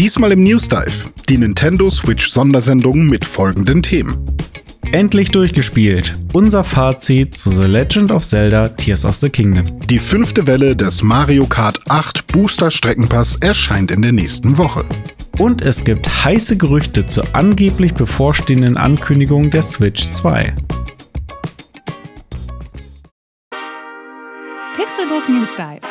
Diesmal im News Dive die Nintendo Switch Sondersendung mit folgenden Themen. Endlich durchgespielt. Unser Fazit zu The Legend of Zelda Tears of the Kingdom. Die fünfte Welle des Mario Kart 8 Booster Streckenpass erscheint in der nächsten Woche. Und es gibt heiße Gerüchte zur angeblich bevorstehenden Ankündigung der Switch 2. Pixelbook News Dive.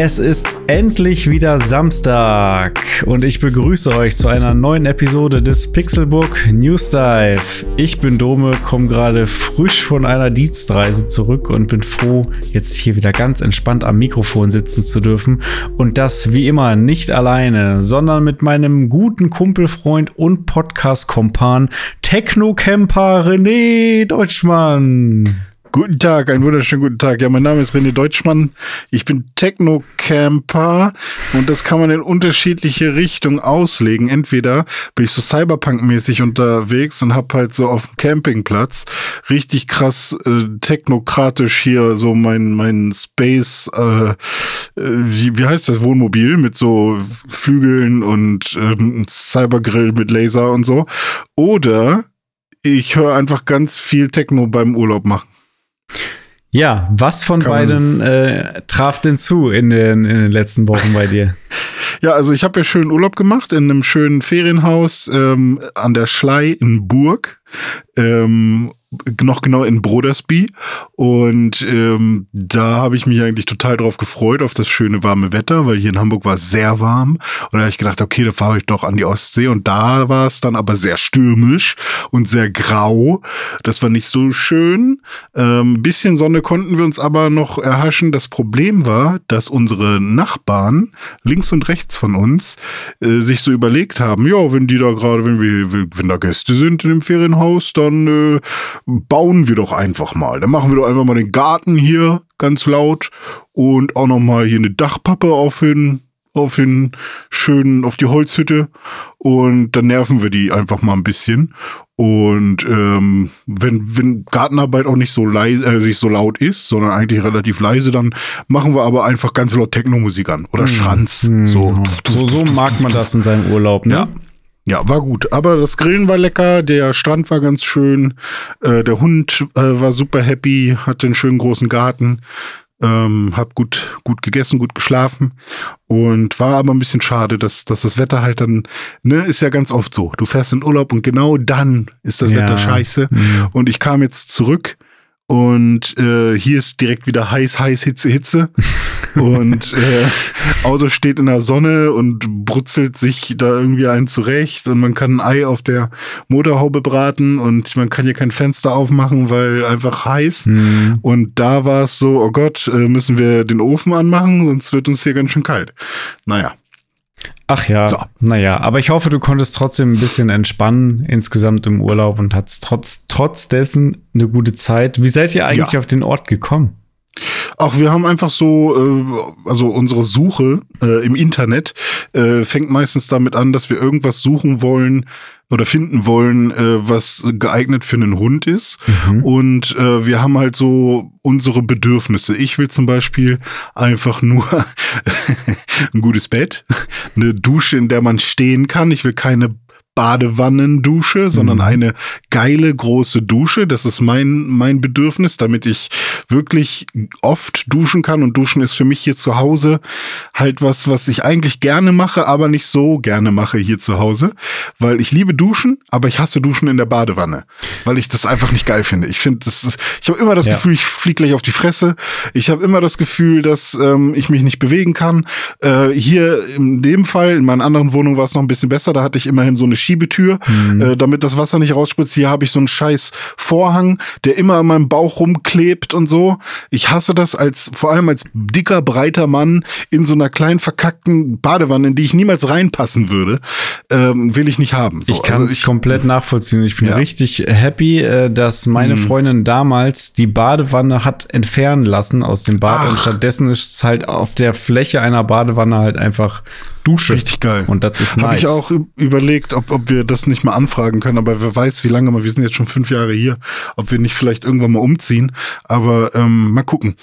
Es ist endlich wieder Samstag und ich begrüße euch zu einer neuen Episode des Pixelbook News Dive. Ich bin Dome, komme gerade frisch von einer Dienstreise zurück und bin froh, jetzt hier wieder ganz entspannt am Mikrofon sitzen zu dürfen. Und das wie immer nicht alleine, sondern mit meinem guten Kumpelfreund und Podcast-Kompan Techno-Camper René Deutschmann. Guten Tag, einen wunderschönen guten Tag. Ja, mein Name ist René Deutschmann. Ich bin Techno-Camper und das kann man in unterschiedliche Richtungen auslegen. Entweder bin ich so Cyberpunk-mäßig unterwegs und hab halt so auf dem Campingplatz richtig krass äh, technokratisch hier so mein, mein Space, äh, äh, wie, wie heißt das, Wohnmobil mit so Flügeln und ähm, Cybergrill mit Laser und so. Oder ich höre einfach ganz viel Techno beim Urlaub machen. Ja, was von Kann beiden äh, traf denn zu in den, in den letzten Wochen bei dir? ja, also ich habe ja schön Urlaub gemacht in einem schönen Ferienhaus ähm, an der Schlei in Burg. Ähm, noch genau in Brodersby und ähm, da habe ich mich eigentlich total drauf gefreut auf das schöne warme Wetter, weil hier in Hamburg war es sehr warm und da habe ich gedacht, okay, da fahre ich doch an die Ostsee und da war es dann aber sehr stürmisch und sehr grau. Das war nicht so schön. Ähm, bisschen Sonne konnten wir uns aber noch erhaschen. Das Problem war, dass unsere Nachbarn links und rechts von uns äh, sich so überlegt haben, ja, wenn die da gerade, wenn wir, wenn da Gäste sind in dem Ferienhaus, dann äh, bauen wir doch einfach mal. Dann machen wir doch einfach mal den Garten hier ganz laut und auch noch mal hier eine Dachpappe auf den auf den schönen, auf die Holzhütte und dann nerven wir die einfach mal ein bisschen. Und ähm, wenn, wenn Gartenarbeit auch nicht so leise, äh, sich so laut ist, sondern eigentlich relativ leise, dann machen wir aber einfach ganz laut Techno-Musik an. Oder hm. Schranz. Hm. So. so. So mag man das in seinem Urlaub, ne? Ja. Ja, war gut. Aber das Grillen war lecker, der Strand war ganz schön, äh, der Hund äh, war super happy, hatte einen schönen großen Garten, ähm, hab gut, gut gegessen, gut geschlafen und war aber ein bisschen schade, dass, dass das Wetter halt dann, ne, ist ja ganz oft so. Du fährst in Urlaub und genau dann ist das ja. Wetter scheiße. Mhm. Und ich kam jetzt zurück und äh, hier ist direkt wieder heiß, heiß, Hitze, Hitze. und äh, Auto steht in der Sonne und brutzelt sich da irgendwie ein zurecht. Und man kann ein Ei auf der Motorhaube braten und man kann hier kein Fenster aufmachen, weil einfach heiß. Mhm. Und da war es so, oh Gott, äh, müssen wir den Ofen anmachen, sonst wird uns hier ganz schön kalt. Naja. Ach ja, so. naja, aber ich hoffe, du konntest trotzdem ein bisschen entspannen insgesamt im Urlaub und hattest trotz, trotz dessen eine gute Zeit. Wie seid ihr eigentlich ja. auf den Ort gekommen? Ach, wir haben einfach so, äh, also unsere Suche äh, im Internet äh, fängt meistens damit an, dass wir irgendwas suchen wollen, oder finden wollen, äh, was geeignet für einen Hund ist. Mhm. Und äh, wir haben halt so unsere Bedürfnisse. Ich will zum Beispiel einfach nur ein gutes Bett, eine Dusche, in der man stehen kann. Ich will keine Badewannendusche, sondern mhm. eine geile große Dusche. Das ist mein, mein Bedürfnis, damit ich wirklich oft duschen kann. Und duschen ist für mich hier zu Hause halt was, was ich eigentlich gerne mache, aber nicht so gerne mache hier zu Hause. Weil ich liebe Duschen, aber ich hasse Duschen in der Badewanne. Weil ich das einfach nicht geil finde. Ich finde, das ist, ich habe immer das ja. Gefühl, ich fliege gleich auf die Fresse. Ich habe immer das Gefühl, dass ähm, ich mich nicht bewegen kann. Äh, hier in dem Fall, in meiner anderen Wohnung war es noch ein bisschen besser. Da hatte ich immerhin so eine Schiebetür, Mhm. äh, damit das Wasser nicht rausspritzt. Hier habe ich so einen scheiß Vorhang, der immer an meinem Bauch rumklebt und so. Ich hasse das als, vor allem als dicker, breiter Mann in so einer kleinen verkackten Badewanne, in die ich niemals reinpassen würde, ähm, will ich nicht haben. So, ich kann es also komplett nachvollziehen. Ich bin Ja. richtig happy, äh, dass meine Mhm. Freundin damals die Badewanne hat entfernen lassen aus dem Bad Ach. und stattdessen ist es halt auf der Fläche einer Badewanne halt einfach Dusche. Richtig geil. Und das ist Habe nice. ich auch überlegt, ob, ob wir das nicht mal anfragen können, aber wer weiß, wie lange mal, wir sind jetzt schon fünf Jahre hier, ob wir nicht vielleicht irgendwann mal umziehen. Aber ähm, mal gucken.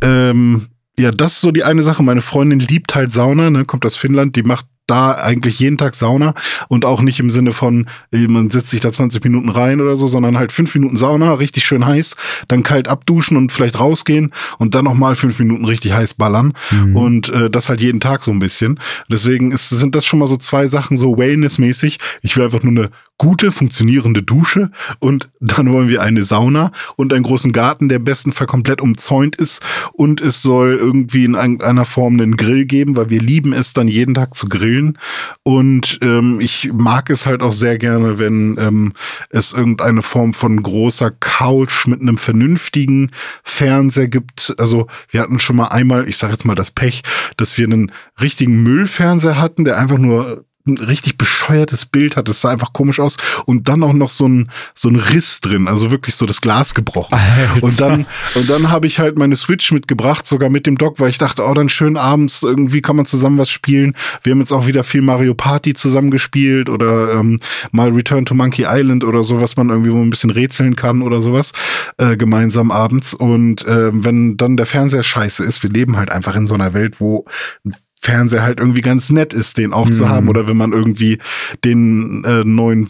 Ähm, ja, das ist so die eine Sache. Meine Freundin liebt halt Sauna, ne, kommt aus Finnland, die macht da eigentlich jeden Tag Sauna und auch nicht im Sinne von, äh, man setzt sich da 20 Minuten rein oder so, sondern halt fünf Minuten Sauna, richtig schön heiß, dann kalt abduschen und vielleicht rausgehen und dann nochmal fünf Minuten richtig heiß ballern Mhm. und äh, das halt jeden Tag so ein bisschen. Deswegen ist, sind das schon mal so zwei Sachen so Wellness-mäßig. Ich will einfach nur eine gute, funktionierende Dusche und dann wollen wir eine Sauna und einen großen Garten, der im besten Fall komplett umzäunt ist und es soll irgendwie in irgendeiner Form einen Grill geben, weil wir lieben es dann jeden Tag zu grillen und ähm, ich mag es halt auch sehr gerne, wenn ähm, es irgendeine Form von großer Couch mit einem vernünftigen Fernseher gibt. Also wir hatten schon mal einmal, ich sage jetzt mal das Pech, dass wir einen richtigen Müllfernseher hatten, der einfach nur ein richtig bescheuertes Bild hat. Das sah einfach komisch aus. Und dann auch noch so ein, so ein Riss drin, also wirklich so das Glas gebrochen. Alter. Und dann, und dann habe ich halt meine Switch mitgebracht, sogar mit dem Dock, weil ich dachte, oh, dann schön abends, irgendwie kann man zusammen was spielen. Wir haben jetzt auch wieder viel Mario Party zusammen gespielt oder ähm, mal Return to Monkey Island oder so, was man irgendwie wo ein bisschen rätseln kann oder sowas, äh, gemeinsam abends. Und äh, wenn dann der Fernseher scheiße ist, wir leben halt einfach in so einer Welt, wo Fernseher halt irgendwie ganz nett ist, den auch zu Mhm. haben. Oder wenn man irgendwie den äh, neuen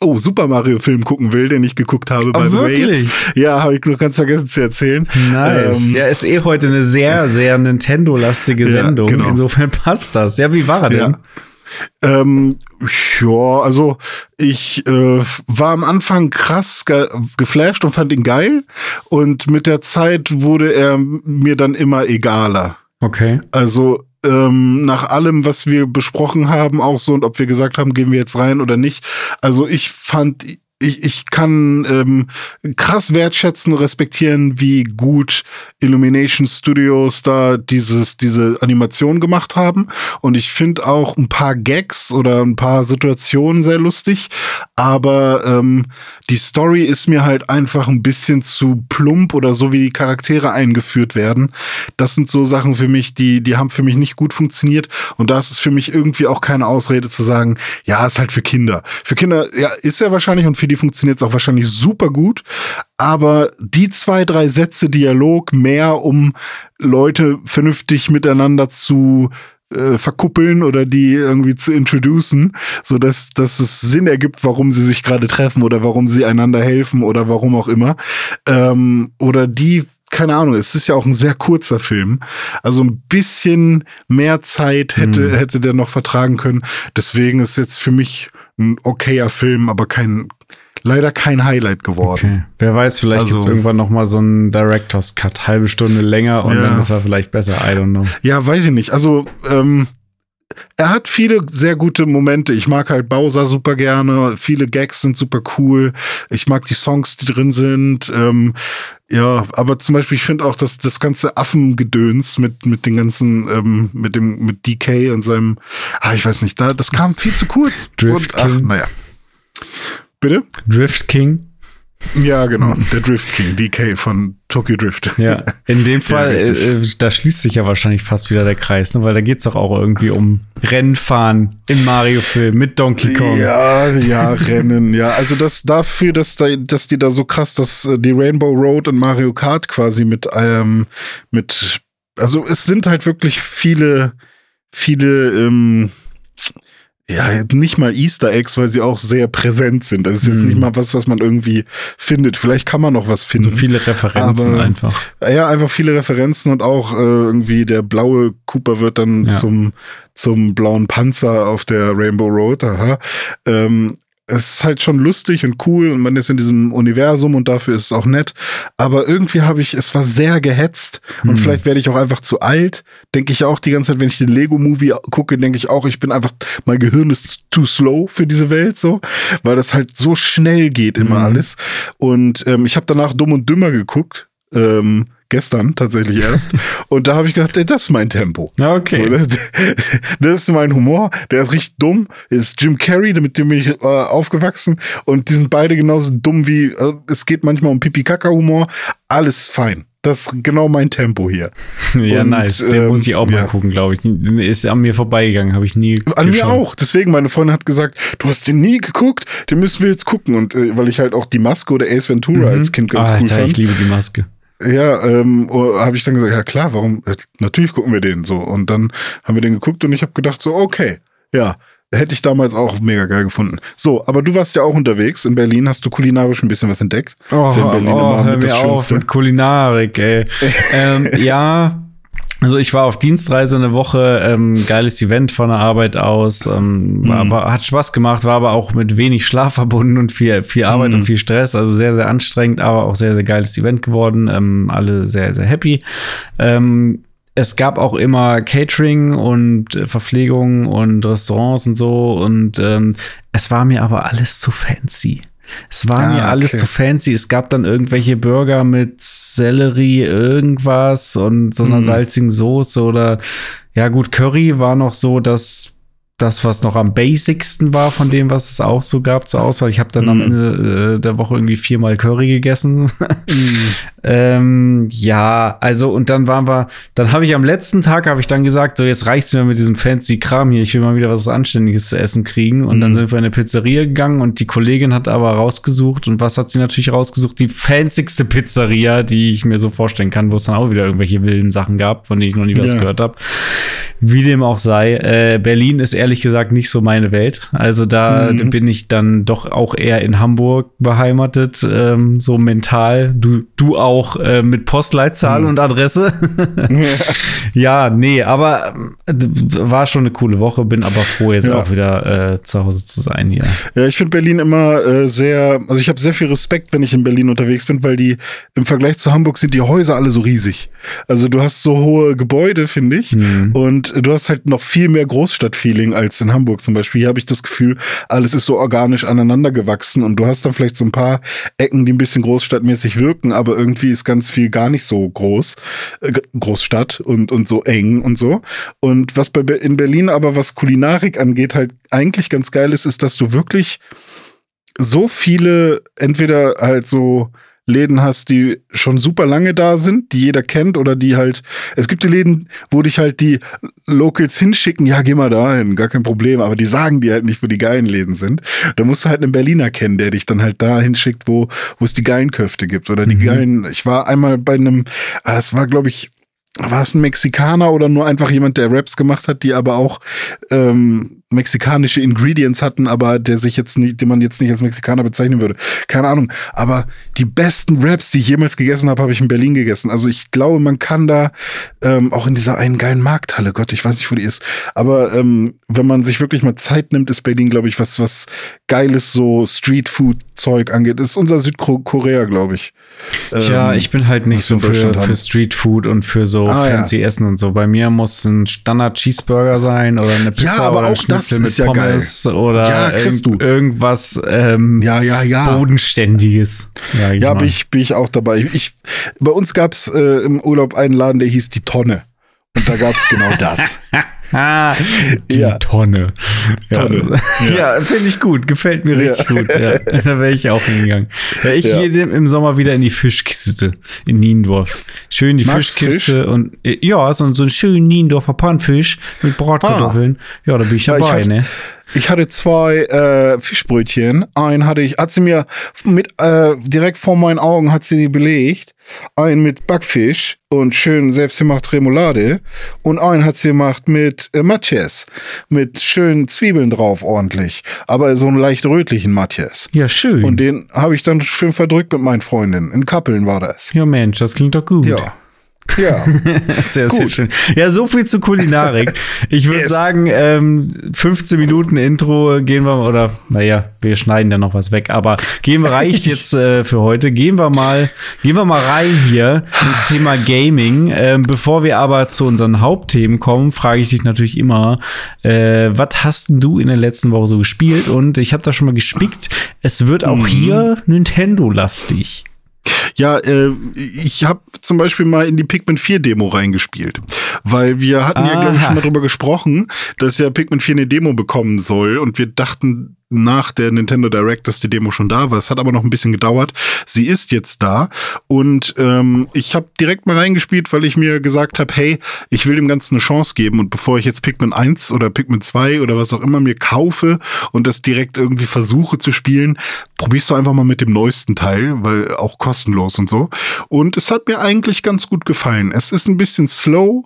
Oh, Super Mario Film gucken will, den ich geguckt habe the way wirklich? Ja, habe ich noch ganz vergessen zu erzählen. Nice. Ähm, ja, ist eh heute eine sehr, sehr Nintendo-lastige Ja, Sendung. genau. Insofern passt das. Ja, wie war er denn? Ja. Ähm, ja, also ich äh, war am Anfang krass ge geflasht und fand ihn geil. Und mit der Zeit wurde er mir dann immer egaler. Okay. Also ähm, nach allem, was wir besprochen haben, auch so und ob wir gesagt haben, gehen wir jetzt rein oder nicht. Also ich fand, ich, ich kann ähm, krass wertschätzen, respektieren, wie gut Illumination Studios da dieses, diese Animation gemacht haben. Und ich finde auch ein paar Gags oder ein paar Situationen sehr lustig. Aber ähm, die Story ist mir halt einfach ein bisschen zu plump oder so, wie die Charaktere eingeführt werden. Das sind so Sachen für mich, die, die haben für mich nicht gut funktioniert. Und da ist es für mich irgendwie auch keine Ausrede zu sagen, ja, ist halt für Kinder. Für Kinder, ja, ist ja wahrscheinlich und für die funktioniert es auch wahrscheinlich super gut. Aber die zwei, drei Sätze Dialog mehr, um Leute vernünftig miteinander zu äh, verkuppeln oder die irgendwie zu introducen, so dass, dass es Sinn ergibt, warum sie sich gerade treffen oder warum sie einander helfen oder warum auch immer. Ähm, oder die, keine Ahnung, es ist ja auch ein sehr kurzer Film. Also ein bisschen mehr Zeit hätte, Mhm. hätte der noch vertragen können. Deswegen ist jetzt für mich ein okayer Film, aber kein, leider kein Highlight geworden. Okay. Wer weiß, vielleicht Also- gibt's irgendwann noch mal so einen Director's Cut, halbe Stunde länger und Ja. dann ist er vielleicht besser. I don't know. Ja, weiß ich nicht. Also, ähm, er hat viele sehr gute Momente. Ich mag halt Bowser super gerne. Viele Gags sind super cool. Ich mag die Songs, die drin sind. Ähm, ja, aber zum Beispiel, ich finde auch, dass das ganze Affengedöns mit, mit den ganzen, ähm, mit dem, mit DK und seinem, ah, ich weiß nicht, da, das kam viel zu kurz. Drift und, ach, naja. Bitte? Drift King. Ja, genau. Der Drift King, DK von Tokyo Drift. Ja, in dem Fall, richtig. äh, äh, da schließt sich ja wahrscheinlich fast wieder der Kreis, ne? weil da geht's doch auch irgendwie um Rennfahren im Mario-Film mit Donkey Kong. Ja, ja, Rennen, ja. Also das dafür, dass, da, dass die da so krass, dass äh, die Rainbow Road und Mario Kart quasi mit, ähm, mit, also es sind halt wirklich viele, viele, ähm, ja, nicht mal Easter Eggs, weil sie auch sehr präsent sind. Das ist jetzt Hm. nicht mal was, was man irgendwie findet. Vielleicht kann man noch was So finden. viele Referenzen Aber- einfach. Ja, einfach viele Referenzen und auch äh, irgendwie der blaue Cooper wird dann Ja. zum, zum blauen Panzer auf der Rainbow Road. Aha. Ähm, es ist halt schon lustig und cool und man ist in diesem Universum und dafür ist es auch nett. Aber irgendwie habe ich, es war sehr gehetzt und Hm. vielleicht werde ich auch einfach zu alt. Denke ich auch die ganze Zeit, wenn ich den Lego-Movie gucke, denke ich auch, ich bin einfach, mein Gehirn ist too slow für diese Welt so, weil das halt so schnell geht immer Mhm. alles. Und ähm, ich habe danach Dumm und Dümmer geguckt. Ähm, gestern tatsächlich erst. und da habe ich gedacht, ey, das ist mein Tempo. Ja, okay. So, das, das ist mein Humor. Der ist richtig dumm. Das ist Jim Carrey, mit dem bin ich äh, aufgewachsen. Und die sind beide genauso dumm wie, äh, es geht manchmal um Pipi-Kaka-Humor. Alles fein. Das ist genau mein Tempo hier. Ja, Und, nice. Den ähm, muss ich auch mal ja. gucken, glaube ich. Ist an mir vorbeigegangen, habe ich nie An mir geschaut. auch. Deswegen, meine Freundin hat gesagt, du hast den nie geguckt, den müssen wir jetzt gucken. Und äh, weil ich halt auch die Maske oder Ace Ventura als Kind ganz Mhm. Alter, cool fand. ich liebe die Maske. Ja, ähm, habe ich dann gesagt, ja klar, warum? Natürlich gucken wir den so. Und dann haben wir den geguckt und ich habe gedacht so, okay, ja, hätte ich damals auch mega geil gefunden. So, aber du warst ja auch unterwegs in Berlin, hast du kulinarisch ein bisschen was entdeckt? Oh, Ist ja in Berlin oh immer hör mir das auf mit Kulinarik, ey. ähm, ja, also ich war auf Dienstreise eine Woche, ähm, geiles Event von der Arbeit aus, ähm, war, Mhm. war, hat Spaß gemacht, war aber auch mit wenig Schlaf verbunden und viel, viel Arbeit Mhm. und viel Stress, also sehr, sehr anstrengend, aber auch sehr, sehr geiles Event geworden, ähm, alle sehr, sehr happy. Ähm, es gab auch immer Catering und äh, Verpflegung und Restaurants und so und ähm, es war mir aber alles zu fancy. Es war Ah, mir alles okay. zu fancy. Es gab dann irgendwelche Burger mit Sellerie, irgendwas und so einer Mhm. salzigen Soße oder ja gut, Curry war noch so, dass das, was noch am basicsten war von dem, was es auch so gab zur Auswahl. Ich habe dann am Mhm. Ende äh, der Woche irgendwie viermal Curry gegessen. ähm, ja, also und dann waren wir, dann habe ich am letzten Tag habe ich dann gesagt, so jetzt reicht's mir mit diesem fancy Kram hier. Ich will mal wieder was Anständiges zu essen kriegen. Und dann Mhm. sind wir in eine Pizzeria gegangen und die Kollegin hat aber rausgesucht und was hat sie natürlich rausgesucht? Die fancyste Pizzeria, die ich mir so vorstellen kann, wo es dann auch wieder irgendwelche wilden Sachen gab, von denen ich noch nie was Ja. gehört habe. Wie dem auch sei, äh, Berlin ist ehrlich gesagt nicht so meine Welt. Also da Mhm. bin ich dann doch auch eher in Hamburg beheimatet, ähm, so mental. Du, du auch äh, mit Postleitzahl Mhm. und Adresse. ja, nee, aber äh, war schon eine coole Woche, bin aber froh, jetzt Ja. auch wieder äh, zu Hause zu sein hier. Ja, ich finde Berlin immer äh, sehr, also ich habe sehr viel Respekt, wenn ich in Berlin unterwegs bin, weil die im Vergleich zu Hamburg sind die Häuser alle so riesig. Also du hast so hohe Gebäude, finde ich, Mhm. und du hast halt noch viel mehr Großstadtfeeling als in Hamburg zum Beispiel. Hier habe ich das Gefühl, alles ist so organisch aneinander gewachsen und du hast dann vielleicht so ein paar Ecken, die ein bisschen großstadtmäßig wirken, aber irgendwie ist ganz viel gar nicht so groß, äh, Großstadt und, und so eng und so. Und was bei Be- in Berlin aber was Kulinarik angeht, halt eigentlich ganz geil ist, ist, dass du wirklich so viele, entweder halt so Läden hast, die schon super lange da sind, die jeder kennt, oder die halt, es gibt die Läden, wo dich halt die Locals hinschicken, ja, geh mal dahin, gar kein Problem, aber die sagen dir halt nicht, wo die geilen Läden sind. Da musst du halt einen Berliner kennen, der dich dann halt da hinschickt, wo, wo es die geilen Köfte gibt oder die Mhm. geilen, ich war einmal bei einem, ah, das war glaube ich, war es ein Mexikaner oder nur einfach jemand, der Raps gemacht hat, die aber auch ähm, mexikanische Ingredients hatten, aber der sich jetzt nicht, den man jetzt nicht als Mexikaner bezeichnen würde. Keine Ahnung. Aber die besten Raps, die ich jemals gegessen habe, habe ich in Berlin gegessen. Also ich glaube, man kann da ähm, auch in dieser einen geilen Markthalle, Gott, ich weiß nicht, wo die ist. Aber ähm, wenn man sich wirklich mal Zeit nimmt, ist Berlin, glaube ich, was, was geiles so Streetfood-Zeug angeht. ist unser Südkorea, glaube ich. Tja, Ähm, ich bin halt nicht so für, für Streetfood und für so Ah, ja. fancy Essen und so. Bei mir muss ein Standard-Cheeseburger sein oder eine Pizza Ja, aber oder auch das Schnitzel mit ist ja Pommes oder Ja, du. irgendwas ähm, Ja, ja, ja. Bodenständiges. Ja, mal. bin ich, bin ich auch dabei. Ich, bei uns gab es äh, im Urlaub einen Laden, der hieß die Tonne. Und da gab es genau das. Ah, die Ja. Tonne. Ja, Tonne, ja. finde ich gut. Gefällt mir richtig Ja. gut. Ja. Da wäre ich auch hingegangen. Ja, ich Ja. gehe im Sommer wieder in die Fischkiste in Niendorf. Schön die Magst Fischkiste und äh, ja, so, so einen schönen Niendorfer Pannfisch mit Bratkartoffeln. Ja, da bin ich Ja, ich dabei, hatte- ne? Ich hatte zwei äh, Fischbrötchen. Einen hatte ich, hat sie mir mit äh, direkt vor meinen Augen hat sie die belegt. Einen mit Backfisch und schön selbstgemacht Remoulade. Und einen hat sie gemacht mit äh, Matjes. Mit schönen Zwiebeln drauf ordentlich. Aber so einen leicht rötlichen Matjes. Ja, schön. Und den habe ich dann schön verdrückt mit meinen Freundinnen. In Kappeln war das. ja, Mensch, das klingt doch gut. Ja. Ja. sehr, sehr schön. Ja, so viel zu Kulinarik. Ich würde yes. sagen, ähm, 15 Minuten Intro gehen wir, oder naja, wir schneiden ja noch was weg, aber gehen wir reicht jetzt äh, für heute. Gehen wir mal, gehen wir mal rein hier ins Thema Gaming. Ähm, bevor wir aber zu unseren Hauptthemen kommen, frage ich dich natürlich immer, äh, was hast du in der letzten Woche so gespielt? Und ich habe da schon mal gespickt, es wird auch mhm. hier Nintendo-lastig. Ja, äh, ich habe zum Beispiel mal in die Pikmin 4 Demo reingespielt, weil wir hatten Aha. ja, glaube ich, schon mal drüber gesprochen, dass ja Pikmin 4 eine Demo bekommen soll und wir dachten, nach der Nintendo Direct, dass die Demo schon da war. Es hat aber noch ein bisschen gedauert. Sie ist jetzt da und ähm, ich habe direkt mal reingespielt, weil ich mir gesagt habe, hey, ich will dem Ganzen eine Chance geben und bevor ich jetzt Pikmin 1 oder Pikmin 2 oder was auch immer mir kaufe und das direkt irgendwie versuche zu spielen, probierst du einfach mal mit dem neuesten Teil, weil auch kostenlos und so. Und es hat mir eigentlich ganz gut gefallen. Es ist ein bisschen slow.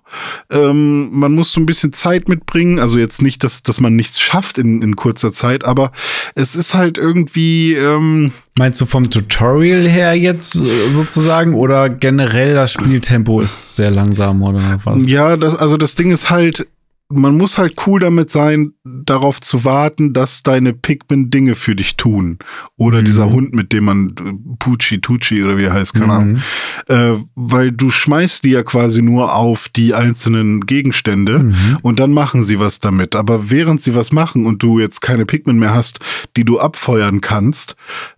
Ähm, man muss so ein bisschen Zeit mitbringen. Also jetzt nicht, dass, dass man nichts schafft in, in kurzer Zeit, aber es ist halt irgendwie. Ähm Meinst du vom Tutorial her jetzt sozusagen oder generell das Spieltempo ist sehr langsam oder was? Ja, das, also das Ding ist halt, man muss halt cool damit sein, darauf zu warten, dass deine Pikmin Dinge für dich tun. Oder mhm. dieser Hund, mit dem man Pucci, Tucci oder wie er heißt, keine mhm. Ahnung. Äh, weil du schmeißt die ja quasi nur auf die einzelnen Gegenstände mhm. und dann machen sie was damit. Aber während sie was machen und du jetzt keine Pikmin mehr hast, die du abfeuern kannst,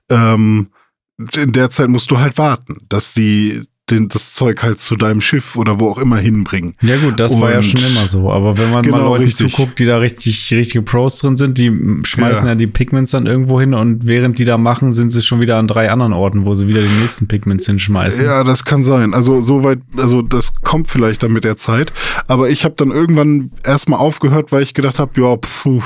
ähm, in der Zeit musst du halt warten, dass die den, das Zeug halt zu deinem Schiff oder wo auch immer hinbringen. Ja gut, das und war ja schon immer so. Aber wenn man genau, mal Leuten richtig. zuguckt, die da richtig, richtige Pros drin sind, die schmeißen ja. ja. die Pigments dann irgendwo hin und während die da machen, sind sie schon wieder an drei anderen Orten, wo sie wieder die nächsten Pigments hinschmeißen. Ja, das kann sein. Also soweit, also das kommt vielleicht dann mit der Zeit. Aber ich habe dann irgendwann erstmal aufgehört, weil ich gedacht habe, ja, puh,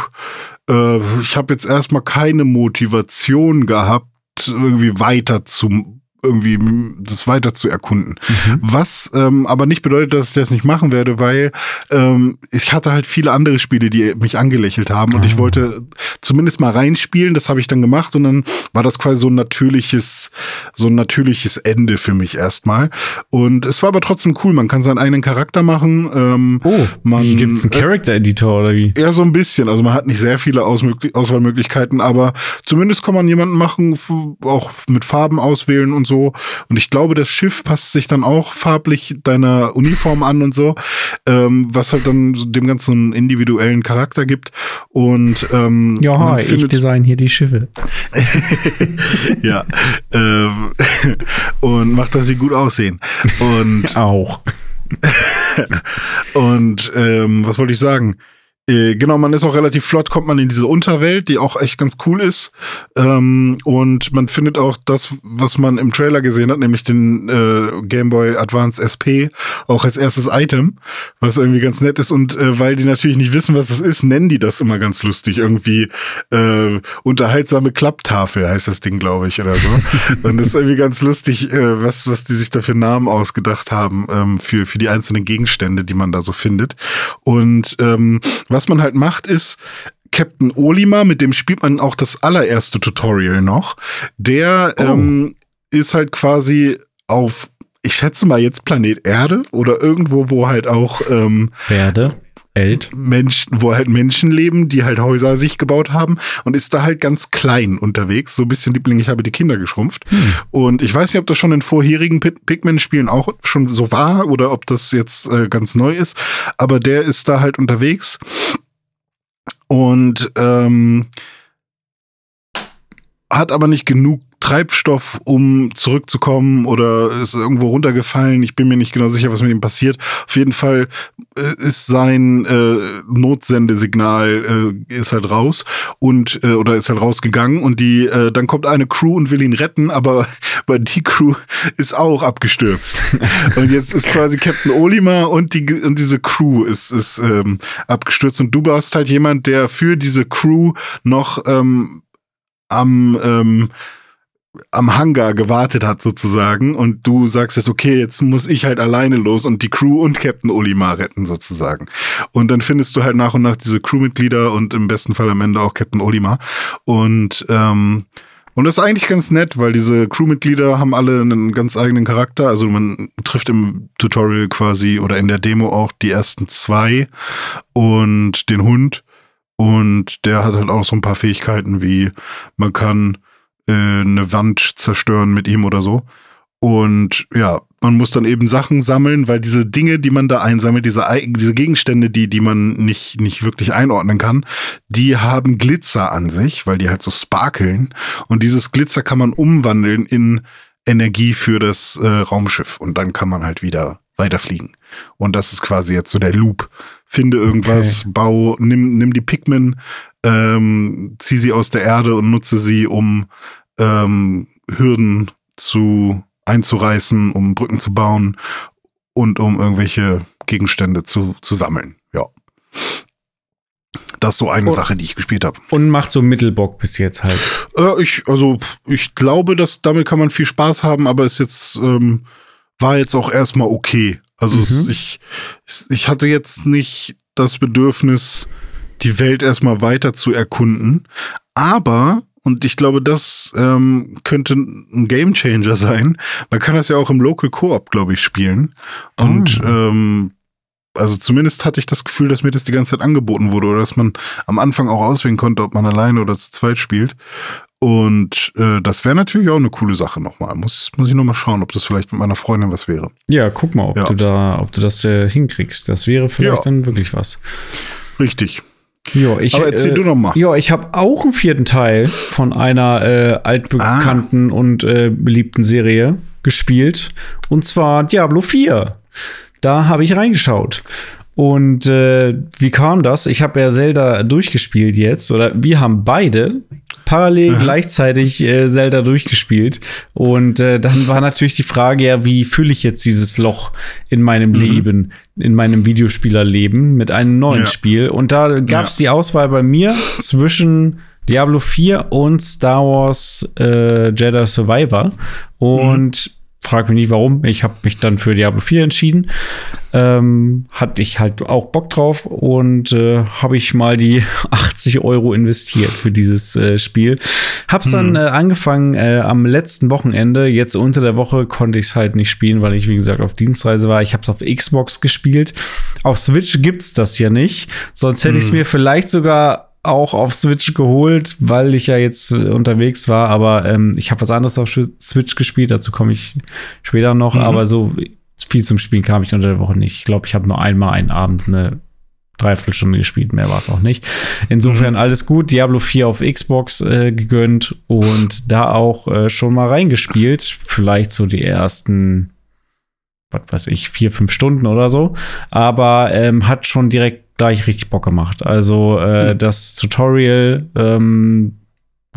äh, ich habe jetzt erstmal keine Motivation gehabt, irgendwie weiter zu irgendwie das weiter zu erkunden. Mhm. Was ähm, aber nicht bedeutet, dass ich das nicht machen werde, weil ähm, ich hatte halt viele andere Spiele, die mich angelächelt haben und ich ah. wollte zumindest mal reinspielen. Das habe ich dann gemacht und dann war das quasi so ein natürliches, so ein natürliches Ende für mich erstmal. Und es war aber trotzdem cool. Man kann seinen eigenen Charakter machen. Ähm, oh, man, gibt's einen äh, Character Editor oder wie? Ja, so ein bisschen. Also man hat nicht sehr viele Auswahlmöglichkeiten, aber zumindest kann man jemanden machen, auch mit Farben auswählen und so so. Und ich glaube, das Schiff passt sich dann auch farblich deiner Uniform an und so, ähm, was halt dann so dem ganzen einen individuellen Charakter gibt. Und ähm, ja, ich design hier die Schiffe. ja. ähm, und macht, dass sie gut aussehen. Und auch. und ähm, was wollte ich sagen? Äh, genau, man ist auch relativ flott, kommt man in diese Unterwelt, die auch echt ganz cool ist. Ähm, und man findet auch das, was man im Trailer gesehen hat, nämlich den äh, Game Boy Advance SP, auch als erstes Item, was irgendwie ganz nett ist. Und äh, weil die natürlich nicht wissen, was das ist, nennen die das immer ganz lustig. Irgendwie äh, unterhaltsame Klapptafel heißt das Ding, glaube ich, oder so. und das ist irgendwie ganz lustig, äh, was, was die sich da für Namen ausgedacht haben ähm, für, für die einzelnen Gegenstände, die man da so findet. Und ähm, was man halt macht, ist, Captain Olima, mit dem spielt man auch das allererste Tutorial noch. Der oh. ähm, ist halt quasi auf, ich schätze mal jetzt Planet Erde oder irgendwo, wo halt auch ähm, Erde. Welt. Menschen, wo halt Menschen leben, die halt Häuser sich gebaut haben und ist da halt ganz klein unterwegs. So ein bisschen Liebling, ich habe die Kinder geschrumpft. Hm. Und ich weiß nicht, ob das schon in vorherigen Pikmin-Spielen auch schon so war oder ob das jetzt äh, ganz neu ist. Aber der ist da halt unterwegs. Und ähm, hat aber nicht genug Treibstoff, um zurückzukommen oder ist irgendwo runtergefallen. Ich bin mir nicht genau sicher, was mit ihm passiert. Auf jeden Fall äh, ist sein äh, Notsendesignal äh, ist halt raus und äh, oder ist halt rausgegangen und die äh, dann kommt eine Crew und will ihn retten, aber, aber die Crew ist auch abgestürzt. und jetzt ist quasi Captain Olimar und die und diese Crew ist ist ähm, abgestürzt und du warst halt jemand, der für diese Crew noch ähm, am ähm, am Hangar gewartet hat sozusagen und du sagst jetzt, okay, jetzt muss ich halt alleine los und die Crew und Captain Olimar retten sozusagen. Und dann findest du halt nach und nach diese Crewmitglieder und im besten Fall am Ende auch Captain Olimar und ähm, Und das ist eigentlich ganz nett, weil diese Crewmitglieder haben alle einen ganz eigenen Charakter. Also man trifft im Tutorial quasi oder in der Demo auch die ersten zwei und den Hund. Und der hat halt auch so ein paar Fähigkeiten, wie man kann äh, eine Wand zerstören mit ihm oder so. Und ja, man muss dann eben Sachen sammeln, weil diese Dinge, die man da einsammelt, diese, diese Gegenstände, die, die man nicht, nicht wirklich einordnen kann, die haben Glitzer an sich, weil die halt so sparkeln. Und dieses Glitzer kann man umwandeln in Energie für das äh, Raumschiff. Und dann kann man halt wieder weiterfliegen. Und das ist quasi jetzt so der Loop. Finde irgendwas, okay. bau, nimm, nimm die Pikmin, ähm, zieh sie aus der Erde und nutze sie, um ähm, Hürden zu einzureißen, um Brücken zu bauen und um irgendwelche Gegenstände zu, zu sammeln. Ja. Das ist so eine und, Sache, die ich gespielt habe. Und macht so Mittelbock bis jetzt halt. Äh, ich, also, ich glaube, dass damit kann man viel Spaß haben, aber es jetzt ähm, war jetzt auch erstmal okay. Also mhm. es, ich, ich hatte jetzt nicht das Bedürfnis, die Welt erstmal weiter zu erkunden. Aber und ich glaube, das ähm, könnte ein Game Changer sein. Man kann das ja auch im Local Co-op, glaube ich, spielen. Und oh. ähm, also zumindest hatte ich das Gefühl, dass mir das die ganze Zeit angeboten wurde oder dass man am Anfang auch auswählen konnte, ob man alleine oder zu zweit spielt. Und äh, das wäre natürlich auch eine coole Sache nochmal. Muss, muss ich nochmal schauen, ob das vielleicht mit meiner Freundin was wäre. Ja, guck mal, ob ja. du da, ob du das äh, hinkriegst. Das wäre vielleicht ja. dann wirklich was. Richtig. Jo, ich, Aber erzähl äh, du doch mal. Ja, ich habe auch einen vierten Teil von einer äh, altbekannten ah. und äh, beliebten Serie gespielt. Und zwar Diablo 4. Da habe ich reingeschaut. Und äh, wie kam das? Ich habe ja Zelda durchgespielt jetzt, oder wir haben beide parallel Aha. gleichzeitig äh, Zelda durchgespielt. Und äh, dann war natürlich die Frage, ja, wie fülle ich jetzt dieses Loch in meinem mhm. Leben, in meinem Videospielerleben mit einem neuen ja. Spiel? Und da gab es ja. die Auswahl bei mir zwischen Diablo 4 und Star Wars äh, Jedi Survivor. Und mhm frag mich nicht warum. Ich habe mich dann für Diablo 4 entschieden. Ähm, hatte ich halt auch Bock drauf und äh, habe ich mal die 80 Euro investiert für dieses äh, Spiel. Hab's hm. dann äh, angefangen äh, am letzten Wochenende. Jetzt unter der Woche konnte ich es halt nicht spielen, weil ich, wie gesagt, auf Dienstreise war. Ich habe es auf Xbox gespielt. Auf Switch gibt's das ja nicht. Sonst hätte hm. ich es mir vielleicht sogar auch auf Switch geholt, weil ich ja jetzt äh, unterwegs war, aber ähm, ich habe was anderes auf Switch gespielt, dazu komme ich später noch, mhm. aber so viel zum Spielen kam ich unter der Woche nicht. Ich glaube, ich habe nur einmal einen Abend eine Dreiviertelstunde gespielt, mehr war es auch nicht. Insofern mhm. alles gut. Diablo 4 auf Xbox äh, gegönnt und da auch äh, schon mal reingespielt. Vielleicht so die ersten, was weiß ich, vier, fünf Stunden oder so. Aber ähm, hat schon direkt gleich richtig Bock gemacht. Also äh, mhm. das Tutorial ähm,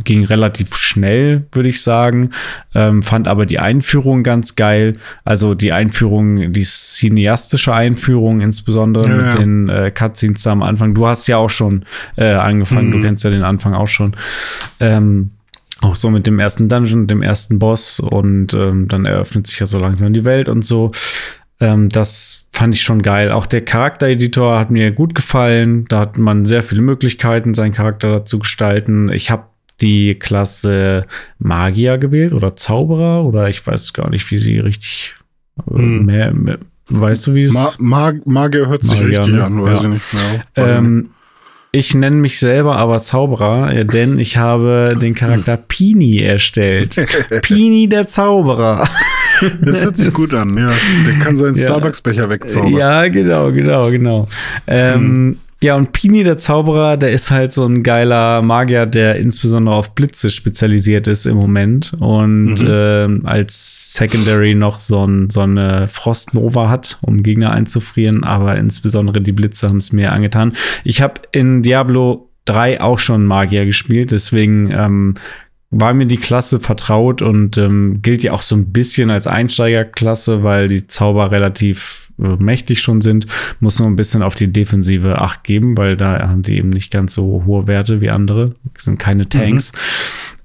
ging relativ schnell, würde ich sagen. Ähm, fand aber die Einführung ganz geil. Also die Einführung, die cineastische Einführung, insbesondere ja, mit ja. den äh, Cutscenes da am Anfang. Du hast ja auch schon äh, angefangen, mhm. du kennst ja den Anfang auch schon. Ähm, auch so mit dem ersten Dungeon, dem ersten Boss und ähm, dann eröffnet sich ja so langsam die Welt und so. Ähm, das fand ich schon geil. Auch der Charaktereditor hat mir gut gefallen. Da hat man sehr viele Möglichkeiten, seinen Charakter zu gestalten. Ich habe die Klasse Magier gewählt oder Zauberer oder ich weiß gar nicht, wie sie richtig äh, hm. mehr, mehr, weißt du, wie es Ma Mag Magier hört sich Magier, richtig ne? an, weiß ja. ich nicht mehr. Ähm, ich nenne mich selber aber Zauberer, äh, denn ich habe den Charakter Pini erstellt. Pini der Zauberer. Das hört sich gut an, ja. Der kann seinen ja. Starbucks-Becher wegzaubern. Ja, genau, genau, genau. Ähm, hm. Ja, und Pini, der Zauberer, der ist halt so ein geiler Magier, der insbesondere auf Blitze spezialisiert ist im Moment und mhm. äh, als Secondary noch so, ein, so eine Frostnova hat, um Gegner einzufrieren, aber insbesondere die Blitze haben es mir angetan. Ich habe in Diablo 3 auch schon Magier gespielt, deswegen ähm, war mir die Klasse vertraut und ähm, gilt ja auch so ein bisschen als Einsteigerklasse, weil die Zauber relativ mächtig schon sind. Muss nur ein bisschen auf die Defensive Acht geben, weil da haben die eben nicht ganz so hohe Werte wie andere. Das sind keine Tanks. Mhm.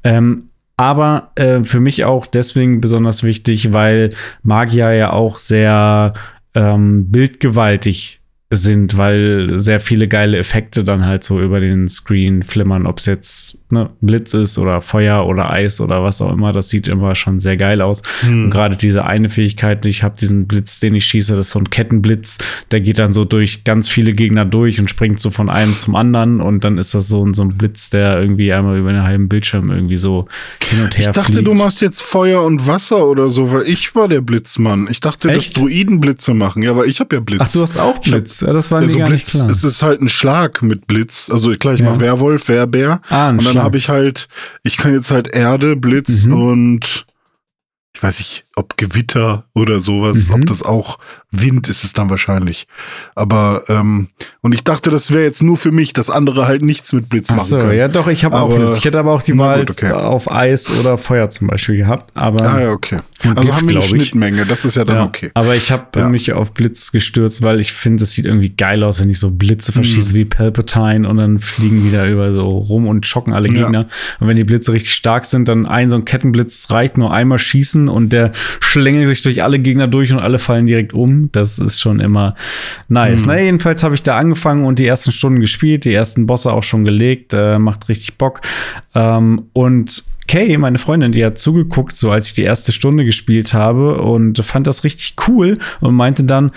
Ähm, aber äh, für mich auch deswegen besonders wichtig, weil Magier ja auch sehr ähm, bildgewaltig sind, weil sehr viele geile Effekte dann halt so über den Screen flimmern, ob es jetzt ne, Blitz ist oder Feuer oder Eis oder was auch immer. Das sieht immer schon sehr geil aus. Hm. Und gerade diese eine Fähigkeit, ich habe diesen Blitz, den ich schieße, das ist so ein Kettenblitz, der geht dann so durch ganz viele Gegner durch und springt so von einem zum anderen und dann ist das so, so ein Blitz, der irgendwie einmal über einen halben Bildschirm irgendwie so hin und her Ich dachte, fliegt. du machst jetzt Feuer und Wasser oder so, weil ich war der Blitzmann. Ich dachte, Echt? dass Druiden Blitze machen. Ja, aber ich habe ja Blitz. Ach, du hast auch Blitz. Das war Ja, mir so gar Blitz, nicht klar. es ist halt ein Schlag mit Blitz. Also klar, ich Ja. mach Werwolf, Werbär. Ah, und dann habe ich halt, ich kann jetzt halt Erde, Blitz Mhm. und ich weiß nicht, ob Gewitter oder sowas, Mhm. ob das auch Wind ist es dann wahrscheinlich. Aber ähm, und ich dachte, das wäre jetzt nur für mich, dass andere halt nichts mit Blitz Ach machen so, können. ja doch, ich habe auch Blitz. Ich hätte aber auch die Wahl gut, okay. auf Eis oder Feuer zum Beispiel gehabt. Aber Ah ja, okay. Also Gift, haben wir eine. Schnittmenge, das ist ja dann Ja, okay. Aber ich habe Ja. mich auf Blitz gestürzt, weil ich finde, es sieht irgendwie geil aus, wenn ich so Blitze verschieße Mhm. wie Palpatine und dann fliegen die da über so rum und schocken alle Ja. Gegner. Und wenn die Blitze richtig stark sind, dann ein so ein Kettenblitz reicht nur einmal schießen und der schlängelt sich durch alle Gegner durch und alle fallen direkt um. Das ist schon immer nice. Mhm. Na, jedenfalls habe ich da angefangen und die ersten Stunden gespielt, die ersten Bosse auch schon gelegt, äh, macht richtig Bock. Ähm, und Kay, meine Freundin, die hat zugeguckt, so als ich die erste Stunde gespielt habe und fand das richtig cool und meinte dann,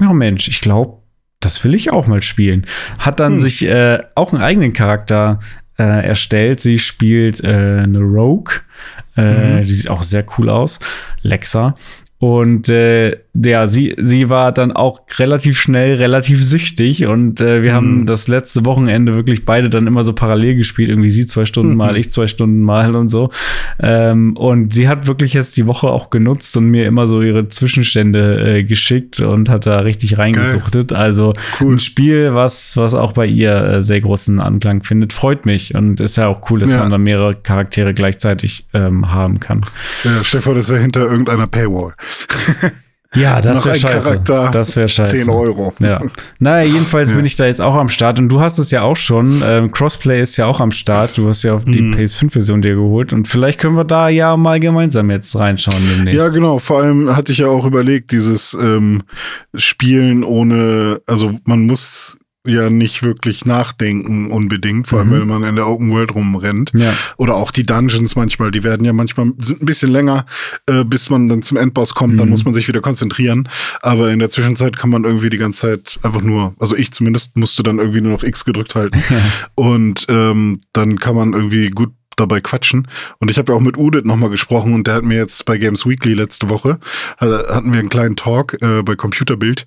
ja Mensch, ich glaube, das will ich auch mal spielen. Hat dann Hm. sich äh, auch einen eigenen Charakter äh, erstellt. Sie spielt äh, eine Rogue. Äh, Mhm. Die sieht auch sehr cool aus. Lexa. Und äh, ja, sie, sie war dann auch relativ schnell, relativ süchtig. Und äh, wir haben Mhm. das letzte Wochenende wirklich beide dann immer so parallel gespielt. Irgendwie sie zwei Stunden Mhm. mal, ich zwei Stunden mal und so. Ähm, und sie hat wirklich jetzt die Woche auch genutzt und mir immer so ihre Zwischenstände äh, geschickt und hat da richtig reingesuchtet. Also Cool. ein Spiel, was, was auch bei ihr äh, sehr großen Anklang findet, freut mich. Und ist ja auch cool, dass Ja. man da mehrere Charaktere gleichzeitig ähm, haben kann. Ja, stell dir vor, das wäre hinter irgendeiner Paywall. Ja, das wäre scheiße. Charakter, das wäre scheiße. 10 Euro. Ja. Naja, jedenfalls Ja. bin ich da jetzt auch am Start und du hast es ja auch schon. Ähm, Crossplay ist ja auch am Start. Du hast ja auf die Mhm. PS5-Version dir geholt und vielleicht können wir da ja mal gemeinsam jetzt reinschauen demnächst. Ja, genau. Vor allem hatte ich ja auch überlegt, dieses ähm, Spielen ohne, also man muss ja nicht wirklich nachdenken unbedingt, vor allem Mhm. wenn man in der Open World rumrennt. Ja. Oder auch die Dungeons manchmal, die werden ja manchmal sind ein bisschen länger, äh, bis man dann zum Endboss kommt, dann Mhm. muss man sich wieder konzentrieren. Aber in der Zwischenzeit kann man irgendwie die ganze Zeit einfach nur, also ich zumindest musste dann irgendwie nur noch X gedrückt halten. Und ähm, dann kann man irgendwie gut dabei quatschen. Und ich habe ja auch mit Udit nochmal gesprochen und der hat mir jetzt bei Games Weekly letzte Woche, hat- hatten wir einen kleinen Talk äh, bei Computerbild.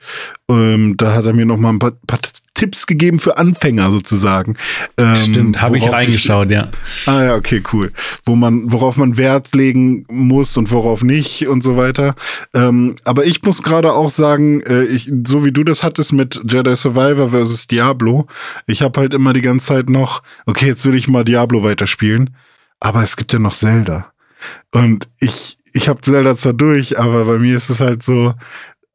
Ähm, da hat er mir nochmal ein paar, paar Tipps gegeben für Anfänger sozusagen. Ähm, Stimmt, habe ich reingeschaut, ja. Ah ja, okay, cool. Wo man, worauf man Wert legen muss und worauf nicht und so weiter. Ähm, aber ich muss gerade auch sagen, äh, ich, so wie du das hattest mit Jedi Survivor versus Diablo, ich habe halt immer die ganze Zeit noch, okay, jetzt will ich mal Diablo weiterspielen, aber es gibt ja noch Zelda. Und ich, ich habe Zelda zwar durch, aber bei mir ist es halt so,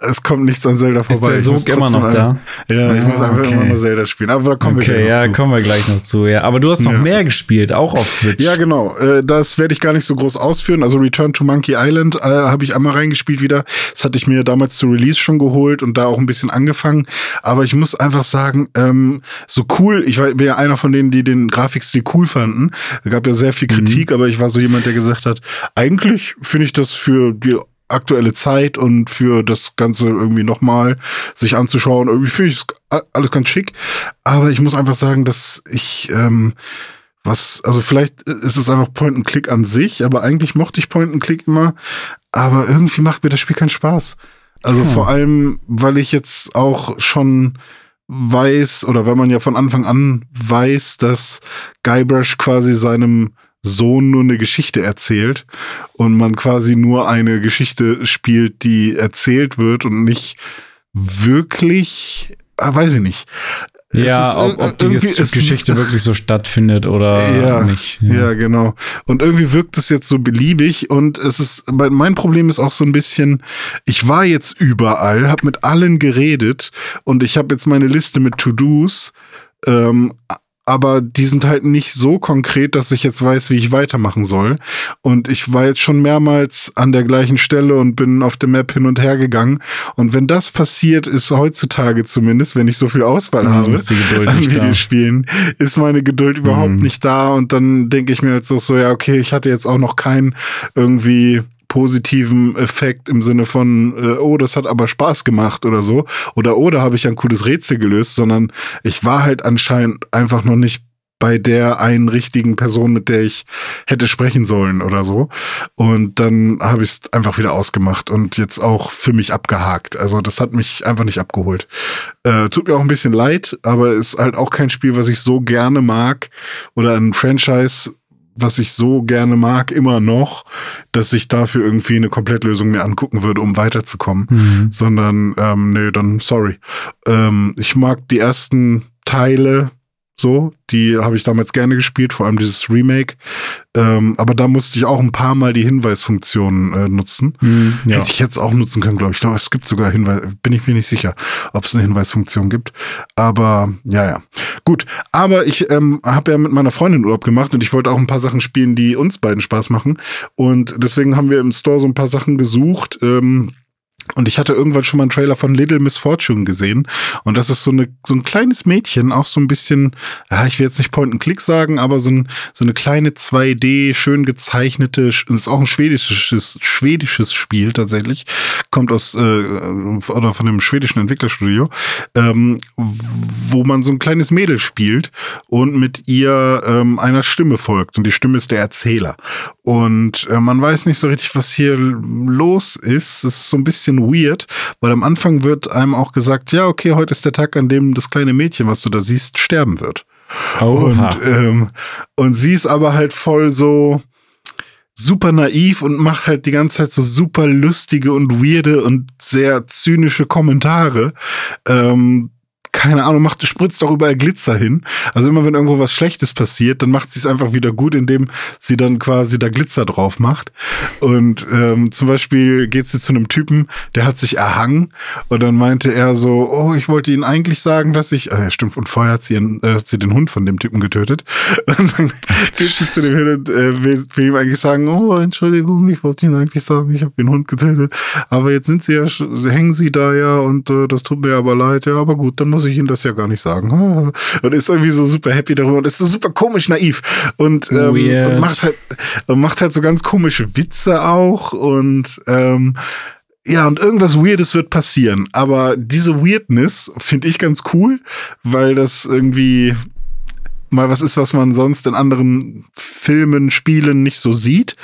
es kommt nichts an Zelda Ist vorbei. der Ich Sog immer noch da? Ja, ich Ah, muss einfach okay. immer nur Zelda spielen. Aber da kommen wir Okay, gleich noch ja, zu. kommen wir gleich noch zu. Ja, aber du hast noch Ja. mehr gespielt, auch auf Switch. Ja, genau. Äh, das werde ich gar nicht so groß ausführen. Also Return to Monkey Island äh, habe ich einmal reingespielt wieder. Das hatte ich mir damals zu Release schon geholt und da auch ein bisschen angefangen. Aber ich muss einfach sagen, ähm, so cool, ich war bin ja einer von denen, die den Grafikstil cool fanden. Es gab ja sehr viel Kritik, aber ich war so jemand, der gesagt hat, eigentlich finde ich das für die aktuelle Zeit und für das Ganze irgendwie nochmal sich anzuschauen. Irgendwie finde ich es alles ganz schick. Aber ich muss einfach sagen, dass ich ähm, was, also vielleicht ist es einfach Point-and-Click an sich, aber eigentlich mochte ich Point-and-Click immer. Aber irgendwie macht mir das Spiel keinen Spaß. Also Hm. vor allem, weil ich jetzt auch schon weiß, oder weil man ja von Anfang an weiß, dass Guybrush quasi seinem Sohn nur eine Geschichte erzählt und man quasi nur eine Geschichte spielt, die erzählt wird und nicht wirklich, ah, weiß ich nicht. Ja, ist, ob, ob die Geschichte wirklich so stattfindet oder ja, nicht. Ja. genau. Und irgendwie wirkt es jetzt so beliebig und es ist, mein mein Problem ist auch so ein bisschen, ich war jetzt überall, habe mit allen geredet und ich habe jetzt meine Liste mit To-Dos, ähm, aber die sind halt nicht so konkret, dass ich jetzt weiß, wie ich weitermachen soll. Und ich war jetzt schon mehrmals an der gleichen Stelle und bin auf der Map hin und her gegangen. Und wenn das passiert, ist heutzutage zumindest, wenn ich so viel Auswahl Mhm, habe an nicht da. Videospielen, ist meine Geduld überhaupt Mhm. nicht da. Und dann denke ich mir jetzt auch so, ja, okay, ich hatte jetzt auch noch keinen irgendwie positiven Effekt im Sinne von, äh, oh, das hat aber Spaß gemacht oder so. Oder, oh, da habe ich ein cooles Rätsel gelöst, sondern ich war halt anscheinend einfach noch nicht bei der einen richtigen Person, mit der ich hätte sprechen sollen oder so. Und dann habe ich es einfach wieder ausgemacht und jetzt auch für mich abgehakt. Also das hat mich einfach nicht abgeholt. Äh, tut mir auch ein bisschen leid, aber ist halt auch kein Spiel, was ich so gerne mag oder ein Franchise, was ich so gerne mag, immer noch, dass ich dafür irgendwie eine Komplettlösung mir angucken würde, um weiterzukommen. Mhm. Sondern, ähm, nee, dann sorry. Ähm, ich mag die ersten Teile so, die habe ich damals gerne gespielt, vor allem dieses Remake. Ähm, aber da musste ich auch ein paar Mal die Hinweisfunktion äh, nutzen. Mhm, ja. Hätte ich jetzt auch nutzen können, glaube ich. Ich glaube, es gibt sogar Hinweis, bin ich mir nicht sicher, ob es eine Hinweisfunktion gibt. Aber ja, ja. Gut, aber ich ähm, habe ja mit meiner Freundin Urlaub gemacht und ich wollte auch ein paar Sachen spielen, die uns beiden Spaß machen. Und deswegen haben wir im Store so ein paar Sachen gesucht. Ähm, und ich hatte irgendwann schon mal einen Trailer von Little Miss Fortune gesehen. Und das ist so, eine, so ein kleines Mädchen, auch so ein bisschen, ja, ich will jetzt nicht Point-and-Click sagen, aber so, ein, so eine kleine 2D, schön gezeichnete, ist auch ein schwedisches, schwedisches Spiel tatsächlich. Kommt aus, äh, oder von einem schwedischen Entwicklerstudio, ähm, wo man so ein kleines Mädel spielt und mit ihr ähm, einer Stimme folgt. Und die Stimme ist der Erzähler. Und äh, man weiß nicht so richtig, was hier los ist. Es ist so ein bisschen weird, weil am Anfang wird einem auch gesagt, ja, okay, heute ist der Tag, an dem das kleine Mädchen, was du da siehst, sterben wird. Oha. Und, ähm, und sie ist aber halt voll so super naiv und macht halt die ganze Zeit so super lustige und weirde und sehr zynische Kommentare. Ähm, keine Ahnung, macht, spritzt auch überall Glitzer hin. Also immer wenn irgendwo was Schlechtes passiert, dann macht sie es einfach wieder gut, indem sie dann quasi da Glitzer drauf macht. Und ähm, zum Beispiel geht sie zu einem Typen, der hat sich erhangen und dann meinte er so, oh, ich wollte Ihnen eigentlich sagen, dass ich, äh, stimmt, und vorher hat sie, ihren, äh, hat sie den Hund von dem Typen getötet. Und dann geht sie zu dem hin und äh, will, will ihm eigentlich sagen, oh, Entschuldigung, ich wollte Ihnen eigentlich sagen, ich habe den Hund getötet. Aber jetzt sind sie ja, hängen sie da ja und äh, das tut mir aber leid. Ja, aber gut, dann muss ich Ihnen das ja gar nicht sagen. Und ist irgendwie so super happy darüber und ist so super komisch naiv und, ähm, und macht halt macht halt so ganz komische Witze auch und ähm, ja, und irgendwas Weirdes wird passieren. Aber diese Weirdness finde ich ganz cool, weil das irgendwie mal was ist, was man sonst in anderen Filmen, Spielen nicht so sieht.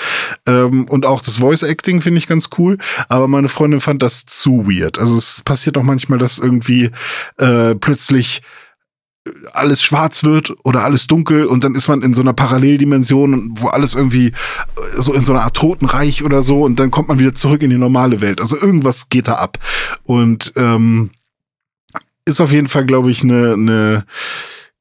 Ähm, und auch das Voice Acting finde ich ganz cool. Aber meine Freundin fand das zu weird. Also es passiert auch manchmal, dass irgendwie äh, plötzlich alles schwarz wird oder alles dunkel und dann ist man in so einer Paralleldimension, wo alles irgendwie äh, so in so einer Art Totenreich oder so und dann kommt man wieder zurück in die normale Welt. Also irgendwas geht da ab. Und ähm, ist auf jeden Fall, glaube ich, eine, eine,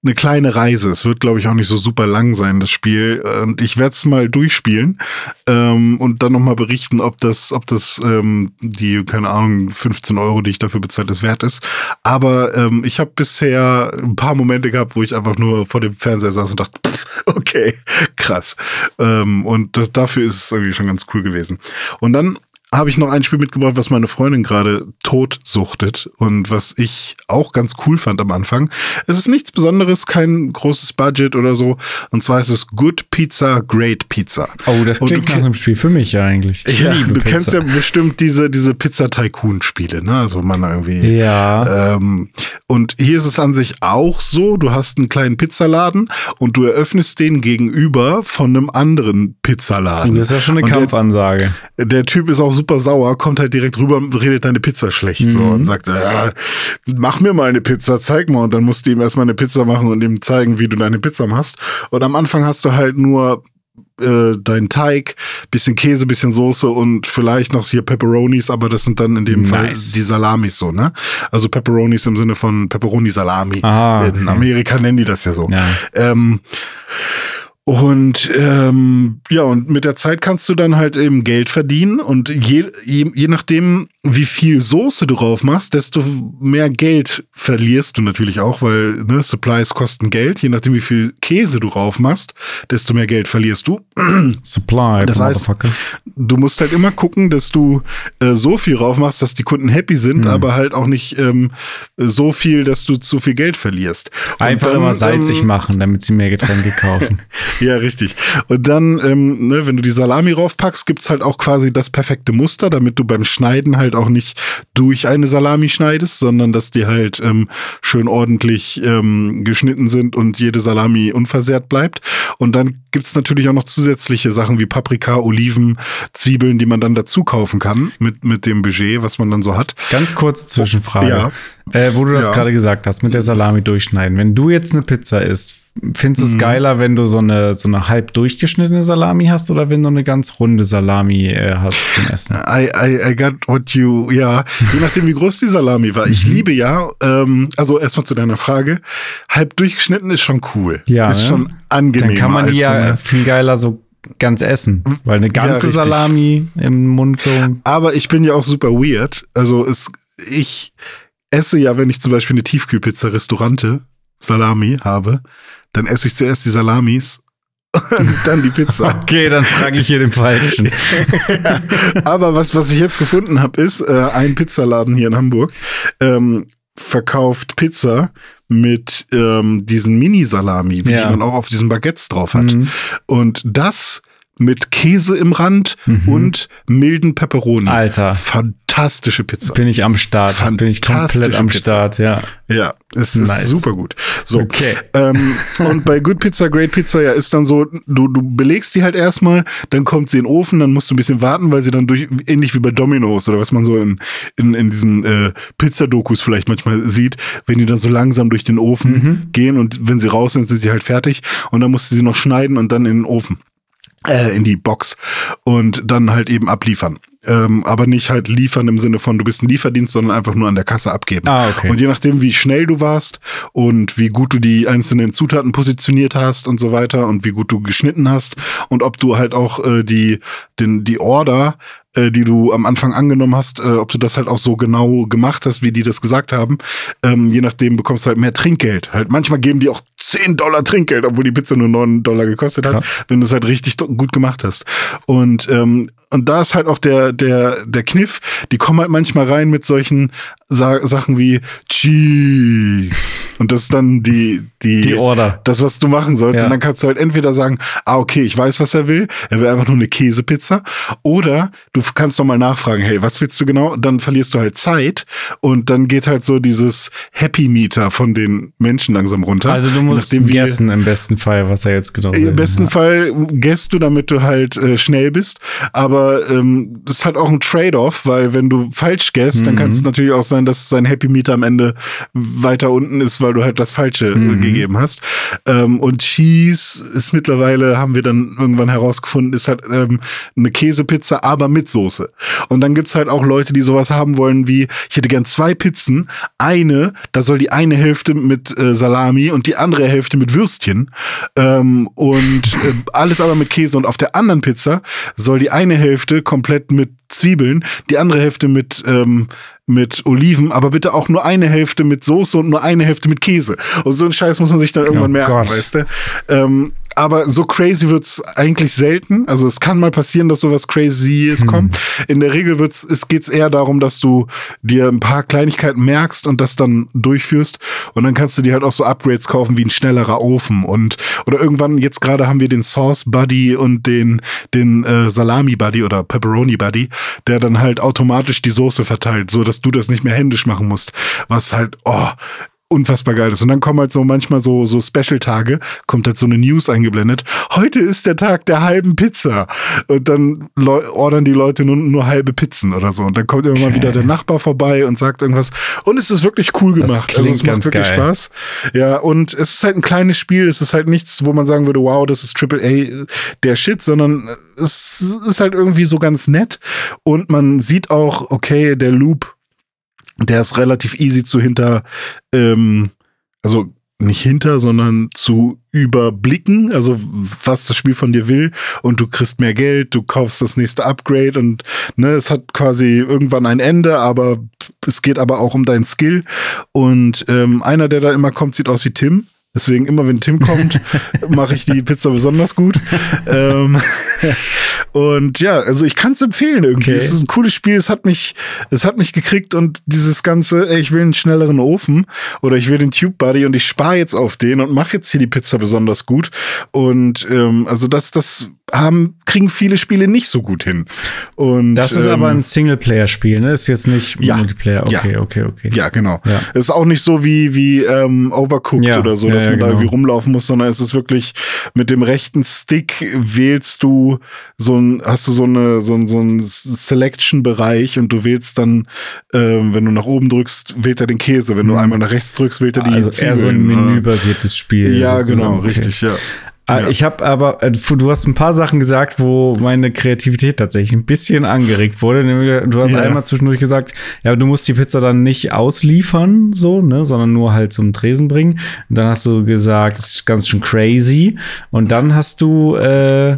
eine kleine Reise. Es wird, glaube ich, auch nicht so super lang sein, das Spiel. Und ich werde es mal durchspielen ähm, und dann nochmal berichten, ob das, ob das ähm, die, keine Ahnung, 15 Euro, die ich dafür bezahlt, das wert ist. Aber ähm, ich habe bisher ein paar Momente gehabt, wo ich einfach nur vor dem Fernseher saß und dachte, pff, okay, krass. Ähm, und das, dafür ist es irgendwie schon ganz cool gewesen. Und dann habe ich noch ein Spiel mitgebracht, was meine Freundin gerade tot suchtet und was ich auch ganz cool fand am Anfang. Es ist nichts Besonderes, kein großes Budget oder so. Und zwar ist es Good Pizza, Great Pizza. Oh, das klingt nach einem Spiel für mich ja eigentlich. Ich ja, du Pizza. kennst ja bestimmt diese, diese Pizza-Tycoon-Spiele, ne? Also man irgendwie. Ja. Ähm, und hier ist es an sich auch so, du hast einen kleinen Pizzaladen und du eröffnest den gegenüber von einem anderen Pizzaladen. das ist ja schon eine Und der- Kampfansage. der Typ ist auch super sauer, kommt halt direkt rüber und redet deine Pizza schlecht so Mhm. und sagt, äh, mach mir mal eine Pizza, zeig mal. Und dann musst du ihm erstmal eine Pizza machen und ihm zeigen, wie du deine Pizza machst. Und am Anfang hast du halt nur äh, deinen Teig, bisschen Käse, bisschen Soße und vielleicht noch hier Pepperonis, aber das sind dann in dem Fall Nice. die Salamis so, ne? Also Pepperonis im Sinne von Pepperoni Salami. Ah, In okay. Amerika nennen die das ja so. Ja. Ähm, und ähm, ja, und mit der Zeit kannst du dann halt eben Geld verdienen und je, je, je nachdem, wie viel Soße du drauf machst, desto mehr Geld verlierst du natürlich auch, weil ne, Supplies kosten Geld. Je nachdem, wie viel Käse du drauf machst, desto mehr Geld verlierst du. Supply, Das heißt, du musst halt immer gucken, dass du äh, so viel drauf machst, dass die Kunden happy sind, Hm. aber halt auch nicht ähm, so viel, dass du zu viel Geld verlierst. Und einfach dann, immer salzig ähm, machen, damit sie mehr Getränke kaufen. Ja, richtig. Und dann, ähm, ne, wenn du die Salami raufpackst, gibt's halt auch quasi das perfekte Muster, damit du beim Schneiden halt auch nicht durch eine Salami schneidest, sondern dass die halt ähm, schön ordentlich ähm, geschnitten sind und jede Salami unversehrt bleibt. Und dann gibt's natürlich auch noch zusätzliche Sachen wie Paprika, Oliven, Zwiebeln, die man dann dazu kaufen kann mit, mit dem Budget, was man dann so hat. Ganz kurz Zwischenfrage. Ja. Äh, wo du das Ja. gerade gesagt hast, mit der Salami durchschneiden. Wenn du jetzt eine Pizza isst, findest du es geiler, wenn du so eine, so eine halb durchgeschnittene Salami hast oder wenn du eine ganz runde Salami äh, hast zum Essen? I, I, I got what you, ja, je nachdem, wie groß die Salami war. Mhm. Ich liebe ja, ähm, also erstmal zu deiner Frage, halb durchgeschnitten ist schon cool. Ja, Ist ne? schon angenehm. Dann kann man die ja eine, viel geiler so ganz essen, weil eine ganze richtig. Salami im Mund so. aber ich bin ja auch super weird. Also es, ich esse ja, wenn ich zum Beispiel eine Tiefkühlpizza Restaurante Salami habe, dann esse ich zuerst die Salamis und dann die Pizza. Okay, dann frage ich hier den Falschen. Aber was, was ich jetzt gefunden habe, ist, äh, ein Pizzaladen hier in Hamburg ähm, verkauft Pizza mit ähm, diesen Mini-Salami, wie Ja. die man auch auf diesen Baguettes drauf hat. Mhm. Und das mit Käse im Rand und milden Peperoni. Alter. Fantastische Pizza. Bin ich am Start. Bin ich komplett am Pizza. Start, ja. Ja, es Nice. ist super gut. So, Okay. ähm, und bei Good Pizza, Great Pizza ja ist dann so, du, du belegst die halt erstmal, dann kommt sie in den Ofen, dann musst du ein bisschen warten, weil sie dann durch, ähnlich wie bei Domino's oder was man so in, in, in diesen äh, Pizzadokus vielleicht manchmal sieht, wenn die dann so langsam durch den Ofen Mhm. gehen und wenn sie raus sind, sind sie halt fertig und dann musst du sie noch schneiden und dann in den Ofen in die Box und dann halt eben abliefern. Ähm, aber nicht halt liefern im Sinne von, du bist ein Lieferdienst, sondern einfach nur an der Kasse abgeben. Ah, okay. Und je nachdem, wie schnell du warst und wie gut du die einzelnen Zutaten positioniert hast und so weiter und wie gut du geschnitten hast und ob du halt auch äh, die, den, die Order äh, die du am Anfang angenommen hast, äh, ob du das halt auch so genau gemacht hast, wie die das gesagt haben. Ähm, je nachdem bekommst du halt mehr Trinkgeld. Halt manchmal geben die auch 10 Dollar Trinkgeld, obwohl die Pizza nur 9 Dollar gekostet hat, Krass. wenn du es halt richtig gut gemacht hast. Und, ähm, und da ist halt auch der, der, der Kniff, die kommen halt manchmal rein mit solchen Sa Sachen wie Cheese. Und das ist dann die, die, Die Order. das, was du machen sollst. Ja. Und dann kannst du halt entweder sagen, ah, okay, ich weiß, was er will. Er will einfach nur eine Käsepizza. Oder du kannst noch mal nachfragen, hey, was willst du genau? Dann verlierst du halt Zeit. Und dann geht halt so dieses Happy Meter von den Menschen langsam runter. Also du musst nachdem, guessen im besten Fall, was er jetzt genau will. Im besten ja. Fall gehst du, damit du halt äh, schnell bist. Aber ähm, das ist halt auch ein Trade-off, weil wenn du falsch gehst, dann kann es natürlich auch sein, dass sein Happy Meter am Ende weiter unten ist, weil du halt das Falsche äh, gegeben hast. Ähm, und Cheese ist mittlerweile, haben wir dann irgendwann herausgefunden, ist halt ähm, eine Käsepizza, aber mit Soße. Und dann gibt's halt auch Leute, die sowas haben wollen wie, ich hätte gern zwei Pizzen. Eine, da soll die eine Hälfte mit äh, Salami und die andere Hälfte mit Würstchen. Ähm, und äh, alles aber mit Käse. Und auf der anderen Pizza soll die eine Hälfte komplett mit Zwiebeln, die andere Hälfte mit, ähm, mit Oliven, aber bitte auch nur eine Hälfte mit Soße und nur eine Hälfte mit Käse. Und so einen Scheiß muss man sich dann irgendwann Oh merken, Gott. weißt du? Ähm, aber so crazy wird's eigentlich selten. Also es kann mal passieren, dass sowas Crazyes Hm. kommt. In der Regel wird's, es geht's eher darum, dass du dir ein paar Kleinigkeiten merkst und das dann durchführst. Und dann kannst du dir halt auch so Upgrades kaufen wie ein schnellerer Ofen und oder irgendwann jetzt gerade haben wir den Sauce Buddy und den den äh, Salami Buddy oder Pepperoni Buddy, der dann halt automatisch die Soße verteilt, so dass du das nicht mehr händisch machen musst. Was halt oh unfassbar geil ist. Und dann kommen halt so manchmal so, so Special-Tage, kommt halt so eine News eingeblendet. Heute ist der Tag der halben Pizza. Und dann ordern die Leute nur, nur halbe Pizzen oder so. Und dann kommt irgendwann Okay. wieder der Nachbar vorbei und sagt irgendwas. Und es ist wirklich cool Das gemacht. klingt also es macht wirklich geil. Spaß. Ja, und es ist halt ein kleines Spiel. Es ist halt nichts, wo man sagen würde, wow, das ist Triple A der Shit, sondern es ist halt irgendwie so ganz nett. Und man sieht auch, okay, der Loop der ist relativ easy zu hinter, ähm, also nicht hinter, sondern zu überblicken, also was das Spiel von dir will und du kriegst mehr Geld, du kaufst das nächste Upgrade und ne, es hat quasi irgendwann ein Ende, aber es geht aber auch um deinen Skill und ähm, einer, der da immer kommt, sieht aus wie Tim. Deswegen immer, wenn Tim kommt, mache ich die Pizza besonders gut. ähm, und ja, also ich kann es empfehlen irgendwie. Okay. Es ist ein cooles Spiel. Es hat mich, es hat mich gekriegt und dieses ganze, ey, ich will einen schnelleren Ofen oder ich will den Tube Buddy und ich spare jetzt auf den und mache jetzt hier die Pizza besonders gut. Und ähm, also das, das haben, kriegen viele Spiele nicht so gut hin. Und, das ist ähm, aber ein Singleplayer-Spiel, ne? Ist jetzt nicht ja, Multiplayer. Okay, ja, okay, okay. Ja, genau. Ja. Ist auch nicht so wie, wie ähm, Overcooked ja, oder so, dass man genau. da irgendwie rumlaufen muss, sondern es ist wirklich mit dem rechten Stick wählst du so ein, hast du so eine, so ein, so ein Selection-Bereich und du wählst dann, ähm, wenn du nach oben drückst, wählt er den Käse. Wenn du mhm. einmal nach rechts drückst, wählt er die Also Zwiebeln. eher so ein menübasiertes Spiel. Ja, genau, okay. richtig, ja. Ah, ja. Ich habe aber, äh, du hast ein paar Sachen gesagt, wo meine Kreativität tatsächlich ein bisschen angeregt wurde. Du hast ja. einmal zwischendurch gesagt, ja, du musst die Pizza dann nicht ausliefern, so, ne, sondern nur halt zum Tresen bringen. Und dann hast du gesagt, das ist ganz schön crazy. Und dann hast du äh,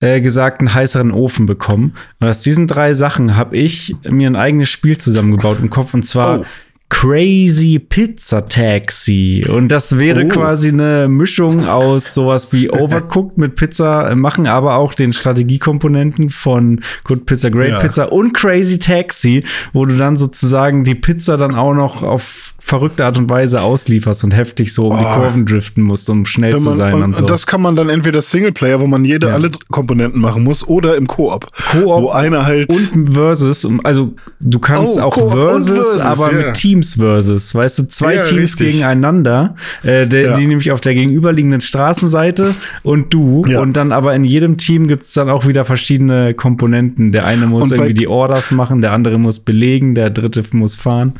äh, gesagt, einen heißeren Ofen bekommen. Und aus diesen drei Sachen habe ich mir ein eigenes Spiel zusammengebaut im Kopf. Und zwar oh. Crazy Pizza Taxi. Und das wäre oh. quasi eine Mischung aus sowas wie Overcooked mit Pizza machen, aber auch den Strategiekomponenten von Good Pizza, Great ja. Pizza und Crazy Taxi, wo du dann sozusagen die Pizza dann auch noch auf verrückte Art und Weise auslieferst und heftig so um oh. die Kurven driften musst, um schnell man, zu sein und, und, so. das kann man dann entweder Singleplayer, wo man jede ja. alle Komponenten machen muss, oder im Koop. Koop wo einer halt und Versus, also du kannst oh, auch Versus, versus, aber ja. mit Teams Versus, weißt du, zwei ja, Teams richtig. gegeneinander, äh, der, die nämlich auf der gegenüberliegenden Straßenseite und du und dann aber in jedem Team gibt es dann auch wieder verschiedene Komponenten. Der eine muss irgendwie die Orders machen, der andere muss belegen, der dritte muss fahren.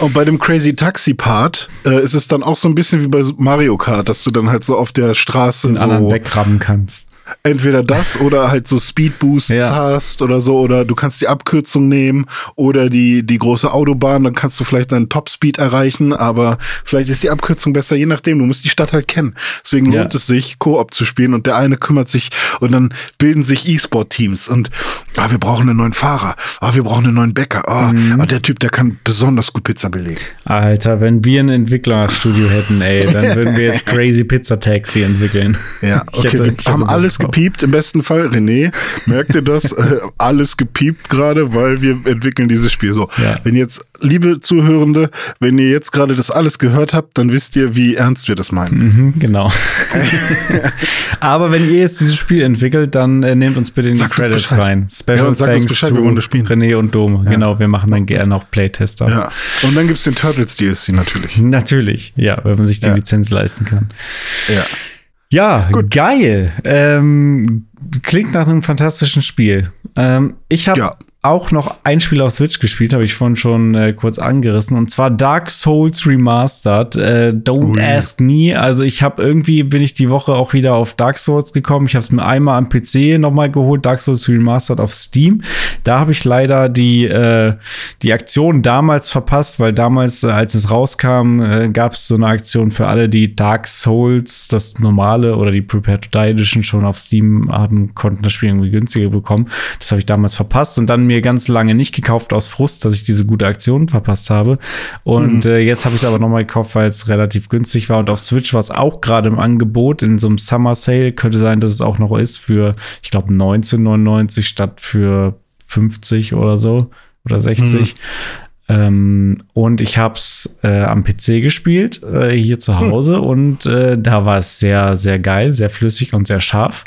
Und bei dem Crazy Taxi Part äh, ist es dann auch so ein bisschen wie bei Mario Kart, dass du dann halt so auf der Straße Den so anderen wegrammen kannst entweder das oder halt so Speedboosts ja. hast oder so oder du kannst die Abkürzung nehmen oder die die große Autobahn, dann kannst du vielleicht deinen Topspeed erreichen, aber vielleicht ist die Abkürzung besser, je nachdem. Du musst die Stadt halt kennen. Deswegen ja. lohnt es sich Koop zu spielen und der eine kümmert sich und dann bilden sich E-Sport Teams und ah, wir brauchen einen neuen Fahrer, ah, wir brauchen einen neuen Bäcker, ah, mhm. ah, der Typ, der kann besonders gut Pizza belegen. Alter, wenn wir ein Entwicklerstudio hätten, ey, dann würden wir jetzt Crazy Pizza Taxi entwickeln. Ja, okay, hätte, wir haben alles gepiept, im besten Fall. René, merkt ihr das? äh, alles gepiept gerade, weil wir entwickeln dieses Spiel. So, ja. wenn jetzt, liebe Zuhörende, wenn ihr jetzt gerade das alles gehört habt, dann wisst ihr, wie ernst wir das meinen. Mhm, genau. Aber wenn ihr jetzt dieses Spiel entwickelt, dann äh, nehmt uns bitte in die Sag Credits rein. Special ja, thanks Bescheid, to René und Dome. Ja. Genau, wir machen dann gerne auch Playtester. Ja. Und dann gibt es den Turtles DLC natürlich. Natürlich, ja, wenn man sich die. Lizenz leisten kann. Ja. Ja, Gut. geil. Ähm, klingt nach einem fantastischen Spiel. Ähm, ich habe ja auch noch ein Spiel auf Switch gespielt, habe ich vorhin schon äh, kurz angerissen, und zwar Dark Souls Remastered. Äh, Don't Ui. ask me. Also ich habe irgendwie bin ich die Woche auch wieder auf Dark Souls gekommen. Ich habe es mir einmal am PC nochmal geholt, Dark Souls Remastered auf Steam. Da habe ich leider die äh, die Aktion damals verpasst, weil damals, äh, als es rauskam, äh, gab es so eine Aktion für alle, die Dark Souls, das normale oder die Prepared to Die Edition schon auf Steam haben, konnten das Spiel irgendwie günstiger bekommen. Das habe ich damals verpasst und dann mir ganz lange nicht gekauft aus Frust, dass ich diese gute Aktion verpasst habe. Und mhm. äh, jetzt habe ich es aber nochmal gekauft, weil es relativ günstig war. Und auf Switch war es auch gerade im Angebot in so einem Summer Sale. Könnte sein, dass es auch noch ist für, ich glaube, 19,99 statt für 50 oder so oder 60. Mhm. Ähm, und ich habe es äh, am PC gespielt, äh, hier zu hm. Hause. Hm. Und äh, da war es sehr, sehr geil, sehr flüssig und sehr scharf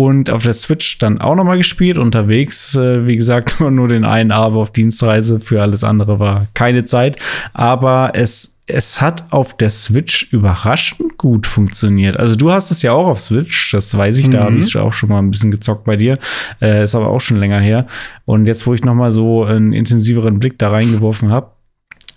und auf der Switch dann auch nochmal gespielt. Unterwegs, äh, wie gesagt, nur den einen Abend auf Dienstreise. Für alles andere war keine Zeit. Aber es, es hat auf der Switch überraschend gut funktioniert. Also du hast es ja auch auf Switch, das weiß ich. Mhm. Da habe ich auch schon mal ein bisschen gezockt bei dir. Äh, ist aber auch schon länger her. Und jetzt, wo ich nochmal so einen intensiveren Blick da reingeworfen habe,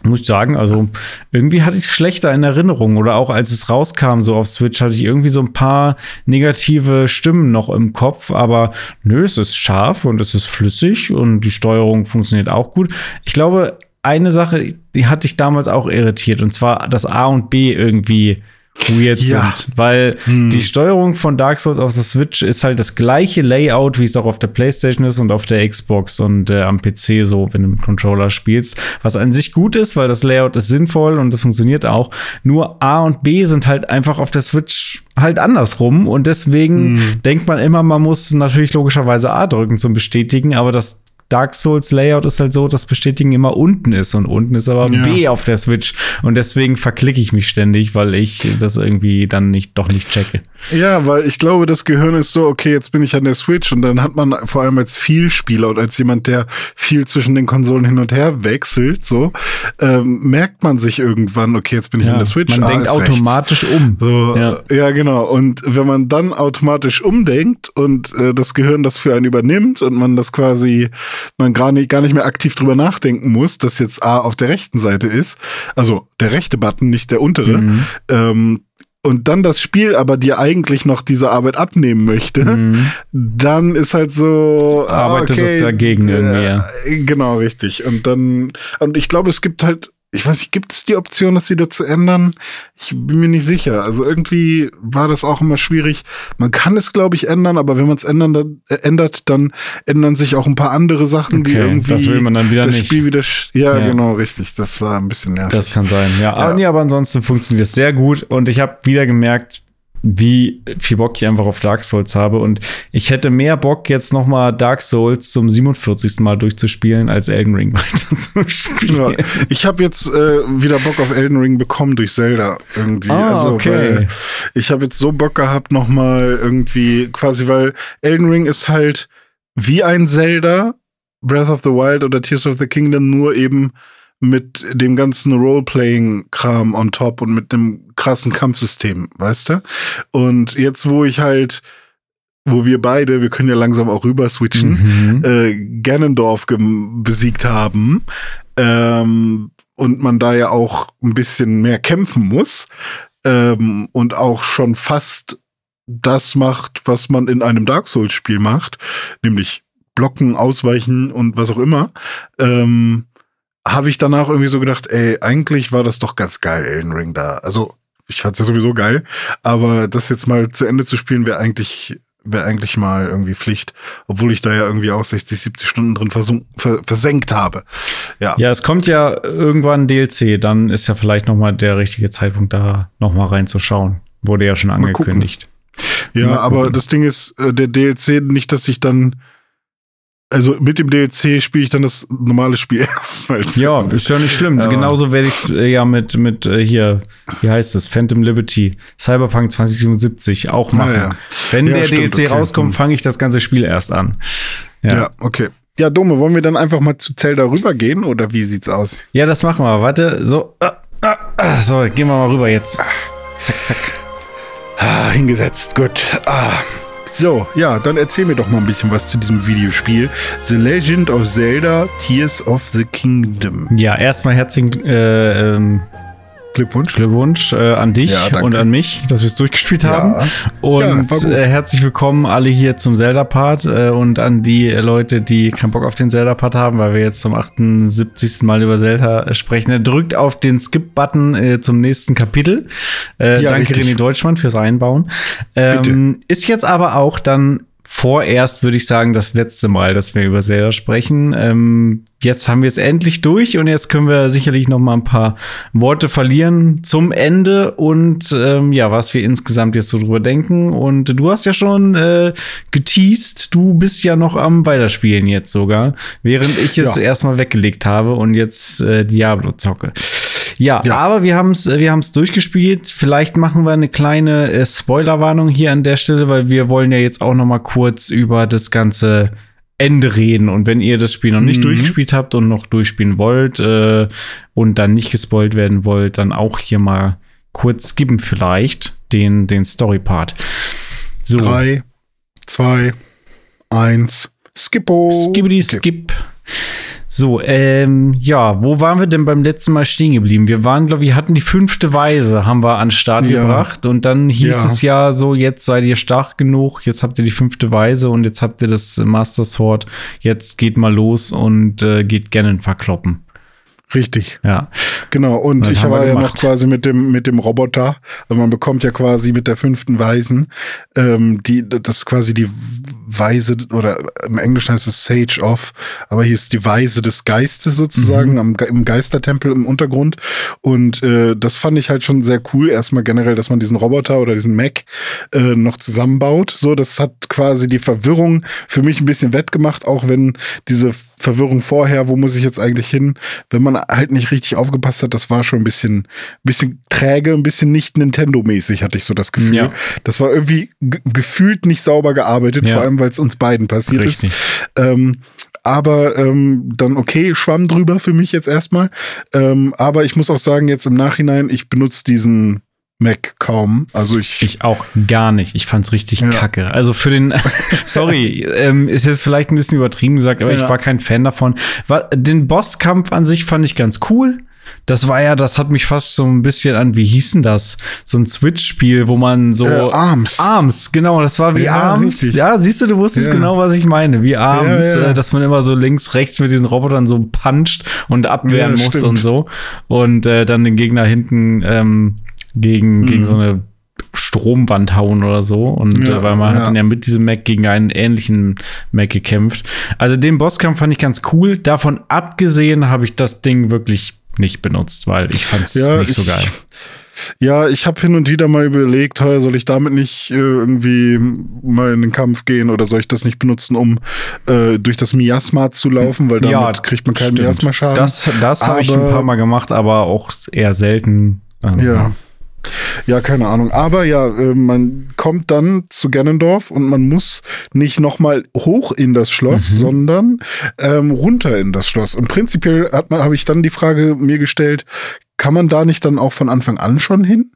muss ich sagen, also irgendwie hatte ich es schlechter in Erinnerung oder auch als es rauskam, so auf Switch, hatte ich irgendwie so ein paar negative Stimmen noch im Kopf, aber nö, es ist scharf und es ist flüssig und die Steuerung funktioniert auch gut. Ich glaube, eine Sache, die hatte ich damals auch irritiert und zwar das A und B irgendwie weird Ja. sind. Weil Hm. die Steuerung von Dark Souls auf der Switch ist halt das gleiche Layout, wie es auch auf der Playstation ist und auf der Xbox und äh, am PC so, wenn du mit Controller spielst. Was an sich gut ist, weil das Layout ist sinnvoll und das funktioniert auch. Nur A und B sind halt einfach auf der Switch halt andersrum und deswegen Hm. denkt man immer, man muss natürlich logischerweise A drücken zum Bestätigen, aber das Dark Souls Layout ist halt so, dass Bestätigen immer unten ist und unten ist aber Ja. B auf der Switch und deswegen verklicke ich mich ständig, weil ich das irgendwie dann nicht doch nicht checke. Ja, weil ich glaube, das Gehirn ist so, okay, jetzt bin ich an der Switch und dann hat man vor allem als Vielspieler und als jemand, der viel zwischen den Konsolen hin und her wechselt, so, ähm, merkt man sich irgendwann, okay, jetzt bin ich an der Switch. man ah, denkt ist rechts. automatisch um. So, Ja. ja. genau. Und wenn man dann automatisch umdenkt und äh, das Gehirn das für einen übernimmt und man das quasi, man gar nicht, gar nicht mehr aktiv drüber nachdenken muss, dass jetzt A auf der rechten Seite ist, also der rechte Button, nicht der untere, Mhm. ähm, und dann das Spiel aber dir eigentlich noch diese Arbeit abnehmen möchte, Mhm. dann ist halt so. ah, Arbeitet das dagegen irgendwie, ja. äh, Genau, richtig. Und dann, und ich glaube, es gibt halt, ich weiß nicht, gibt es die Option, das wieder zu ändern? Ich bin mir nicht sicher. Also irgendwie war das auch immer schwierig. Man kann es, glaube ich, ändern, aber wenn man es ändern, äh, ändert, dann ändern sich auch ein paar andere Sachen, die Okay, irgendwie das will man dann wieder das nicht. Spiel wieder. Ja, Ja. genau, richtig. Das war ein bisschen nervig. Das kann sein, ja. Aber, Ja. nee, aber ansonsten funktioniert es sehr gut und ich habe wieder gemerkt, wie viel Bock ich einfach auf Dark Souls habe und ich hätte mehr Bock jetzt noch mal Dark Souls zum 47. Mal durchzuspielen als Elden Ring weiterzuspielen. Ja, ich habe jetzt äh, wieder Bock auf Elden Ring bekommen durch Zelda irgendwie. Ah, also, okay. weil ich habe jetzt so Bock gehabt, noch mal irgendwie quasi, weil Elden Ring ist halt wie ein Zelda, Breath of the Wild oder Tears of the Kingdom, nur eben mit dem ganzen Roleplaying-Kram on top und mit dem krassen Kampfsystem, weißt du? Und jetzt, wo ich halt, wo wir beide, wir können ja langsam auch rüber switchen, Mhm. äh, Ganondorf besiegt haben ähm, und man da ja auch ein bisschen mehr kämpfen muss ähm, und auch schon fast das macht, was man in einem Dark Souls Spiel macht, nämlich blocken, ausweichen und was auch immer, ähm, habe ich danach irgendwie so gedacht, ey, eigentlich war das doch ganz geil, Elden Ring da. Also ich fand's ja sowieso geil, aber das jetzt mal zu Ende zu spielen wäre eigentlich wäre eigentlich mal irgendwie Pflicht, obwohl ich da ja irgendwie auch 60, 70 Stunden drin ver, versenkt habe. Ja. Ja, es kommt ja irgendwann DLC, dann ist ja vielleicht noch mal der richtige Zeitpunkt da noch mal reinzuschauen. Wurde ja schon angekündigt. Ja, aber das Ding ist, äh, der DLC, nicht, dass ich dann, also mit dem DLC spiele ich dann das normale Spiel erst. weil's- Ja, ist ja nicht schlimm. Aber- Genauso werde ich es äh, ja mit, mit äh, hier, wie heißt es, Phantom Liberty, Cyberpunk 2077 auch machen. Ah, ja. Wenn Ja, der stimmt, DLC okay. rauskommt, fange ich das ganze Spiel erst an. ja. Ja. okay. Ja, Dome, wollen wir dann einfach mal zu Zelda rübergehen oder wie sieht's aus? Ja, das machen wir. Warte, so. Ah, ah, ah, so, gehen wir mal rüber jetzt. Zack, zack. Ah, hingesetzt, gut. Ah. So, ja, dann erzähl mir doch mal ein bisschen was zu diesem Videospiel. The Legend of Zelda Tears of the Kingdom. Ja, erstmal herzlichen äh, ähm, Glückwunsch. Glückwunsch äh, an dich Ja, und an mich, dass wir es durchgespielt haben. Ja. Und Ja, äh, herzlich willkommen alle hier zum Zelda-Part äh, und an die Leute, die keinen Bock auf den Zelda-Part haben, weil wir jetzt zum 78. Mal über Zelda äh, sprechen. Drückt auf den Skip-Button äh, zum nächsten Kapitel. Äh, danke richtig. René Deutschmann fürs Einbauen. Ähm, ist jetzt aber auch dann vorerst, würde ich sagen, das letzte Mal, dass wir über Zelda sprechen. Ähm, jetzt haben wir es endlich durch und jetzt können wir sicherlich noch mal ein paar Worte verlieren zum Ende und ähm, ja, was wir insgesamt jetzt so drüber denken. Und du hast ja schon äh, geteased, du bist ja noch am Weiterspielen jetzt sogar, während ich es Ja. erstmal weggelegt habe und jetzt äh, Diablo zocke. Ja, Ja. aber wir haben es wir haben's durchgespielt. Vielleicht machen wir eine kleine äh, Spoilerwarnung hier an der Stelle, weil wir wollen ja jetzt auch noch mal kurz über das ganze Ende reden. Und wenn ihr das Spiel noch nicht Mhm. durchgespielt habt und noch durchspielen wollt äh, und dann nicht gespoilt werden wollt, dann auch hier mal kurz skippen vielleicht den, den Story-Part. So, Drei, zwei, eins. Skippo. Skibbity Okay. So, ähm, ja, wo waren wir denn beim letzten Mal stehen geblieben? Wir waren, glaube ich, hatten die fünfte Weise, haben wir an den Start Ja. gebracht und dann hieß Ja. es ja so, jetzt seid ihr stark genug, jetzt habt ihr die fünfte Weise und jetzt habt ihr das Master Sword, jetzt geht mal los und äh, geht Ganon verkloppen. Richtig. Ja. Genau, und ich war ja noch quasi mit dem, mit dem Roboter. Also man bekommt ja quasi mit der fünften Weisen, ähm, die, das ist quasi die Weise, oder im Englischen heißt es Sage of, aber hier ist die Weise des Geistes sozusagen am, Ge- im Geistertempel im Untergrund. Und äh, das fand ich halt schon sehr cool. Erstmal generell, dass man diesen Roboter oder diesen Mac äh, noch zusammenbaut. So, das hat quasi die Verwirrung für mich ein bisschen wettgemacht, auch wenn diese Verwirrung vorher, wo muss ich jetzt eigentlich hin, wenn man halt nicht richtig aufgepasst hat, das war schon ein bisschen, bisschen träge, ein bisschen nicht Nintendo-mäßig, hatte ich so das Gefühl. Ja. Das war irgendwie ge- gefühlt nicht sauber gearbeitet, Ja. vor allem, weil es uns beiden passiert Richtig. ist. Ähm, aber ähm, dann okay, Schwamm drüber für mich jetzt erstmal. Ähm, aber ich muss auch sagen, jetzt im Nachhinein, ich benutze diesen Mac kaum. Also ich, Ich auch gar nicht. Ich fand's richtig Ja. kacke. Also für den, sorry, ähm, ist jetzt vielleicht ein bisschen übertrieben gesagt, aber ich Ja. war kein Fan davon. War, den Bosskampf an sich fand ich ganz cool. Das war ja, das hat mich fast so ein bisschen an, wie hieß denn das? So ein Switch-Spiel, wo man so. Äh, Arms. Arms, genau, das war wie Ja, Arms. richtig. Ja, siehst du, du wusstest Ja. genau, was ich meine. Wie Arms, Ja. Äh, dass man immer so links, rechts mit diesen Robotern so puncht und abwehren muss stimmt. und so. Und äh, dann den Gegner hinten ähm, gegen, Mhm. gegen so eine Stromwand hauen oder so. Und Ja, äh, weil man ja. hat dann ja mit diesem Mac gegen einen ähnlichen Mac gekämpft. Also den Bosskampf fand ich ganz cool. Davon abgesehen habe ich das Ding wirklich nicht benutzt, weil ich fand es Ja, nicht so geil. Ja, ich habe hin und wieder mal überlegt, heuer soll ich damit nicht äh, irgendwie mal in den Kampf gehen oder soll ich das nicht benutzen, um äh, durch das Miasma zu laufen, weil damit kriegt man keinen. Miasma-Schaden. Das, das habe ich ein paar Mal gemacht, aber auch eher selten. Ähm, Ja. Ja, keine Ahnung. Aber ja, äh, man kommt dann zu Ganondorf und man muss nicht nochmal hoch in das Schloss, Mhm. sondern ähm, runter in das Schloss. Und prinzipiell hat man, habe ich dann die Frage mir gestellt, kann man da nicht dann auch von Anfang an schon hin?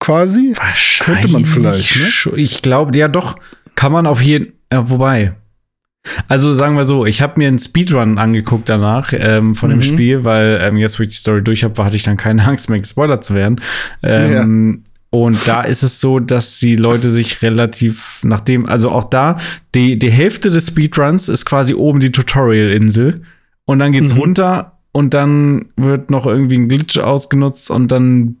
Quasi? Wahrscheinlich. Könnte man vielleicht, ne? Ich glaube, ja doch, kann man auf jeden ja, wobei. Also sagen wir so, ich habe mir einen Speedrun angeguckt danach ähm, von dem Mhm. Spiel, weil ähm, jetzt, wo ich die Story durch habe, hatte ich dann keine Angst mehr, gespoilert zu werden. Ähm, Und da ist es so, dass die Leute sich relativ nachdem, also auch da, die, die Hälfte des Speedruns ist quasi oben die Tutorial-Insel. Und dann geht's Mhm. runter und dann wird noch irgendwie ein Glitch ausgenutzt und dann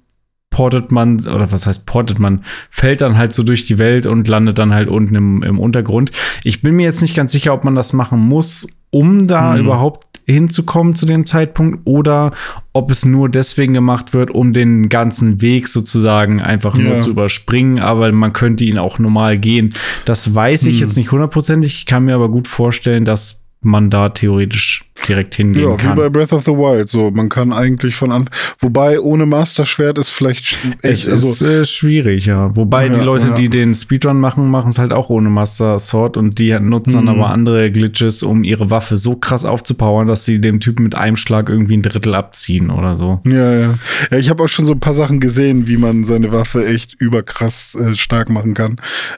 portet man, oder was heißt portet man, fällt dann halt so durch die Welt und landet dann halt unten im, im Untergrund. Ich bin mir jetzt nicht ganz sicher, ob man das machen muss, um da Mhm. überhaupt hinzukommen zu dem Zeitpunkt oder ob es nur deswegen gemacht wird, um den ganzen Weg sozusagen einfach nur Ja. zu überspringen, aber man könnte ihn auch normal gehen. Das weiß ich Mhm. jetzt nicht hundertprozentig. Ich kann mir aber gut vorstellen, dass man da theoretisch direkt hingehen Ja, wie kann. bei Breath of the Wild. So, man kann eigentlich von Anfang. Wobei ohne Master-Schwert ist vielleicht sch- Es echt. Also, ist äh, schwierig, ja. Wobei die Ja, Leute, ja. die den Speedrun machen, machen es halt auch ohne Master Sword und die nutzen dann Mhm. aber andere Glitches, um ihre Waffe so krass aufzupowern, dass sie dem Typen mit einem Schlag irgendwie ein Drittel abziehen oder so. Ja, ja. Ja, ich habe auch schon so ein paar Sachen gesehen, wie man seine Waffe echt überkrass äh, stark machen kann.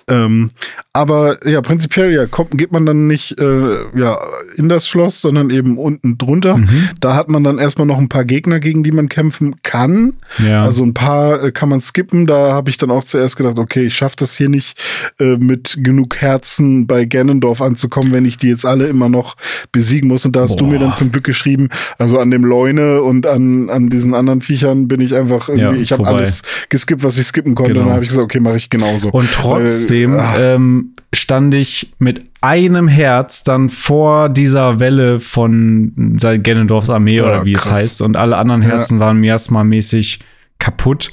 Ähm, aber ja, prinzipiell ja, kommt, geht man dann nicht äh, ja, in das Schloss, sondern eben unten drunter. Mhm. Da hat man dann erstmal noch ein paar Gegner, gegen die man kämpfen kann. Ja. Also ein paar äh, kann man skippen. Da habe ich dann auch zuerst gedacht, okay, ich schaffe das hier nicht äh, mit genug Herzen bei Ganondorf anzukommen, wenn ich die jetzt alle immer noch besiegen muss. Und da hast du Boah. mir dann zum Glück geschrieben, also an dem Leune und an, an diesen anderen Viechern bin ich einfach irgendwie, Ja, ich habe alles geskippt, was ich skippen konnte. Genau. Und dann habe ich gesagt, okay, mache ich genauso. Und trotzdem ah, ähm, stand ich mit einem Herz dann vor dieser Welle von sei- Ganondorfs Armee Ja, oder wie es krass. heißt. Und alle anderen Ja. Herzen waren miasma-mäßig kaputt.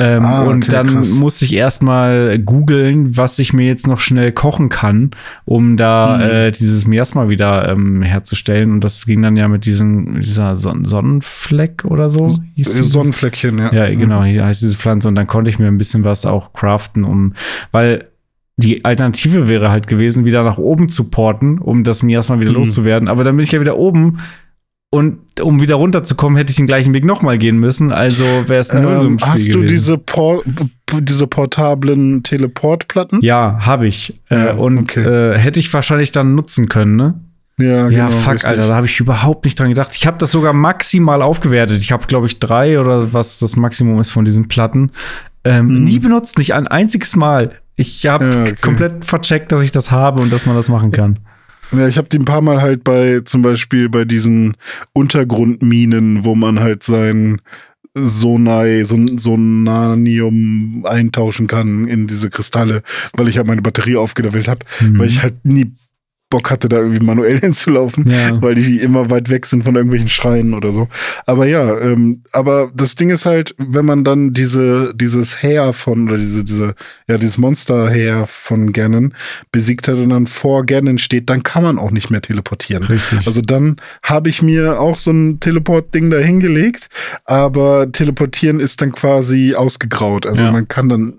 Ähm, Ah, okay, und dann krass. musste ich erstmal googeln, was ich mir jetzt noch schnell kochen kann, um da Mhm. äh, dieses Miasma wieder ähm, herzustellen. Und das ging dann ja mit diesem, dieser Son Sonnenfleck oder so. hieß äh? Sonnenfleckchen, ja. Ja, genau, hier heißt diese Pflanze. Und dann konnte ich mir ein bisschen was auch craften, um, weil die Alternative wäre halt gewesen, wieder nach oben zu porten, um das Miasma wieder Mhm. loszuwerden. Aber dann bin ich ja wieder oben. Und um wieder runterzukommen, hätte ich den gleichen Weg nochmal gehen müssen. Also wäre es null so Ähm, im Spiel hast du gewesen. diese, por diese portablen Teleportplatten? Ja, habe ich. Ja, äh, und okay. äh, hätte ich wahrscheinlich dann nutzen können, ne? Ja, Ja, genau, fuck, richtig. Alter, da habe ich überhaupt nicht dran gedacht. Ich habe das sogar maximal aufgewertet. Ich habe, glaube ich, drei oder was das Maximum ist von diesen Platten. Ähm, Mhm. Nie benutzt, nicht ein einziges Mal. Ich habe Ja, okay. komplett vercheckt, dass ich das habe und dass man das machen kann. Ja, ich habe die ein paar Mal halt bei, zum Beispiel bei diesen Untergrundminen, wo man halt sein Sonai, Son Sonanium eintauschen kann in diese Kristalle, weil ich halt meine Batterie aufgelevelt habe, Mhm. weil ich halt nie Bock hatte, da irgendwie manuell hinzulaufen, Ja. weil die immer weit weg sind von irgendwelchen Schreien oder so. Aber ja, ähm, aber das Ding ist halt, wenn man dann diese, dieses Heer von, oder diese, diese, ja, dieses Monster-Heer von Ganon besiegt hat und dann vor Ganon steht, dann kann man auch nicht mehr teleportieren. Richtig. Also dann habe ich mir auch so ein Teleport-Ding da hingelegt, aber teleportieren ist dann quasi ausgegraut. Also Ja. man kann dann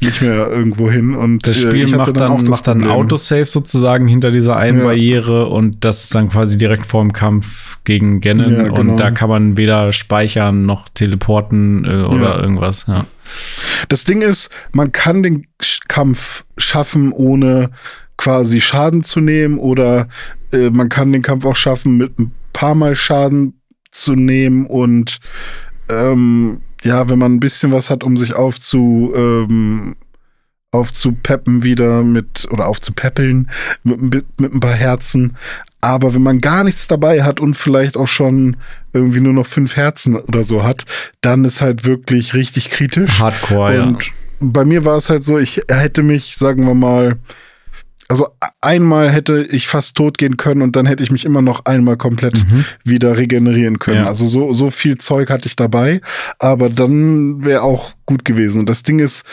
nicht mehr irgendwo hin und Das äh, Spiel hatte macht dann, auch das macht dann. Autosave sozusagen hinter dieser einen Ja. Barriere und das ist dann quasi direkt vor dem Kampf gegen Ganon Ja, genau. und da kann man weder speichern noch teleporten äh, oder Ja. irgendwas. Ja. Das Ding ist, man kann den Kampf schaffen, ohne quasi Schaden zu nehmen oder äh, man kann den Kampf auch schaffen, mit ein paar Mal Schaden zu nehmen und ähm, ja, wenn man ein bisschen was hat, um sich aufzu ähm, aufzupeppen wieder mit oder aufzupäppeln mit, mit, mit ein paar Herzen. Aber wenn man gar nichts dabei hat und vielleicht auch schon irgendwie nur noch fünf Herzen oder so hat, dann ist halt wirklich richtig kritisch. Hardcore, ja. Und bei mir war es halt so, ich hätte mich, sagen wir mal, also einmal hätte ich fast tot gehen können und dann hätte ich mich immer noch einmal komplett wieder regenerieren können. Mhm. Ja. Also so, so viel Zeug hatte ich dabei, aber dann wäre auch gut gewesen. Und das Ding ist,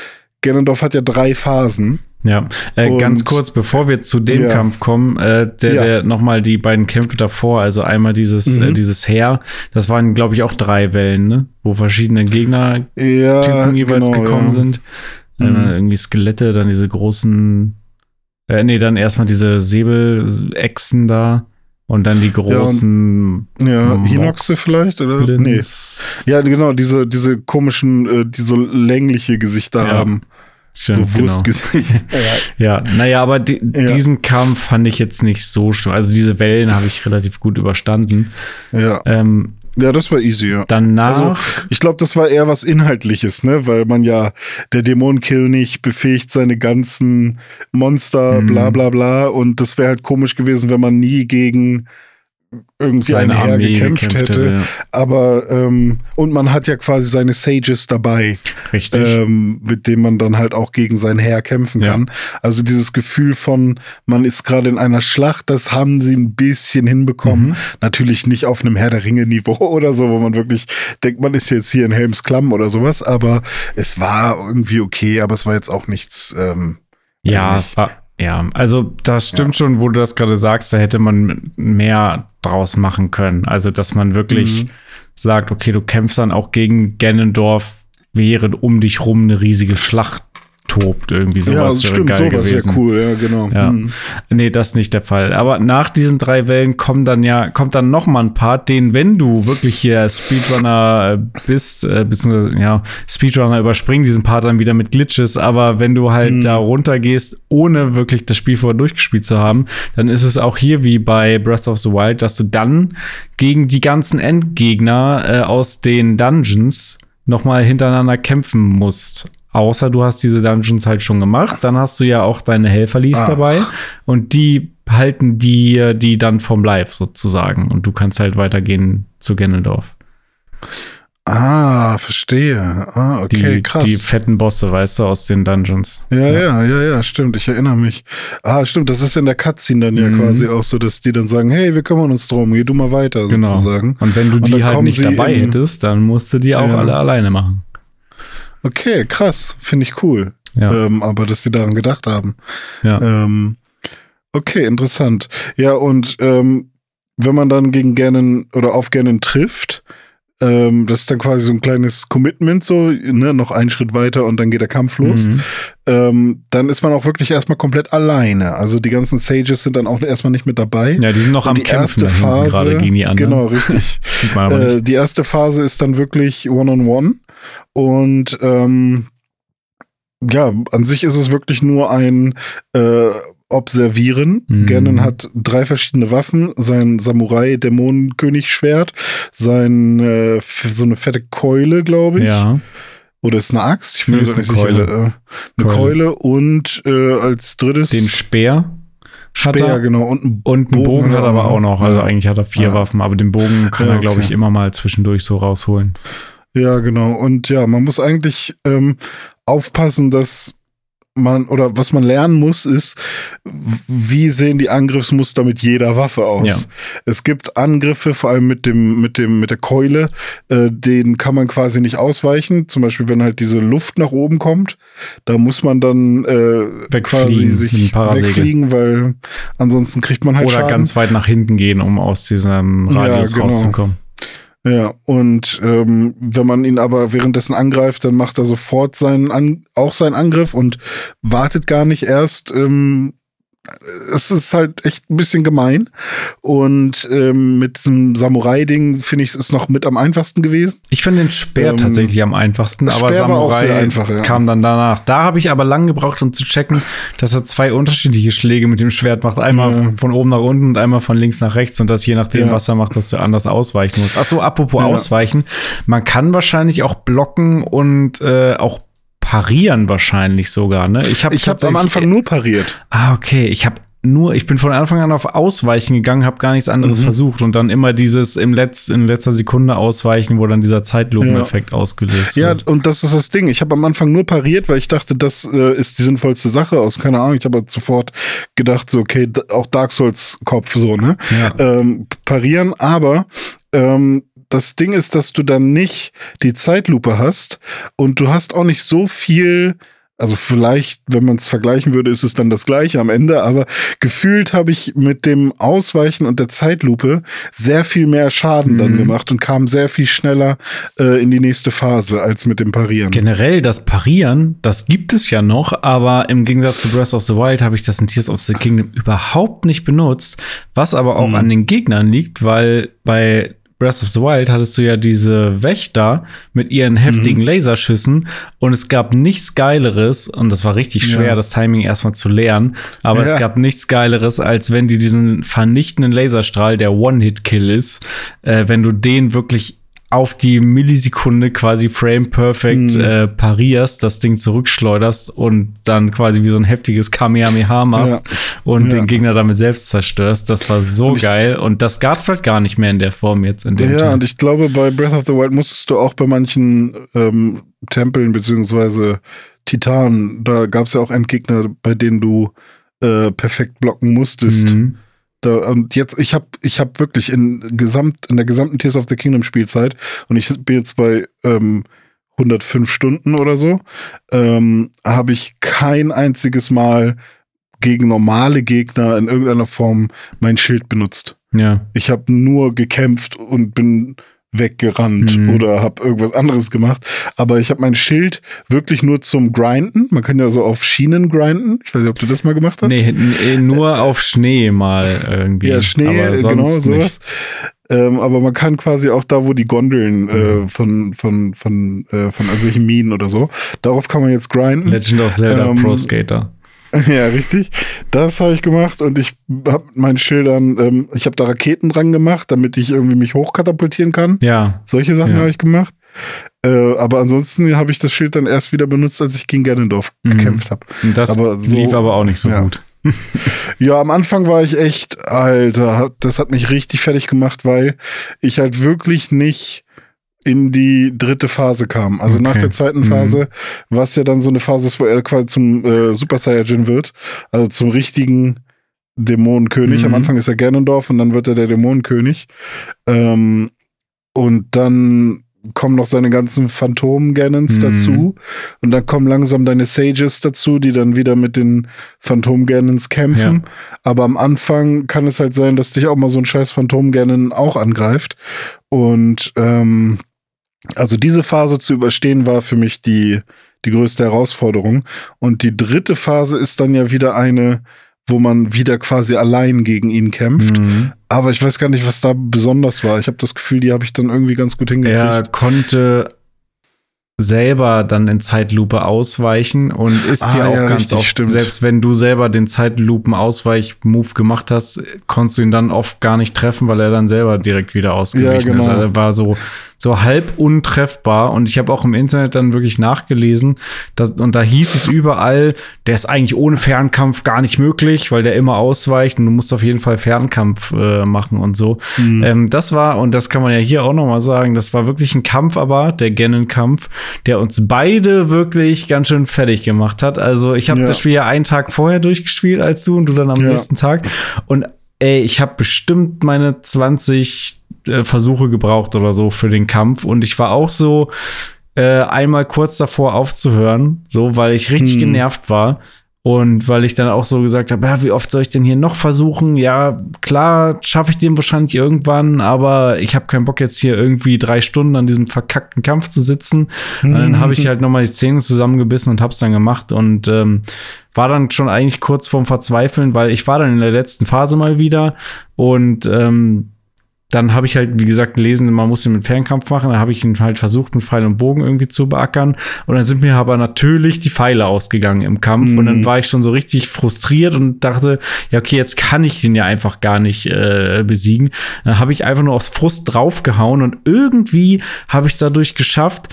Ganondorf hat ja drei Phasen. Ja, äh, Und- ganz kurz, bevor wir zu dem Ja. Kampf kommen, äh, der, Ja. der nochmal die beiden Kämpfe davor, also einmal dieses, Mhm. äh, dieses Heer, das waren, glaube ich, auch drei Wellen, ne? Wo verschiedene Gegnertypen Ja, jeweils genau, gekommen ja. sind. Mhm. Irgendwie Skelette, dann diese großen, äh, nee, dann erstmal diese Säbelechsen da und dann die großen Ja, Mock- Hinoxe vielleicht, oder? Nee. Blins. Ja, genau, diese, diese komischen, äh, die so längliche Gesichter Ja, haben. Stimmt, so genau. Wurstgesicht. Ja, naja, aber di Ja. diesen Kampf fand ich jetzt nicht so schlimm. Also diese Wellen habe ich relativ gut überstanden. ja. Ähm, ja, das war easy, ja. danach, Also, ich glaube, das war eher was Inhaltliches, ne? Weil man ja, der Dämonenkönig befähigt seine ganzen Monster, Mhm. bla bla bla. Und das wäre halt komisch gewesen, wenn man nie gegen irgendwie seine ein Heer Armee gekämpft gekämpft hätte. hätte, Aber, ähm, und man hat ja quasi seine Sages dabei, richtig. ähm, mit dem man dann halt auch gegen sein Heer kämpfen Ja. kann. Also dieses Gefühl von, man ist gerade in einer Schlacht, das haben sie ein bisschen hinbekommen. Mhm. Natürlich nicht auf einem Herr der Ringe-Niveau oder so, wo man wirklich denkt, man ist jetzt hier in Helms Klamm oder sowas, aber es war irgendwie okay, aber es war jetzt auch nichts. Ähm, ja, nicht. Ja, also das stimmt schon, wo du das gerade sagst, da hätte man mehr draus machen können. Also, dass man wirklich Mhm. sagt, okay, du kämpfst dann auch gegen Ganondorf, während um dich rum eine riesige Schlacht tobt. Irgendwie sowas ja, wäre stimmt, sowas wäre cool, ja, genau. Ja. Mhm. Nee, das ist nicht der Fall. Aber nach diesen drei Wellen kommt dann ja, kommt dann noch mal ein Part, den, wenn du wirklich hier Speedrunner äh, bist, äh, beziehungsweise, ja, Speedrunner überspringen diesen Part dann wieder mit Glitches, aber wenn du halt Mhm. da runtergehst, ohne wirklich das Spiel vorher durchgespielt zu haben, dann ist es auch hier wie bei Breath of the Wild, dass du dann gegen die ganzen Endgegner äh, aus den Dungeons noch mal hintereinander kämpfen musst. Außer du hast diese Dungeons halt schon gemacht, dann hast du ja auch deine Helferlies Ah. dabei und die halten die, die dann vom Leib sozusagen und du kannst halt weitergehen zu Ganondorf. Ah, verstehe. Ah, okay, die, krass. die fetten Bosse, weißt du, aus den Dungeons. ja, ja, ja, ja, stimmt. Ich erinnere mich. Ah, stimmt. Das ist in der Cutscene dann ja Mhm. quasi auch so, dass die dann sagen, hey, wir kümmern uns drum, geh du mal weiter, Genau. sozusagen. Und wenn du die halt nicht dabei hättest, dann musst du die auch Ja. alle alleine machen. Okay, krass. Finde ich cool. Ja. Ähm, aber dass sie daran gedacht haben. ja. Ähm, okay, interessant. Ja, und ähm, wenn man dann gegen Ganon oder auf Ganon trifft, ähm, das ist dann quasi so ein kleines Commitment, so, ne, noch einen Schritt weiter und dann geht der Kampf los. Mhm. Ähm, dann ist man auch wirklich erstmal komplett alleine. Also die ganzen Sages sind dann auch erstmal nicht mit dabei. ja, die sind noch Und am die Kämpfen erste Phase, gerade gegen die anderen. genau, richtig. Sieht man aber äh, nicht. die erste Phase ist dann wirklich One-on-One. Und ähm, ja, an sich ist es wirklich nur ein äh, Observieren. Mhm. Ganon hat drei verschiedene Waffen: sein Samurai-Dämonenkönig-Schwert, sein äh, so eine fette Keule, glaube ich. Ja. Oder ist eine Axt? Ich bin mir nicht eine sicher. Keule. Äh, eine Keule. Keule und äh, als drittes Den Speer. Speer, er. genau. Und einen Und einen Bogen, hat er aber auch noch. Also Ja. eigentlich hat er vier Ja. Waffen, aber den Bogen kann Ja, er, glaube okay. ich, immer mal zwischendurch so rausholen. Ja, genau. Und ja, man muss eigentlich ähm, aufpassen, dass man oder was man lernen muss, ist, wie sehen die Angriffsmuster mit jeder Waffe aus. Ja. Es gibt Angriffe, vor allem mit dem, mit dem, mit der Keule, äh, den kann man quasi nicht ausweichen. Zum Beispiel, wenn halt diese Luft nach oben kommt, da muss man dann äh, Wegfliegen quasi sich wegfliegen, weil ansonsten kriegt man halt Oder Schaden. ganz weit nach hinten gehen, um aus diesem Ja, Radius genau. rauszukommen. Ja, und ähm, wenn man ihn aber währenddessen angreift, dann macht er sofort seinen An auch seinen Angriff und wartet gar nicht erst. Ähm, es ist halt echt ein bisschen gemein. Und ähm, mit diesem Samurai-Ding finde ich es noch mit am einfachsten gewesen. Ich finde den Speer Ähm, tatsächlich am einfachsten, aber Samurai einfach, ja. kam dann danach. Da habe ich aber lang gebraucht, um zu checken, dass er zwei unterschiedliche Schläge mit dem Schwert macht. Einmal Ja. von, oben nach unten und einmal von links nach rechts und dass je nachdem, Ja. was er macht, dass du anders ausweichen musst. Ach so, apropos ausweichen. Man kann wahrscheinlich auch blocken und äh, auch parieren wahrscheinlich sogar, ne? Ich habe Ich habe am Anfang nur pariert. Ah, okay. Ich habe nur, ich bin von Anfang an auf Ausweichen gegangen, habe gar nichts anderes Mhm. versucht und dann immer dieses im Letz, in letzter Sekunde ausweichen, wo dann dieser Zeitlupeneffekt ausgelöst Ja, wird. und das ist das Ding. Ich habe am Anfang nur pariert, weil ich dachte, das äh, ist die sinnvollste Sache aus. Keine Ahnung. Ich habe sofort gedacht, so, okay, auch Dark Souls Kopf, so, ne? Ja. Ähm, parieren, aber ähm, das Ding ist, dass du dann nicht die Zeitlupe hast und du hast auch nicht so viel. Also vielleicht, wenn man es vergleichen würde, ist es dann das gleiche am Ende, aber gefühlt habe ich mit dem Ausweichen und der Zeitlupe sehr viel mehr Schaden dann Mhm. gemacht und kam sehr viel schneller äh, in die nächste Phase als mit dem Parieren. Generell das Parieren, das gibt es ja noch, aber im Gegensatz zu Breath of the Wild habe ich das in Tears of the Kingdom überhaupt nicht benutzt, was aber auch Mhm. an den Gegnern liegt, weil bei Breath of the Wild hattest du ja diese Wächter mit ihren heftigen Mhm. Laserschüssen und es gab nichts Geileres und das war richtig schwer, Ja. das Timing erstmal zu lernen, aber es Ja. gab nichts Geileres, als wenn die diesen vernichtenden Laserstrahl, der One-Hit-Kill ist, äh, wenn du den wirklich auf die Millisekunde quasi frame perfect Mhm. äh, parierst, das Ding zurückschleuderst und dann quasi wie so ein heftiges Kamehameha machst und Ja. den Gegner damit selbst zerstörst. Das war so Und geil und das gab's halt gar nicht mehr in der Form jetzt in dem Ja, Teil. und ich glaube, bei Breath of the Wild musstest du auch bei manchen ähm, Tempeln beziehungsweise Titanen, da gab es ja auch Endgegner, bei denen du äh, perfekt blocken musstest. Mhm. Da, und jetzt, ich habe ich hab wirklich in, gesamt, in der gesamten Tears of the Kingdom Spielzeit, und ich bin jetzt bei ähm, 105 Stunden oder so, ähm, habe ich kein einziges Mal gegen normale Gegner in irgendeiner Form mein Schild benutzt. Ja. Ich habe nur gekämpft und bin weggerannt Mhm. oder habe irgendwas anderes gemacht. Aber ich habe mein Schild wirklich nur zum Grinden. Man kann ja so auf Schienen grinden. Ich weiß nicht, ob du das mal gemacht hast. Nee, äh, nur auf Schnee mal irgendwie. Ja, Schnee, aber äh, sonst genau nicht. sowas. Ähm, aber man kann quasi auch da, wo die Gondeln Mhm. äh, von, von, von, äh, von irgendwelchen Minen oder so, darauf kann man jetzt grinden. Legend of Zelda Ähm, Pro Skater. Ja, richtig. Das habe ich gemacht und ich habe mein Schildern, ähm, ich habe da Raketen dran gemacht, damit ich irgendwie mich hochkatapultieren kann. Ja. Solche Sachen Ja. habe ich gemacht. Äh, aber ansonsten habe ich das Schild dann erst wieder benutzt, als ich gegen Ganondorf Mhm. gekämpft habe. Das Aber so- lief aber auch nicht so ja. gut. Ja, am Anfang war ich echt, Alter, das hat mich richtig fertig gemacht, weil ich halt wirklich nicht in die dritte Phase kam. Also nach Okay. der zweiten Mhm. Phase, was ja dann so eine Phase ist, wo er quasi zum äh, Super Saiyajin wird, also zum richtigen Dämonenkönig. Mhm. Am Anfang ist er Ganondorf und dann wird er der Dämonenkönig. Ähm, und dann kommen noch seine ganzen Phantom-Ganons Mhm. dazu. Und dann kommen langsam deine Sages dazu, die dann wieder mit den Phantom-Ganons kämpfen. Aber am Anfang kann es halt sein, dass dich auch mal so ein scheiß Phantom-Ganon auch angreift. Und ähm, also diese Phase zu überstehen war für mich die, die größte Herausforderung. Und die dritte Phase ist dann ja wieder eine, wo man wieder quasi allein gegen ihn kämpft. Mhm. Aber ich weiß gar nicht, was da besonders war. Ich habe das Gefühl, die habe ich dann irgendwie ganz gut Er hingekriegt. konnte selber dann in Zeitlupe ausweichen und ist Ah, ja auch ja, ganz richtig, oft, stimmt. selbst wenn du selber den Zeitlupen-Ausweich-Move gemacht hast, konntest du ihn dann oft gar nicht treffen, weil er dann selber direkt wieder ausgewichen Ja, genau. ist. Also er war so so halb untreffbar. Und ich habe auch im Internet dann wirklich nachgelesen, dass, und da hieß es überall, der ist eigentlich ohne Fernkampf gar nicht möglich, weil der immer ausweicht und du musst auf jeden Fall Fernkampf äh, machen und so. Mhm. Ähm, das war, und das kann man ja hier auch noch mal sagen, das war wirklich ein Kampf aber, der Gennen-Kampf, der uns beide wirklich ganz schön fertig gemacht hat. Also ich habe ja. das Spiel ja einen Tag vorher durchgespielt als du und du dann am ja. nächsten Tag. Und ey, ich habe bestimmt meine 20 äh, Versuche gebraucht oder so für den Kampf. Und ich war auch so äh, einmal kurz davor aufzuhören, so, weil ich richtig hm. genervt war. Und weil ich dann auch so gesagt habe, ja, wie oft soll ich denn hier noch versuchen? Ja, klar, schaffe ich den wahrscheinlich irgendwann, aber ich habe keinen Bock jetzt hier irgendwie drei Stunden an diesem verkackten Kampf zu sitzen. Mhm. Und dann habe ich halt nochmal die Zähne zusammengebissen und habe es dann gemacht und ähm, war dann schon eigentlich kurz vorm Verzweifeln, weil ich war dann in der letzten Phase mal wieder und ähm, dann habe ich halt, wie gesagt, gelesen, man muss ihn mit Fernkampf machen. Dann habe ich ihn halt versucht, mit Pfeil und Bogen irgendwie zu beackern. Und dann sind mir aber natürlich die Pfeile ausgegangen im Kampf. Mhm. Und dann mhm. war ich schon so richtig frustriert und dachte, ja, okay, jetzt kann ich den ja einfach gar nicht äh, besiegen. Dann habe ich einfach nur aus Frust draufgehauen und irgendwie habe ich dadurch geschafft,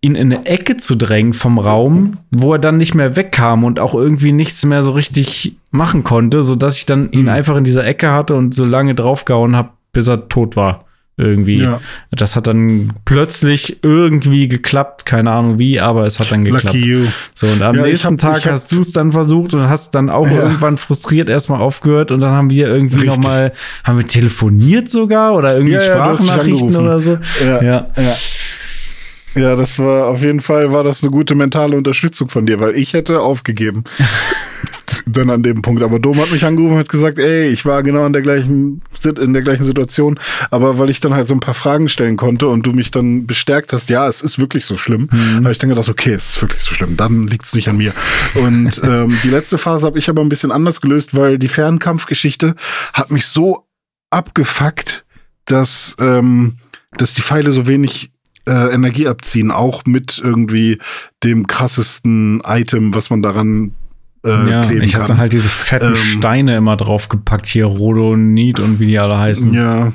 ihn in eine Ecke zu drängen vom Raum, wo er dann nicht mehr wegkam und auch irgendwie nichts mehr so richtig machen konnte, sodass ich dann ihn mhm. einfach in dieser Ecke hatte und so lange draufgehauen habe, bis er tot war. Irgendwie. Ja. Das hat dann plötzlich irgendwie geklappt, keine Ahnung wie, aber es hat dann geklappt. Lucky you. So, und am ja, nächsten hab, Tag hast du es dann versucht und hast dann auch ja. irgendwann frustriert erstmal aufgehört und dann haben wir irgendwie Richtig. noch mal, haben wir telefoniert sogar oder irgendwie Sprachnachrichten oder so. Ja. ja. Ja, das war auf jeden Fall war das eine gute mentale Unterstützung von dir, weil ich hätte aufgegeben. dann an dem Punkt. Aber Dom hat mich angerufen und hat gesagt, ey, ich war genau in der gleichen, in der gleichen Situation. Aber weil ich dann halt so ein paar Fragen stellen konnte und du mich dann bestärkt hast, ja, es ist wirklich so schlimm, mhm. habe ich dann gedacht, okay, es ist wirklich so schlimm. Dann liegt es nicht an mir. Und ähm, die letzte Phase habe ich aber ein bisschen anders gelöst, weil die Fernkampfgeschichte hat mich so abgefuckt, dass, ähm, dass die Pfeile so wenig äh, Energie abziehen, auch mit irgendwie dem krassesten Item, was man daran äh, ja, kleben ich habe halt diese fetten ähm, Steine immer draufgepackt, hier Rhodonit und wie die alle heißen. Ja,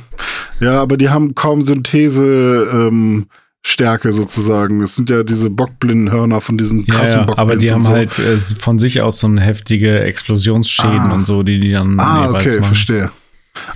ja, aber die haben kaum Synthese. Ähm, Stärke sozusagen. Das sind ja diese Bockblindenhörner von diesen krassen ja, ja, Aber die haben so. halt äh, von sich aus so eine heftige Explosionsschäden ah. und so, die die dann Ah, okay, machen. verstehe.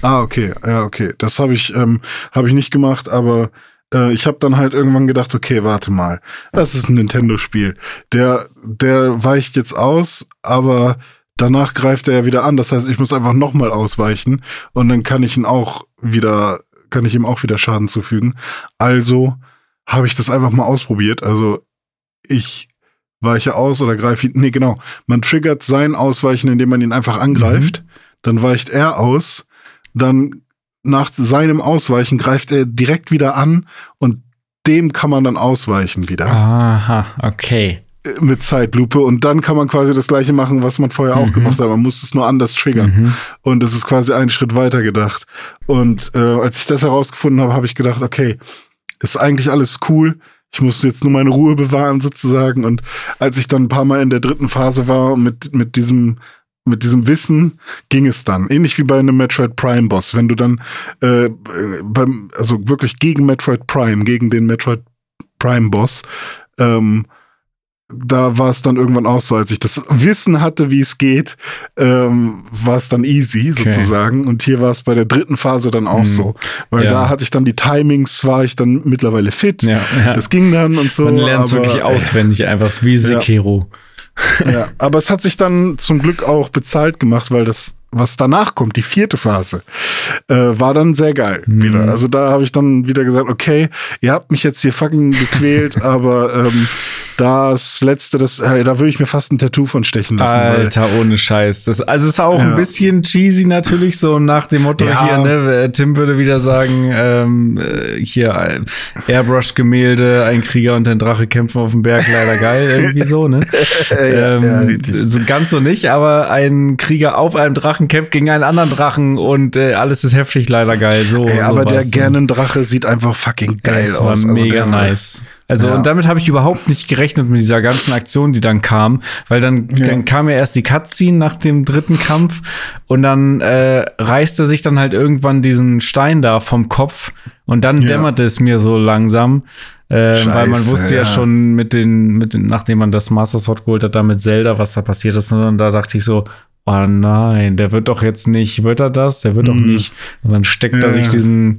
Ah, okay, ja, okay. Das habe ich, ähm, habe ich nicht gemacht, aber äh, ich habe dann halt irgendwann gedacht, okay, warte mal, das ist ein Nintendo-Spiel. Der, der weicht jetzt aus, aber danach greift er ja wieder an. Das heißt, ich muss einfach nochmal ausweichen und dann kann ich ihn auch wieder, kann ich ihm auch wieder Schaden zufügen. Also habe ich das einfach mal ausprobiert. Also ich weiche aus oder greife ihn. Nee, genau. Man triggert sein Ausweichen, indem man ihn einfach angreift. Mhm. Dann weicht er aus. Dann nach seinem Ausweichen greift er direkt wieder an und dem kann man dann ausweichen wieder. Aha, okay. Äh, mit Zeitlupe und dann kann man quasi das gleiche machen, was man vorher auch mhm. gemacht hat. Man muss es nur anders triggern. Mhm. Und es ist quasi einen Schritt weiter gedacht. Und äh, als ich das herausgefunden habe, habe ich gedacht, okay, ist eigentlich alles cool. Ich muss jetzt nur meine Ruhe bewahren sozusagen. Und als ich dann ein paar Mal in der dritten Phase war mit, mit diesem mit diesem Wissen ging es dann. Ähnlich wie bei einem Metroid Prime Boss. Wenn du dann äh, beim, also wirklich gegen Metroid Prime, gegen den Metroid Prime Boss, ähm, da war es dann irgendwann auch so, als ich das Wissen hatte, wie es geht, ähm, war es dann easy okay. sozusagen. Und hier war es bei der dritten Phase dann auch mhm. so. Weil ja. da hatte ich dann die Timings, war ich dann mittlerweile fit. Ja, ja. Das ging dann und so. Man lernt es wirklich auswendig, einfach wie Sekiro. Ja. Ja, aber es hat sich dann zum Glück auch bezahlt gemacht, weil das, was danach kommt, die vierte Phase, äh, war dann sehr geil mhm. wieder. Also da habe ich dann wieder gesagt, okay, ihr habt mich jetzt hier fucking gequält, aber ähm, das letzte, das, äh, da würde ich mir fast ein Tattoo von stechen lassen. Alter, ohne Scheiß. Das, also es ist auch ja. ein bisschen cheesy natürlich, so nach dem Motto ja. hier, ne? Tim würde wieder sagen, ähm, äh, hier äh, Airbrush-Gemälde, ein Krieger und ein Drache kämpfen auf dem Berg, leider geil, irgendwie so, ne? ja, ähm, so ganz so nicht, aber ein Krieger auf einem Drachen kämpft gegen einen anderen Drachen und äh, alles ist heftig, leider geil. So, Ey, aber der Gernendrache sieht einfach fucking geil aus. War also mega nice. Also Ja. und damit habe ich überhaupt nicht gerechnet mit dieser ganzen Aktion, die dann kam, weil dann, Ja. dann kam ja erst die Cutscene nach dem dritten Kampf und dann äh, reißt er sich dann halt irgendwann diesen Stein da vom Kopf und dann Ja. dämmerte es mir so langsam. Äh, weil man Scheiße, wusste ja, ja. schon mit den, mit den, nachdem man das Master Sword geholt hat, da mit Zelda, was da passiert ist. Und da dachte ich so, oh nein, der wird doch jetzt nicht, wird er das? Der wird doch nicht. Und dann steckt er Mhm. Ja, sich ja. diesen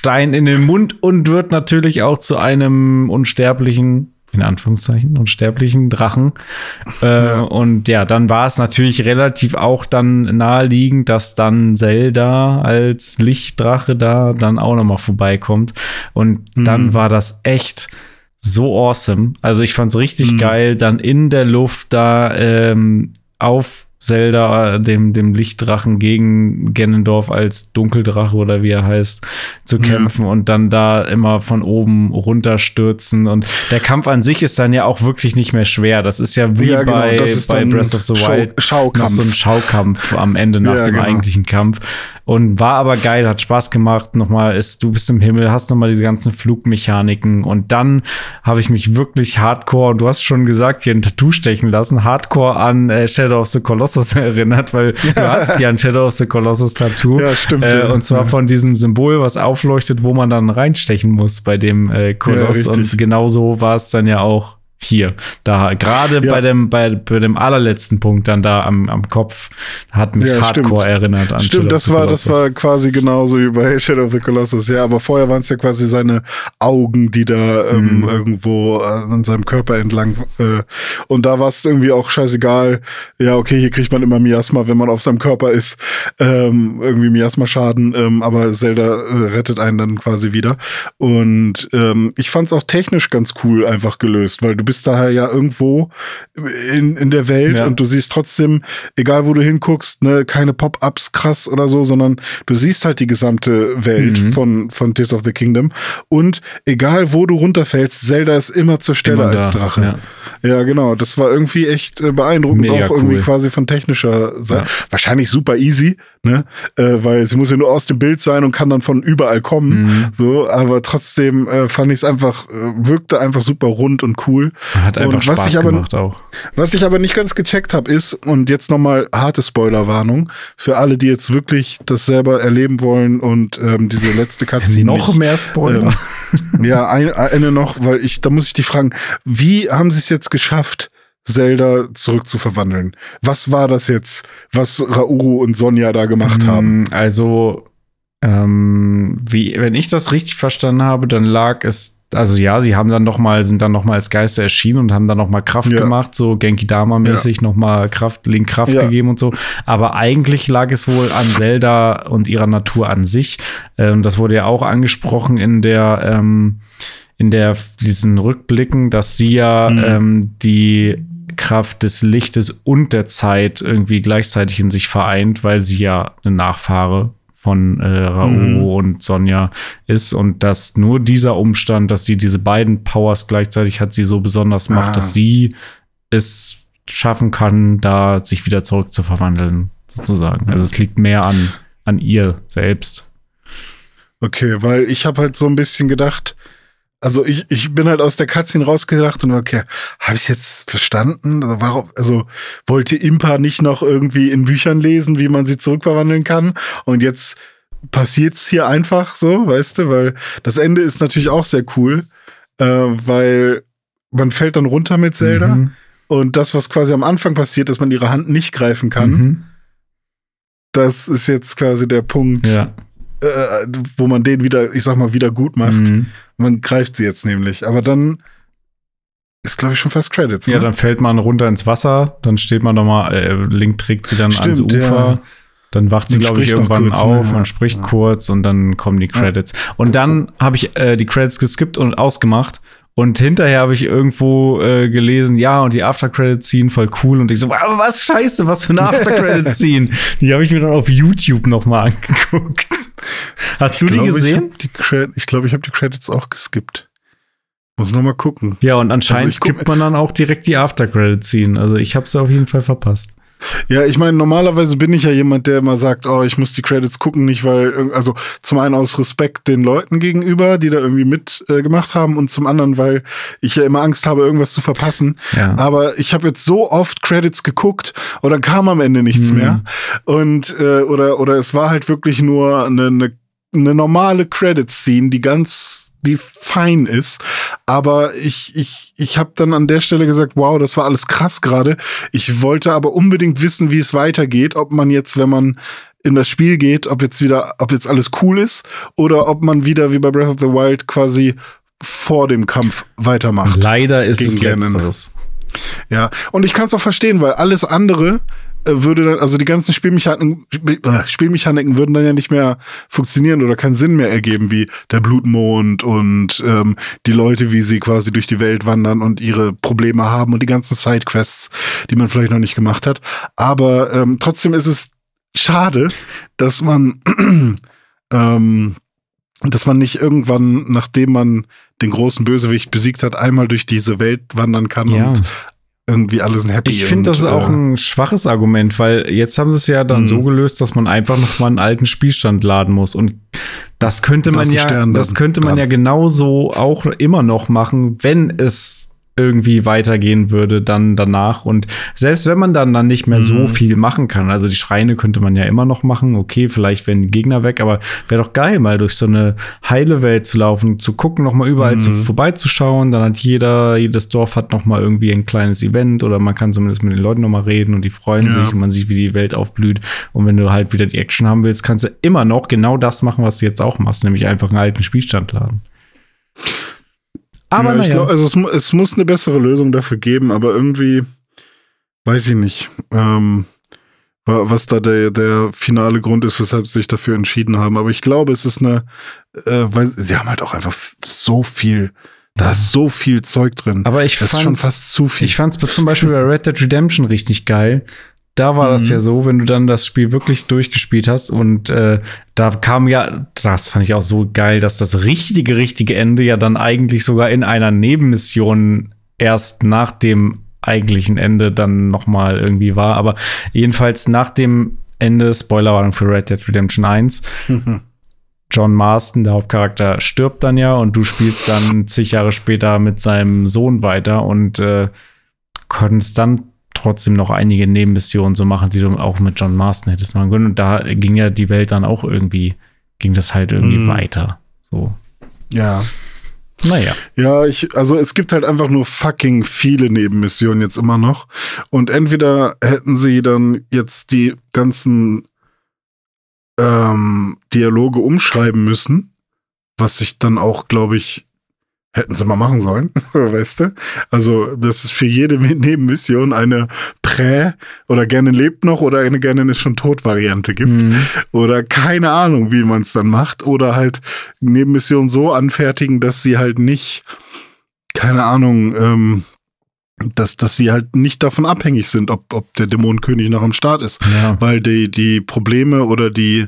Stein in den Mund und wird natürlich auch zu einem unsterblichen, in Anführungszeichen, unsterblichen Drachen. Äh, Und ja, dann war es natürlich relativ auch dann naheliegend, dass dann Zelda als Lichtdrache da dann auch noch mal vorbeikommt. Und Mhm. dann war das echt so awesome. Also ich fand's richtig Mhm. geil, dann in der Luft da ähm, auf Zelda, dem, dem Lichtdrachen gegen Ganondorf als Dunkeldrache oder wie er heißt, zu Ja. kämpfen und dann da immer von oben runterstürzen. Und der Kampf an sich ist dann ja auch wirklich nicht mehr schwer. Das ist ja wie Ja, genau, bei, bei Breath of the Schau- Wild Schaukampf. noch so ein Schaukampf am Ende nach Ja, dem genau. eigentlichen Kampf. Und war aber geil, hat Spaß gemacht. Nochmal ist, du bist im Himmel, hast nochmal diese ganzen Flugmechaniken. Und dann habe ich mich wirklich hardcore, und du hast schon gesagt, hier ein Tattoo stechen lassen, hardcore an äh, Shadow of the Colossus erinnert, weil du hast ja ein Shadow of the Colossus Tattoo. Ja, stimmt, Äh, ja. und zwar Ja. von diesem Symbol, was aufleuchtet, wo man dann reinstechen muss bei dem äh, Koloss. richtig. und genauso war es dann ja auch hier. Da, gerade Ja. bei dem, bei, bei dem allerletzten Punkt dann da am, am Kopf, hat mich Ja, hardcore stimmt. erinnert an Stimmt, das war, das war quasi genauso wie bei Shadow of the Colossus, ja, aber vorher waren es ja quasi seine Augen, die da ähm, Mhm. irgendwo äh, an seinem Körper entlang äh, und da war es irgendwie auch scheißegal, ja, okay, hier kriegt man immer Miasma, wenn man auf seinem Körper ist, ähm, irgendwie Miasma-Schaden, ähm, aber Zelda äh, rettet einen dann quasi wieder und ähm, ich fand es auch technisch ganz cool einfach gelöst, weil du bist daher ja irgendwo in, in der Welt Ja. und du siehst trotzdem, egal wo du hinguckst, ne, keine Pop-ups krass oder so, sondern du siehst halt die gesamte Welt Mhm. von, von Tears of the Kingdom. Und egal wo du runterfällst, Zelda ist immer zur Stelle Immer als da, Drache. ja. Ja. genau. Das war irgendwie echt äh, beeindruckend, Mega auch irgendwie cool. quasi von technischer Seite. Ja. Wahrscheinlich super easy, ne? Äh, weil sie muss ja nur aus dem Bild sein und kann dann von überall kommen. Mhm. So, aber trotzdem äh, fand ich es einfach, äh, wirkte einfach super rund und cool. Hat einfach Und was Spaß ich aber- gemacht auch. Was ich aber nicht ganz gecheckt habe, ist, und jetzt nochmal harte Spoilerwarnung, für alle, die jetzt wirklich das selber erleben wollen und ähm, diese letzte Cutscene. Noch nicht, mehr Spoiler. Ähm, ja, ein, eine noch, weil ich, da muss ich dich fragen, wie haben sie es jetzt geschafft, Zelda zurückzuverwandeln? Was war das jetzt, was Rauru und Sonja da gemacht haben? Mm, Also, ähm, wie, wenn ich das richtig verstanden habe, dann lag es, also ja, sie haben dann noch mal, sind dann noch mal als Geister erschienen und haben dann noch mal Kraft Ja. gemacht, so Genki Dama-mäßig noch mal Kraft, Link Kraft Ja. gegeben und so. Aber eigentlich lag es wohl an Zelda und ihrer Natur an sich. Ähm, das wurde ja auch angesprochen in der, ähm, in der, diesen Rückblicken, dass sie ja Mhm. ähm, die Kraft des Lichtes und der Zeit irgendwie gleichzeitig in sich vereint, weil sie ja eine Nachfahre von äh, Raoul Mhm. und Sonja ist und dass nur dieser Umstand, dass sie diese beiden Powers gleichzeitig hat, sie so besonders macht, Ah. dass sie es schaffen kann, da sich wieder zurück zu verwandeln, sozusagen. Also es liegt mehr an, an ihr selbst. Okay, weil ich habe halt so ein bisschen gedacht, also ich, ich bin halt aus der Cutscene rausgedacht und okay, habe ich jetzt verstanden? Also, warum, also wollte Impa nicht noch irgendwie in Büchern lesen, wie man sie zurückverwandeln kann? Und jetzt passiert's hier einfach so, weißt du? Weil das Ende ist natürlich auch sehr cool, äh, weil man fällt dann runter mit Zelda Mhm. und das, was quasi am Anfang passiert, dass man ihre Hand nicht greifen kann, Mhm. das ist jetzt quasi der Punkt, Ja. Äh, wo man den wieder, ich sag mal, wieder gut macht. Mhm. Man greift sie jetzt nämlich. Aber dann ist, glaube ich, schon fast Credits. Ne? Ja, dann fällt man runter ins Wasser, dann steht man nochmal, äh, Link trägt sie dann ans Stimmt, Ufer. ja. Dann wacht sie, glaube ich, irgendwann kurz, ne? auf, Ja. man spricht Ja. kurz und dann kommen die Credits. Und dann habe ich äh, die Credits geskippt und ausgemacht. Und hinterher habe ich irgendwo äh, gelesen, ja, und die After-Credit-Scene voll cool. Und ich so, aber was scheiße, was für eine After-Credit-Scene. die habe ich mir dann auf YouTube nochmal angeguckt. Hast du Ich die glaube, Ich gesehen? habe die, Cred ich glaube, ich hab die Credits auch geskippt. Muss noch mal gucken. Ja, und anscheinend Also ich guck- skippt man dann auch direkt die After-Credit-Scene. Also ich habe es auf jeden Fall verpasst. Ja, ich meine, normalerweise bin ich ja jemand, der immer sagt, oh, ich muss die Credits gucken, nicht weil, also zum einen aus Respekt den Leuten gegenüber, die da irgendwie mitgemacht äh, haben und zum anderen, weil ich ja immer Angst habe, irgendwas zu verpassen. Ja. Aber ich habe jetzt so oft Credits geguckt und dann kam am Ende nichts mhm. mehr. Und äh, oder, oder es war halt wirklich nur eine, eine, eine normale Credit-Scene, die ganz die fein ist. Aber ich, ich, ich habe dann an der Stelle gesagt, wow, das war alles krass gerade. Ich wollte aber unbedingt wissen, wie es weitergeht, ob man jetzt, wenn man in das Spiel geht, ob jetzt wieder, ob jetzt alles cool ist oder ob man wieder wie bei Breath of the Wild quasi vor dem Kampf weitermacht. Leider ist es letzteres. Ja, und ich kann es auch verstehen, weil alles andere würde dann, also die ganzen Spielmechaniken, äh, Spielmechaniken würden dann ja nicht mehr funktionieren oder keinen Sinn mehr ergeben, wie der Blutmond und ähm, die Leute, wie sie quasi durch die Welt wandern und ihre Probleme haben und die ganzen Sidequests, die man vielleicht noch nicht gemacht hat. Aber ähm, trotzdem ist es schade, dass man ähm, dass man nicht irgendwann, nachdem man den großen Bösewicht besiegt hat, einmal durch diese Welt wandern kann ja. und irgendwie alles ein Happy Ich finde, das ist auch äh, ein schwaches Argument, weil jetzt haben sie es ja dann so mhm. gelöst, dass man einfach noch mal einen alten Spielstand laden muss und das könnte man ja, das könnte man ja genauso auch immer noch machen, wenn es irgendwie weitergehen würde dann danach. Und selbst wenn man dann, dann nicht mehr mhm. so viel machen kann, also die Schreine könnte man ja immer noch machen, okay, vielleicht werden die Gegner weg, aber wäre doch geil, mal durch so eine heile Welt zu laufen, zu gucken, noch mal überall mhm. zu, vorbeizuschauen. Dann hat jeder, jedes Dorf hat noch mal irgendwie ein kleines Event oder man kann zumindest mit den Leuten noch mal reden und die freuen ja. sich und man sieht, wie die Welt aufblüht. Und wenn du halt wieder die Action haben willst, kannst du immer noch genau das machen, was du jetzt auch machst, nämlich einfach einen alten Spielstand laden. Aber ja, ich glaube, also es, es, muss eine bessere Lösung dafür geben, aber irgendwie weiß ich nicht, ähm, was da der, der finale Grund ist, weshalb sie sich dafür entschieden haben. Aber ich glaube, es ist eine, äh, weil sie haben halt auch einfach so viel da ist so viel Zeug drin. Aber ich ist schon fast zu viel. Ich fand es zum Beispiel bei Red Dead Redemption richtig geil, da war mhm. das ja mhm. so, wenn du dann das Spiel wirklich durchgespielt hast und äh, da kam ja, das fand ich auch so geil, dass das richtige, richtige Ende ja dann eigentlich sogar in einer Nebenmission erst nach dem eigentlichen Ende dann noch mal irgendwie war. Aber jedenfalls nach dem Ende, Spoilerwarnung für Red Dead Redemption 1, mhm. John Marston, der Hauptcharakter, stirbt dann ja und du spielst dann zig Jahre später mit seinem Sohn weiter und äh, konntest dann trotzdem noch einige Nebenmissionen so machen, die du auch mit John Marston hättest machen können. Und da ging ja die Welt dann auch irgendwie, ging das halt irgendwie mm. weiter. So. Ja. Naja. Ja, ich, also es gibt halt einfach nur fucking viele Nebenmissionen jetzt immer noch. Und entweder hätten sie dann jetzt die ganzen ähm, Dialoge umschreiben müssen, was ich dann auch, glaube ich, Hätten sie mal machen sollen, weißt du? Also, das ist für jede Nebenmission eine Prä- oder gerne lebt noch oder eine gerne ist schon tot Variante gibt. Mhm. Oder keine Ahnung, wie man es dann macht. Oder halt Nebenmissionen so anfertigen, dass sie halt nicht, keine Ahnung, ähm, dass, dass sie halt nicht davon abhängig sind, ob, ob der Dämonenkönig noch am Start ist. Ja. Weil die, die Probleme oder die,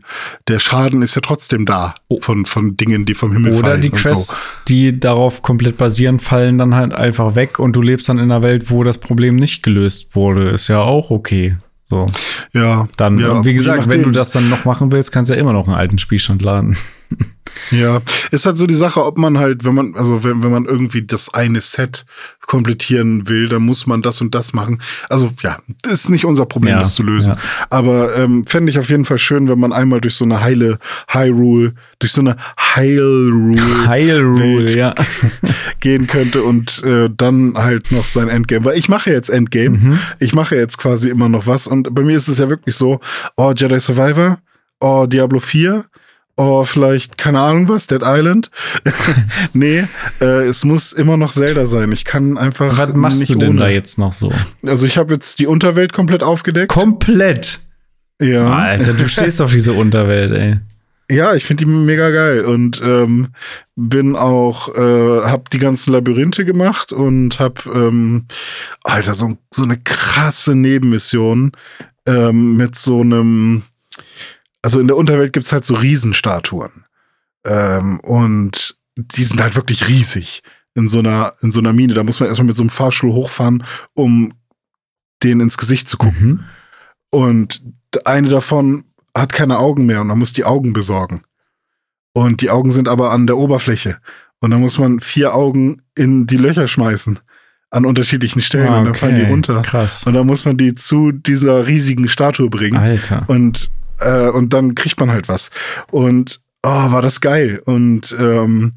der Schaden ist ja trotzdem da oh. von, von Dingen, die vom Himmel oder fallen. Oder die Quests, so. die darauf komplett basieren, fallen dann halt einfach weg und du lebst dann in einer Welt, wo das Problem nicht gelöst wurde. Ist ja auch okay. So. Ja. Dann, ja, wie gesagt, wenn du das dann noch machen willst, kannst du ja immer noch einen alten Spielstand laden. Ja, ist halt so die Sache, ob man halt, wenn man, also wenn, wenn man irgendwie das eine Set komplettieren will, dann muss man das und das machen. Also ja, das ist nicht unser Problem, ja, das zu lösen. Ja. Aber ähm, fände ich auf jeden Fall schön, wenn man einmal durch so eine heile Hyrule, durch so eine Hyrule, Hyrule ja. gehen könnte und äh, dann halt noch sein Endgame. Weil ich mache jetzt Endgame. Mhm. Ich mache jetzt quasi immer noch was. Und bei mir ist es ja wirklich so, oh, Jedi Survivor, oh, Diablo 4, Oh, vielleicht, keine Ahnung was, Dead Island. nee, äh, es muss immer noch Zelda sein. Ich kann einfach. Was machst nicht du denn ohne. da jetzt noch so? Also, ich habe jetzt die Unterwelt komplett aufgedeckt. Komplett? Ja. Alter, du stehst auf diese Unterwelt, ey. Ja, ich finde die mega geil und ähm, bin auch, äh, hab die ganzen Labyrinthe gemacht und hab, ähm, Alter, so, so eine krasse Nebenmission ähm, mit so einem also in der Unterwelt gibt's halt so Riesenstatuen. Ähm, und die sind halt wirklich riesig in so einer, in so einer Mine. Da muss man erstmal mit so einem Fahrstuhl hochfahren, um denen ins Gesicht zu gucken. Mhm. Und eine davon hat keine Augen mehr und man muss die Augen besorgen. Und die Augen sind aber an der Oberfläche. Und dann muss man vier Augen in die Löcher schmeißen. An unterschiedlichen Stellen. Ah, Und dann fallen die okay. runter. Krass. Und dann muss man die zu dieser riesigen Statue bringen. Alter. Und, äh, und dann kriegt man halt was. Und oh, war das geil. Und ähm,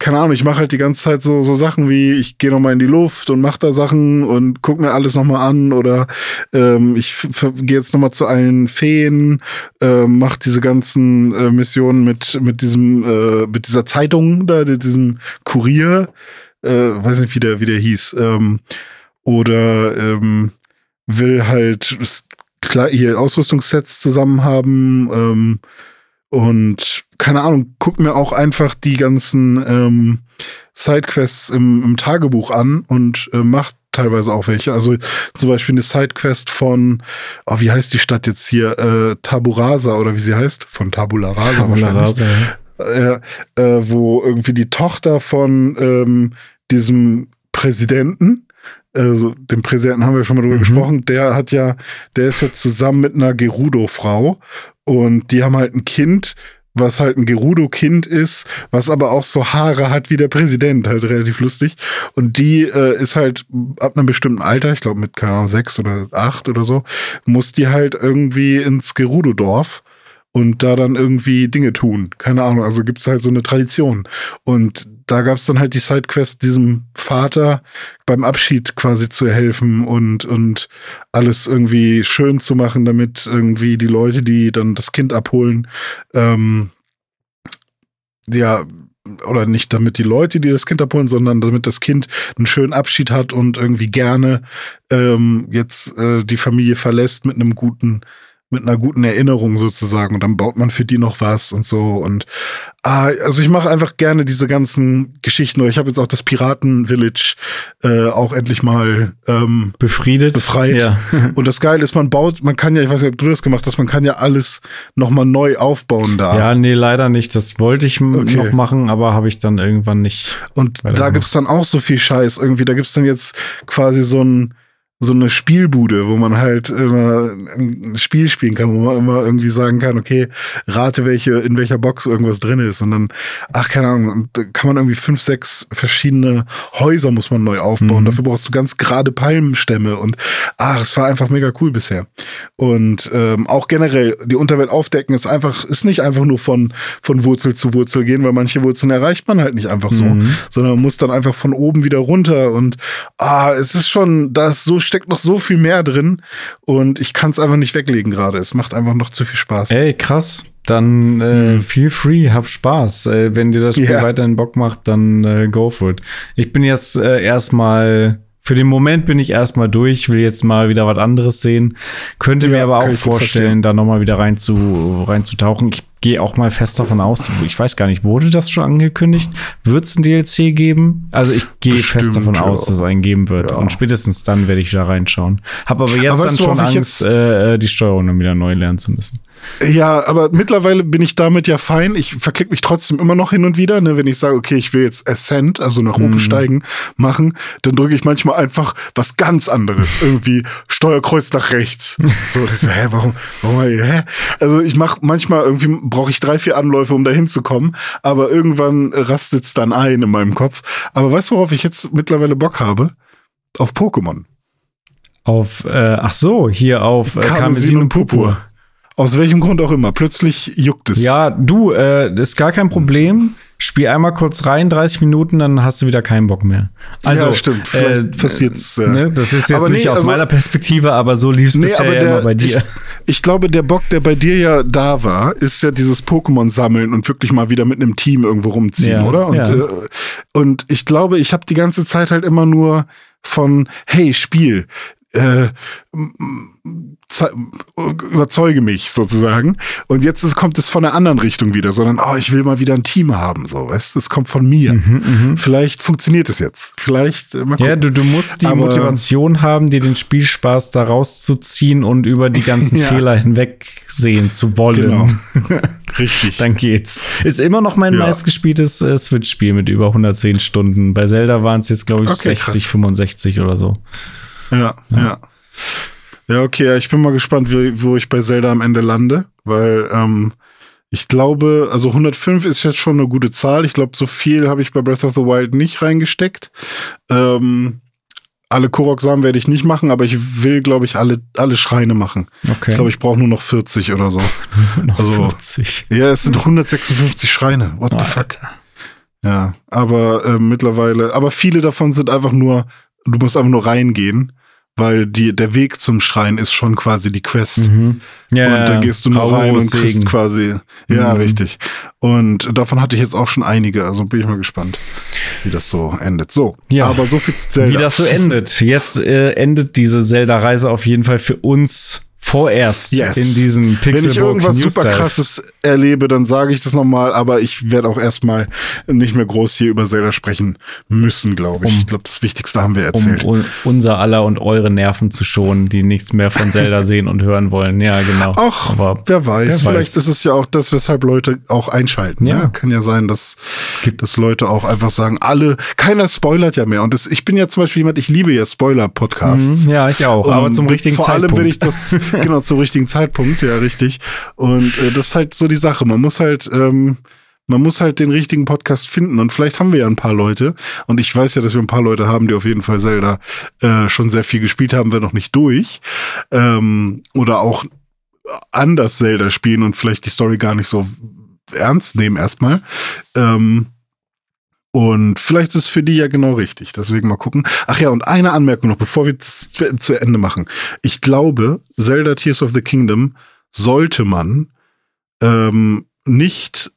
keine Ahnung, ich mache halt die ganze Zeit so, so Sachen wie, ich gehe nochmal in die Luft und mache da Sachen und guck mir alles nochmal an oder ähm, ich gehe jetzt nochmal zu allen Feen, äh, mache diese ganzen äh, Missionen mit, mit diesem, äh, mit dieser Zeitung da, diesem Kurier, äh, weiß nicht, wie der, wie der hieß, ähm, oder ähm, will halt hier Ausrüstungssets zusammen haben, ähm, und keine Ahnung, guck mir auch einfach die ganzen ähm, Sidequests im, im Tagebuch an und äh, mach teilweise auch welche. Also zum Beispiel eine Sidequest von, oh, wie heißt die Stadt jetzt hier? Äh, Taburasa oder wie sie heißt? Von Tabula Rasa Tabula wahrscheinlich. Rasa, ja. Äh, äh, wo irgendwie die Tochter von ähm, diesem Präsidenten, also dem Präsidenten haben wir schon mal drüber Mhm. gesprochen, der hat ja, der ist ja zusammen mit einer Gerudo-Frau und die haben halt ein Kind, was halt ein Gerudo-Kind ist, was aber auch so Haare hat wie der Präsident, halt relativ lustig. Und die äh, ist halt ab einem bestimmten Alter, ich glaube mit, keine Ahnung, sechs oder acht oder so, muss die halt irgendwie ins Gerudo-Dorf und da dann irgendwie Dinge tun. Keine Ahnung, also gibt's halt so eine Tradition. Und da gab's dann halt die Sidequest, diesem Vater beim Abschied quasi zu helfen und, und alles irgendwie schön zu machen, damit irgendwie die Leute, die dann das Kind abholen, ähm, ja, oder nicht damit die Leute, die das Kind abholen, sondern damit das Kind einen schönen Abschied hat und irgendwie gerne ähm, jetzt äh, die Familie verlässt mit einem guten mit einer guten Erinnerung sozusagen und dann baut man für die noch was und so und ah, also ich mache einfach gerne diese ganzen Geschichten. Ich habe jetzt auch das Piraten Village äh, auch endlich mal ähm, Befriedet. Befreit. Ja. und das Geile ist, man baut, man kann ja, ich weiß nicht, ob du das gemacht hast, man kann ja alles nochmal neu aufbauen da. ja, nee, leider nicht. Das wollte ich Okay. noch machen, aber habe ich dann irgendwann nicht. Und da gibt's dann auch so viel Scheiß irgendwie. Da gibt's dann jetzt quasi so ein so eine Spielbude, wo man halt immer ein Spiel spielen kann, wo man immer irgendwie sagen kann, okay, rate welche, in welcher Box irgendwas drin ist. Und dann, ach, keine Ahnung, kann man irgendwie fünf, sechs verschiedene Häuser muss man neu aufbauen. Mhm. Dafür brauchst du ganz gerade Palmenstämme und ach, es war einfach mega cool bisher. Und ähm, auch generell, die Unterwelt aufdecken ist einfach, ist nicht einfach nur von, von Wurzel zu Wurzel gehen, weil manche Wurzeln erreicht man halt nicht einfach so Mhm. sondern man muss dann einfach von oben wieder runter und ah, es ist schon, da ist so steckt noch so viel mehr drin und ich kann es einfach nicht weglegen gerade. Es macht einfach noch zu viel Spaß. Ey, krass. Dann äh, Hm. feel free, hab Spaß. Äh, wenn dir das Spiel Ja. weiterhin Bock macht, dann äh, go for it. Ich bin jetzt äh, erstmal, für den Moment bin ich erstmal durch, will jetzt mal wieder was anderes sehen. Könnte mir Ja, aber kann auch vorstellen, da nochmal wieder rein zu, reinzutauchen. Ich gehe auch mal fest davon aus, ich weiß gar nicht, wurde das schon angekündigt? Wird es ein DLC geben? Also ich gehe fest davon ja. aus, dass es einen geben wird. Ja. Und spätestens dann werde ich da reinschauen. Hab aber jetzt Aber dann schon Angst, jetzt- äh, die Steuerung dann wieder neu lernen zu müssen. Ja, aber mittlerweile bin ich damit ja fein. Ich verklick mich trotzdem immer noch hin und wieder, ne, wenn ich sage, okay, ich will jetzt Ascent, also nach oben Mhm. steigen, machen, dann drücke ich manchmal einfach was ganz anderes. Irgendwie Steuerkreuz nach rechts. So, das ist, hä, warum, warum, hä? Also ich mache manchmal irgendwie brauche ich drei, vier Anläufe, um da hinzukommen, aber irgendwann rastet's dann ein in meinem Kopf. Aber weißt du, worauf ich jetzt mittlerweile Bock habe? Auf Pokémon. Auf, äh, ach so, hier auf äh, Karmesin und Purpur. Aus welchem Grund auch immer. Plötzlich juckt es. Ja, du, äh, ist gar kein Problem. Spiel einmal kurz rein, 30 Minuten, dann hast du wieder keinen Bock mehr. Also, Ja, stimmt. Vielleicht passiert's, Äh, ne? Das ist jetzt Aber nicht nee, aus also- meiner Perspektive, aber so lief es Nee, bisher aber ja der, immer bei dir. Ich, ich glaube, der Bock, der bei dir ja da war, ist ja dieses Pokémon sammeln und wirklich mal wieder mit einem Team irgendwo rumziehen, Ja, oder? Und, äh, und ich glaube, ich habe die ganze Zeit halt immer nur von, hey, Spiel, äh, überzeuge mich sozusagen. Und jetzt ist, kommt es von der anderen Richtung wieder, sondern, oh, ich will mal wieder ein Team haben, so, weißt es kommt von mir. Mhm, Vielleicht funktioniert es jetzt. Vielleicht, äh. Ja, du, du musst die Aber- Motivation haben, dir den Spielspaß da rauszuziehen und über die ganzen Ja. Fehler hinwegsehen zu wollen. Genau. Richtig. Dann geht's. Ist immer noch mein Ja. meistgespieltes äh, Switch-Spiel mit über 110 Stunden. Bei Zelda waren es jetzt, glaube ich, Okay, 60, krass. 65 oder so. Ja, ja. Ja, okay, ich bin mal gespannt, wie, wo ich bei Zelda am Ende lande, weil ähm, ich glaube, also 105 ist jetzt schon eine gute Zahl. Ich glaube, so viel habe ich bei Breath of the Wild nicht reingesteckt. Ähm, alle Korok-Samen werde ich nicht machen, aber ich will, glaube ich, alle, alle Schreine machen. Okay. Ich glaube, ich brauche nur noch 40 oder so. noch also- 40. Ja, es sind 156 Schreine. What the fuck? Alter. Ja, aber äh, mittlerweile, aber viele davon sind einfach nur, du musst einfach nur reingehen, weil die, der Weg zum Schrein ist schon quasi die Quest. Mhm. Ja, und da gehst du nur rein und kriegst quasi. Ja, Mhm. richtig. Und davon hatte ich jetzt auch schon einige, also bin ich mal gespannt, wie das so endet. So, Ja. aber so viel zu Wie Zelda. das so endet. Jetzt äh, endet diese Zelda-Reise auf jeden Fall für uns vorerst Yes. in diesem Wenn ich Pixelbook irgendwas News super krasses erlebe, dann sage ich das nochmal, aber ich werde auch erstmal nicht mehr groß hier über Zelda sprechen müssen, glaube ich. Um- ich glaube, das Wichtigste haben wir um erzählt. un unser aller und eure Nerven zu schonen, die nichts mehr von Zelda sehen und hören wollen. Ja, genau. Ach, Aber wer weiß. wer Vielleicht weiß. ist es ja auch das, weshalb Leute auch einschalten. Ja. Ja. Kann ja sein, dass, dass Leute auch einfach sagen, alle, keiner spoilert ja mehr. Und das, ich bin ja zum Beispiel jemand, ich liebe ja Spoiler-Podcasts. Mhm, ja, ich auch, aber Und zum richtigen vor Zeitpunkt. allem will ich das, genau, zum richtigen Zeitpunkt, ja, richtig. Und äh, das ist halt so die Sache. Man muss halt, ähm, man muss halt den richtigen Podcast finden. Und vielleicht haben wir ja ein paar Leute. Und ich weiß ja, dass wir ein paar Leute haben, die auf jeden Fall Zelda äh, schon sehr viel gespielt haben, wir noch nicht durch. Ähm, oder auch anders Zelda spielen und vielleicht die Story gar nicht so ernst nehmen erstmal. Ähm, und vielleicht ist es für die ja genau richtig. Deswegen mal gucken. Ach ja, und eine Anmerkung noch, bevor wir es zu, Ende machen. Ich glaube, Zelda Tears of the Kingdom sollte man ähm, nicht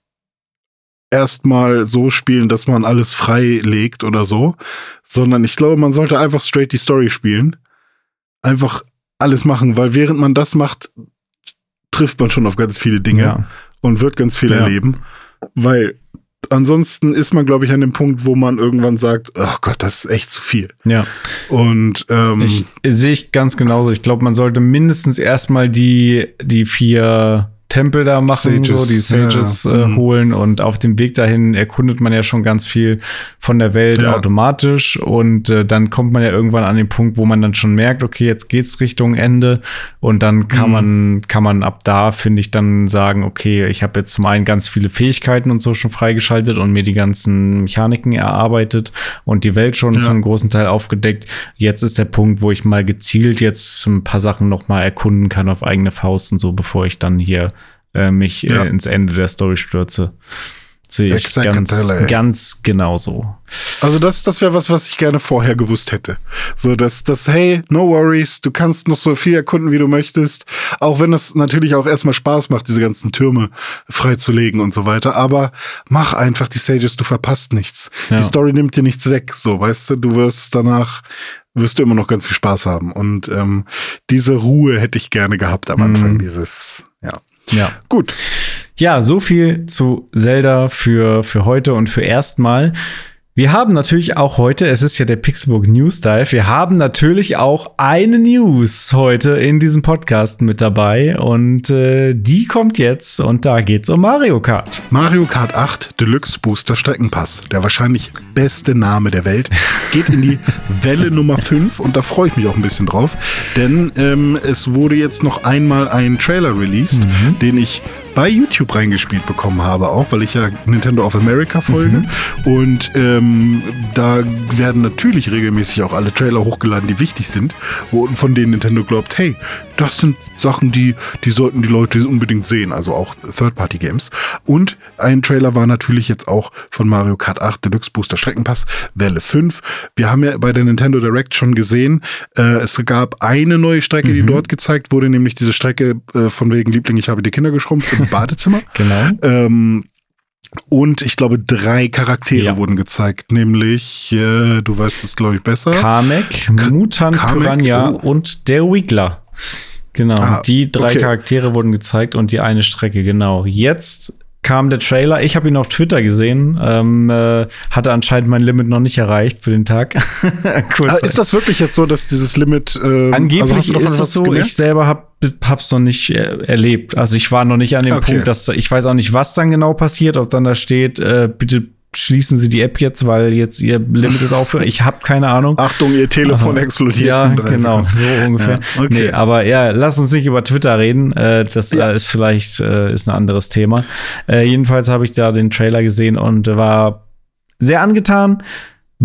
erstmal so spielen, dass man alles frei legt oder so, sondern ich glaube, man sollte einfach straight die Story spielen. Einfach alles machen, weil während man das macht, trifft man schon auf ganz viele Dinge Ja. und wird ganz viel Ja. erleben. Weil ansonsten ist man, glaube ich, an dem Punkt, wo man irgendwann sagt, oh Gott, das ist echt zu viel. ja. Und ähm, Ich sehe ich ganz genauso. Ich glaube, man sollte mindestens erstmal die, die vier Tempel da machen, Sages, so die Sages ja, äh, mhm. holen und auf dem Weg dahin erkundet man ja schon ganz viel von der Welt Ja. automatisch und äh, dann kommt man ja irgendwann an den Punkt, wo man dann schon merkt, okay, jetzt geht's Richtung Ende und dann kann Mhm. man kann man ab da finde ich dann sagen, okay, ich habe jetzt zum einen ganz viele Fähigkeiten und so schon freigeschaltet und mir die ganzen Mechaniken erarbeitet und die Welt schon Ja. zum großen Teil aufgedeckt. Jetzt ist der Punkt, wo ich mal gezielt jetzt ein paar Sachen noch mal erkunden kann auf eigene Faust und so, bevor ich dann hier äh, mich Ja. äh, ins Ende der Story stürze. Sehe ich ganz, ganz genauso. Also das, das wäre was, was ich gerne vorher gewusst hätte. So, dass, dass, hey, no worries, du kannst noch so viel erkunden, wie du möchtest. Auch wenn es natürlich auch erstmal Spaß macht, diese ganzen Türme freizulegen und so weiter. Aber mach einfach die Sages, du verpasst nichts. Ja. Die Story nimmt dir nichts weg. So, weißt du, du wirst danach, wirst du immer noch ganz viel Spaß haben. Und ähm, diese Ruhe hätte ich gerne gehabt am Anfang, Mhm. dieses, ja. Gut. Ja, so viel zu Zelda für, für heute und für erstmal. Wir haben natürlich auch heute, es ist ja der Pixelbook News Dive, wir haben natürlich auch eine News heute in diesem Podcast mit dabei und äh, die kommt jetzt und da geht's um Mario Kart. Mario Kart 8 Deluxe Booster Streckenpass, der wahrscheinlich beste Name der Welt, geht in die Welle Nummer 5 und da freue ich mich auch ein bisschen drauf, denn ähm, es wurde jetzt noch einmal ein Trailer released, den ich bei YouTube reingespielt bekommen habe, auch weil ich ja Nintendo of America folge. Und ähm, da werden natürlich regelmäßig auch alle Trailer hochgeladen, die wichtig sind, wo, von denen Nintendo glaubt, hey, das sind Sachen, die, die sollten die Leute unbedingt sehen, also auch Third-Party-Games. Und ein Trailer war natürlich jetzt auch von Mario Kart 8 Deluxe Booster Streckenpass Welle 5. Wir haben ja bei der Nintendo Direct schon gesehen, äh, es gab eine neue Strecke, die dort gezeigt wurde, nämlich diese Strecke äh, von wegen Liebling, ich habe die Kinder geschrumpft im Badezimmer. Genau. Ähm, und ich glaube, drei Charaktere Ja. wurden gezeigt, nämlich, äh, du weißt es, glaube ich, besser. Kamek, Mutant Kamek, Piranha oh. und der Wiggler. Genau, Ah, die drei okay. Charaktere wurden gezeigt und die eine Strecke, genau. Jetzt kam der Trailer. Ich habe ihn auf Twitter gesehen. Ähm, äh, hatte anscheinend mein Limit noch nicht erreicht für den Tag. Ah, ist das wirklich jetzt so, dass dieses Limit. Ähm, Angeblich also du davon ist es so, gemerkt? ich selber hab, hab's noch nicht äh, erlebt. Also ich war noch nicht an dem Okay. Punkt, dass ich weiß auch nicht, was dann genau passiert, ob dann da steht, äh, bitte schließen Sie die App jetzt, weil jetzt Ihr Limit ist aufhören. Ich habe keine Ahnung. Achtung, Ihr Telefon Aha. explodiert. Ja, genau, so ungefähr. Ja, okay. Nee, aber ja, lass uns nicht über Twitter reden. Äh, das ja. ist vielleicht äh, ist ein anderes Thema. Äh, jedenfalls habe ich da den Trailer gesehen und war sehr angetan.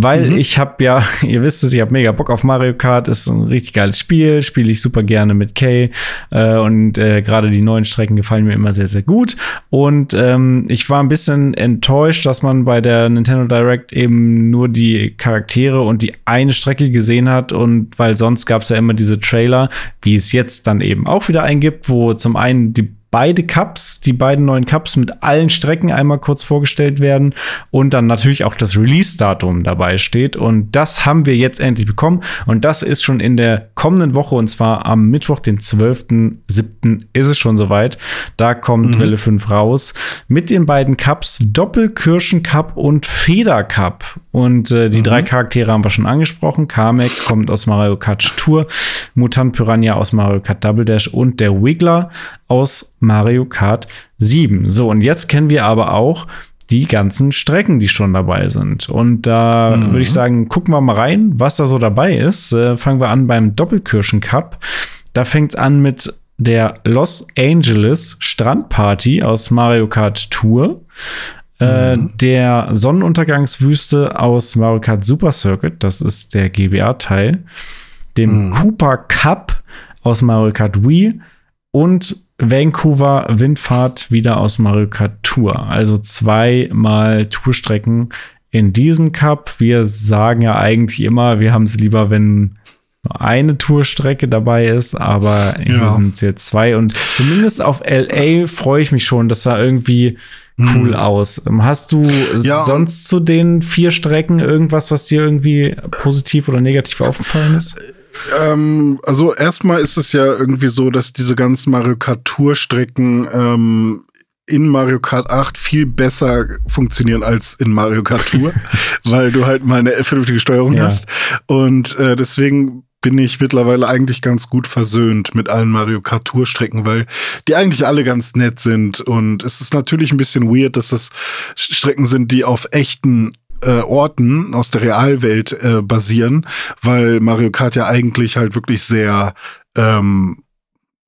Weil mhm. ich habe ja, ihr wisst es, ich habe mega Bock auf Mario Kart. Ist ein richtig geiles Spiel, spiele ich super gerne mit Kay äh, und äh, gerade die neuen Strecken gefallen mir immer sehr sehr gut. Und ähm, ich war ein bisschen enttäuscht, dass man bei der Nintendo Direct eben nur die Charaktere und die eine Strecke gesehen hat und weil sonst gab es ja immer diese Trailer, wie es jetzt dann eben auch wieder eingibt, wo zum einen die beide Cups, die beiden neuen Cups mit allen Strecken einmal kurz vorgestellt werden und dann natürlich auch das Release-Datum dabei steht. Und das haben wir jetzt endlich bekommen. Und das ist schon in der kommenden Woche und zwar am Mittwoch, den 12.07. ist es schon soweit. Da kommt mhm. Welle 5 raus mit den beiden Cups Doppelkirschen Cup und Feder Cup. Und äh, die mhm. drei Charaktere haben wir schon angesprochen. Kamek kommt aus Mario Kart Tour, Mutant Piranha aus Mario Kart Double Dash und der Wiggler aus Mario Kart 7. So, und jetzt kennen wir aber auch die ganzen Strecken, die schon dabei sind. Und da mhm. würde ich sagen, gucken wir mal rein, was da so dabei ist. Äh, fangen wir an beim Doppelkirschen Cup. Da fängt es an mit der Los Angeles Strandparty aus Mario Kart Tour. Äh, mhm. der Sonnenuntergangswüste aus Mario Kart Super Circuit, das ist der GBA-Teil, dem mhm. Cooper Cup aus Mario Kart Wii und Vancouver Windfahrt wieder aus Mario Kart Tour. Also zweimal Tourstrecken in diesem Cup. Wir sagen ja eigentlich immer, wir haben es lieber, wenn nur eine Tourstrecke dabei ist, aber hier ja. sind es jetzt zwei. Und zumindest auf LA freue ich mich schon, dass da irgendwie cool hm. aus. Hast du ja, sonst zu den vier Strecken irgendwas, was dir irgendwie positiv oder negativ aufgefallen ist? Ähm, also erstmal ist es ja irgendwie so, dass diese ganzen Mario Kart Tour Strecken ähm, in Mario Kart 8 viel besser funktionieren als in Mario Kart Tour, weil du halt mal eine vernünftige Steuerung ja. hast. Und äh, deswegen bin ich mittlerweile eigentlich ganz gut versöhnt mit allen Mario Kart Tour Strecken, weil die eigentlich alle ganz nett sind. Und es ist natürlich ein bisschen weird, dass das Strecken sind, die auf echten äh, Orten aus der Realwelt äh, basieren, weil Mario Kart ja eigentlich halt wirklich sehr ähm,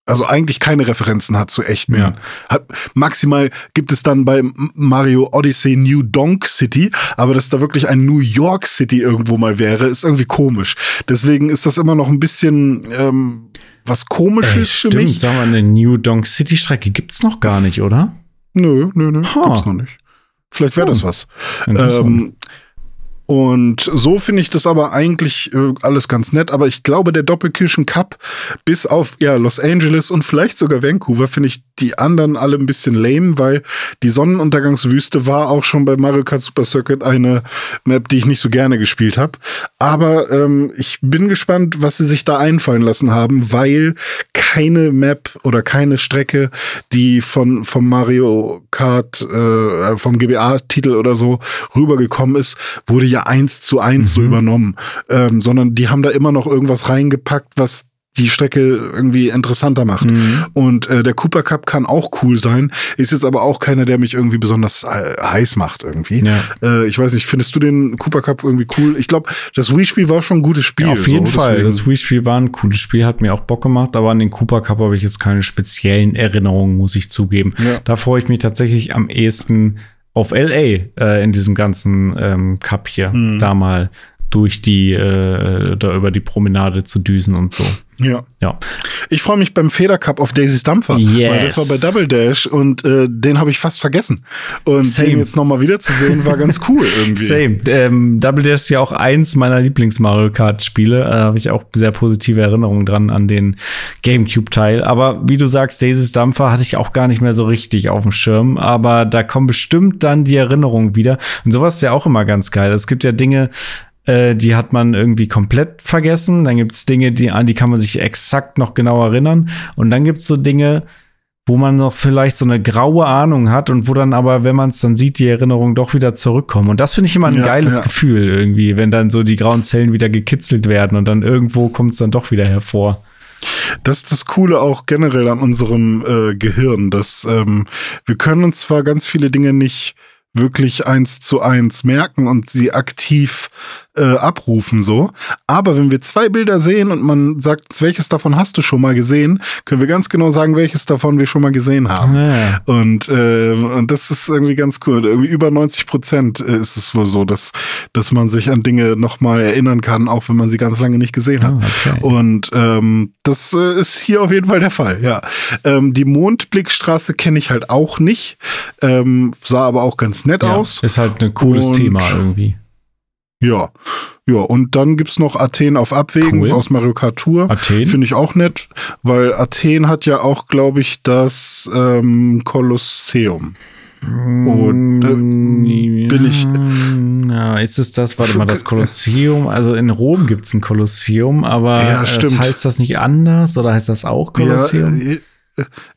also eigentlich keine Referenzen hat zu echten. Ja. Hat, maximal gibt es dann bei Mario Odyssey New Donk City, aber dass da wirklich ein New York City irgendwo mal wäre, ist irgendwie komisch. Deswegen ist das immer noch ein bisschen ähm, was Komisches äh, stimmt, für mich. Sag mal, eine New Donk City Strecke gibt's noch gar nicht, oder? Nö, nö, nö, huh. gibt's noch nicht. Vielleicht wäre das was. Ähm, und so finde ich das aber eigentlich äh, alles ganz nett. Aber ich glaube, der Doppelkirchen Cup, bis auf ja, Los Angeles und vielleicht sogar Vancouver, finde ich die anderen alle ein bisschen lame, weil die Sonnenuntergangswüste war auch schon bei Mario Kart Super Circuit eine Map, die ich nicht so gerne gespielt habe. Aber ähm, ich bin gespannt, was sie sich da einfallen lassen haben, weil keine Map oder keine Strecke, die von vom Mario Kart, äh, vom GBA-Titel oder so rübergekommen ist, wurde ja eins zu eins mhm. so übernommen, ähm, sondern die haben da immer noch irgendwas reingepackt, was die Strecke irgendwie interessanter macht. Mhm. Und äh, der Cooper Cup kann auch cool sein, ist jetzt aber auch keiner, der mich irgendwie besonders äh, heiß macht irgendwie. Ja. Äh, ich weiß nicht, findest du den Cooper Cup irgendwie cool? Ich glaube, das Wii-Spiel war schon ein gutes Spiel. Ja, auf jeden so, Fall. Das Wii-Spiel war ein cooles Spiel, hat mir auch Bock gemacht, aber an den Cooper Cup habe ich jetzt keine speziellen Erinnerungen, muss ich zugeben. Ja. Da freue ich mich tatsächlich am ehesten auf LA äh, in diesem ganzen ähm, Cup hier, mhm. da mal durch die, äh, da über die Promenade zu düsen und so. Ja. ja. Ich freue mich beim Feder Cup auf Daisy's Dampfer, yes. weil das war bei Double Dash und äh, den habe ich fast vergessen. Und Same. den jetzt nochmal wiederzusehen, war ganz cool irgendwie. Same. Ähm, Double Dash ist ja auch eins meiner Lieblings-Mario Kart-Spiele. Da habe ich auch sehr positive Erinnerungen dran an den GameCube-Teil. Aber wie du sagst, Daisy's Dampfer hatte ich auch gar nicht mehr so richtig auf dem Schirm. Aber da kommen bestimmt dann die Erinnerungen wieder. Und sowas ist ja auch immer ganz geil. Es gibt ja Dinge, äh, die hat man irgendwie komplett vergessen. Dann gibt es Dinge, die, an die kann man sich exakt noch genau erinnern. Und dann gibt es so Dinge, wo man noch vielleicht so eine graue Ahnung hat und wo dann aber, wenn man es dann sieht, die Erinnerungen doch wieder zurückkommen. Und das finde ich immer ein ja, geiles ja. Gefühl irgendwie, wenn dann so die grauen Zellen wieder gekitzelt werden und dann irgendwo kommt es dann doch wieder hervor. Das ist das Coole auch generell an unserem äh, Gehirn, dass ähm, wir können uns zwar ganz viele Dinge nicht wirklich eins zu eins merken und sie aktiv äh, abrufen so. Aber wenn wir zwei Bilder sehen und man sagt, welches davon hast du schon mal gesehen, können wir ganz genau sagen, welches davon wir schon mal gesehen haben. Ja. Und, äh, und das ist irgendwie ganz cool. Irgendwie über 90 Prozent ist es wohl so, dass, dass man sich an Dinge nochmal erinnern kann, auch wenn man sie ganz lange nicht gesehen hat. Ah, okay. Und ähm, das äh, ist hier auf jeden Fall der Fall, ja. Ähm, die Mondblickstraße kenne ich halt auch nicht, ähm, sah aber auch ganz nett Ja, aus. Ist halt ein cooles Und- Thema irgendwie. Ja. Ja, und dann gibt's noch Athen auf Abwägen Cool. aus Mario Kart Tour. Athen? Finde ich auch nett, weil Athen hat ja auch, glaube ich, das ähm, Kolosseum. Und, äh, bin ich- Ja, ist es das? Warte mal, das Kolosseum. Also in Rom gibt es ein Kolosseum, aber Ja, äh, stimmt. heißt das nicht anders oder heißt das auch Kolosseum? Ja, äh,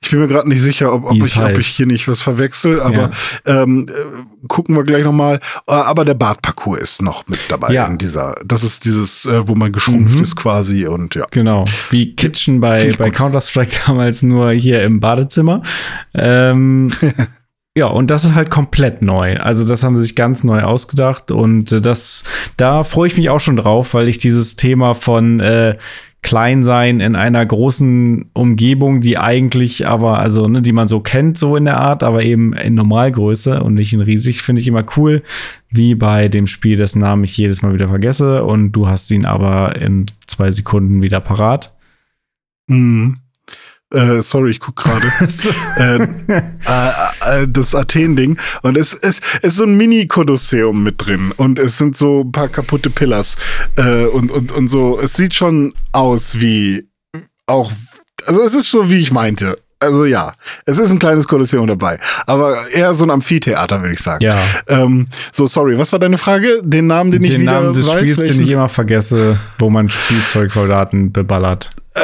ich bin mir gerade nicht sicher, ob, ob, ich, ob ich hier nicht was verwechsel, aber ähm, äh, gucken wir gleich nochmal. Aber der Badparcours ist noch mit dabei Ja. in dieser. Das ist dieses, äh, wo man geschrumpft Mhm. ist quasi und ja. Genau, wie Kitchen bei, bei. Counter-Strike damals nur hier im Badezimmer. Ähm, ja, und das ist halt komplett neu. Also das haben sie sich ganz neu ausgedacht und äh, das, da freue ich mich auch schon drauf, weil ich dieses Thema von äh, Kleinsein in einer großen Umgebung, die eigentlich aber, also, ne, die man so kennt, so in der Art, aber eben in Normalgröße und nicht in riesig, finde ich immer cool. Wie bei dem Spiel, dessen Namen ich jedes Mal wieder vergesse und du hast ihn aber in zwei Sekunden wieder parat. Mhm. Äh, sorry, ich guck gerade. äh, äh, äh, das Athen-Ding. Und es, es, es ist so ein Mini-Kolosseum mit drin. Und es sind so ein paar kaputte Pillars. Äh, und, und, und so. Es sieht schon aus wie auch. Also es ist so, wie ich meinte. Also ja, es ist ein kleines Kolosseum dabei. Aber eher so ein Amphitheater, würde ich sagen. Ja, Ähm, so, sorry, was war deine Frage? Den Namen, den, ich den wieder Namen des weiß? Spiels, den welchen? ich immer vergesse, wo man Spielzeugsoldaten beballert. Äh,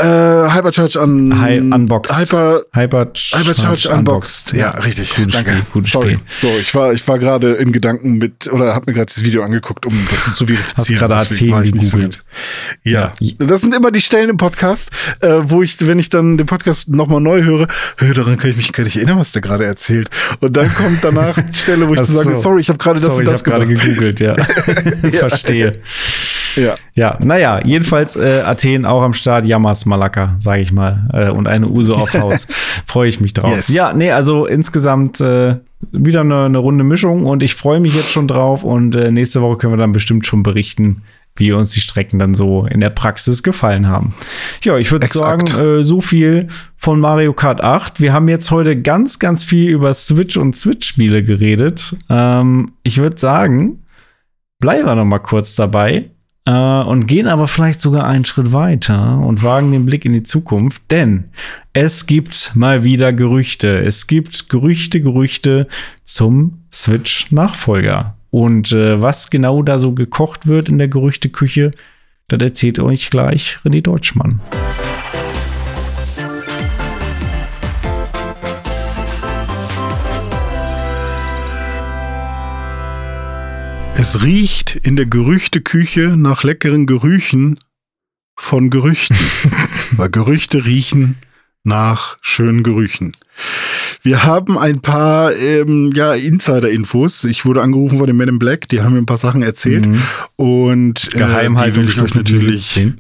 Hypercharge un Hi- Unboxed. Hyper Hypercharge, Hypercharge Unboxed. Ja, richtig. Gutes Danke. Spiel, gutes Sorry. Spiel. So, ich war, ich war gerade in Gedanken mit, oder habe mir gerade das Video angeguckt, um das zu verifizieren. gerade Deswegen Athen so gegoogelt. ganz- ja. das sind immer die Stellen im Podcast, äh, wo ich, wenn ich dann den Podcast nochmal neu höre, "Hö, daran kann ich mich gar nicht erinnern, was der gerade erzählt. Und dann kommt danach die Stelle, wo ich so sage, so. sorry, ich habe gerade das Sorry, und ich das habe gerade gegoogelt, ja. Verstehe. Ja. Ja, naja, jedenfalls äh, Athen auch am Start, Yamas Malaka, sage ich mal. Äh, und eine Uso auf Haus. Freue ich mich drauf. Yes. Ja, nee, also insgesamt äh, wieder eine, eine runde Mischung und ich freue mich jetzt schon drauf. Und äh, nächste Woche können wir dann bestimmt schon berichten, wie uns die Strecken dann so in der Praxis gefallen haben. Ja, ich würde sagen, äh, so viel von Mario Kart 8. Wir haben jetzt heute ganz, ganz viel über Switch und Switch-Spiele geredet. Ähm, ich würde sagen, bleiben wir noch mal kurz dabei äh, und gehen aber vielleicht sogar einen Schritt weiter und wagen den Blick in die Zukunft, denn es gibt mal wieder Gerüchte. Es gibt Gerüchte, Gerüchte zum Switch-Nachfolger. Und äh, was genau da so gekocht wird in der Gerüchteküche, das erzählt euch gleich René Deutschmann. Es riecht in der Gerüchteküche nach leckeren Gerüchen von Gerüchten. Weil Gerüchte riechen nach schönen Gerüchen. Wir haben ein paar ähm, ja, Insider-Infos. Ich wurde angerufen von den Men in Black, die haben mir ein paar Sachen erzählt. Mhm. Und äh, Geheimhaltung die will ich euch natürlich 17.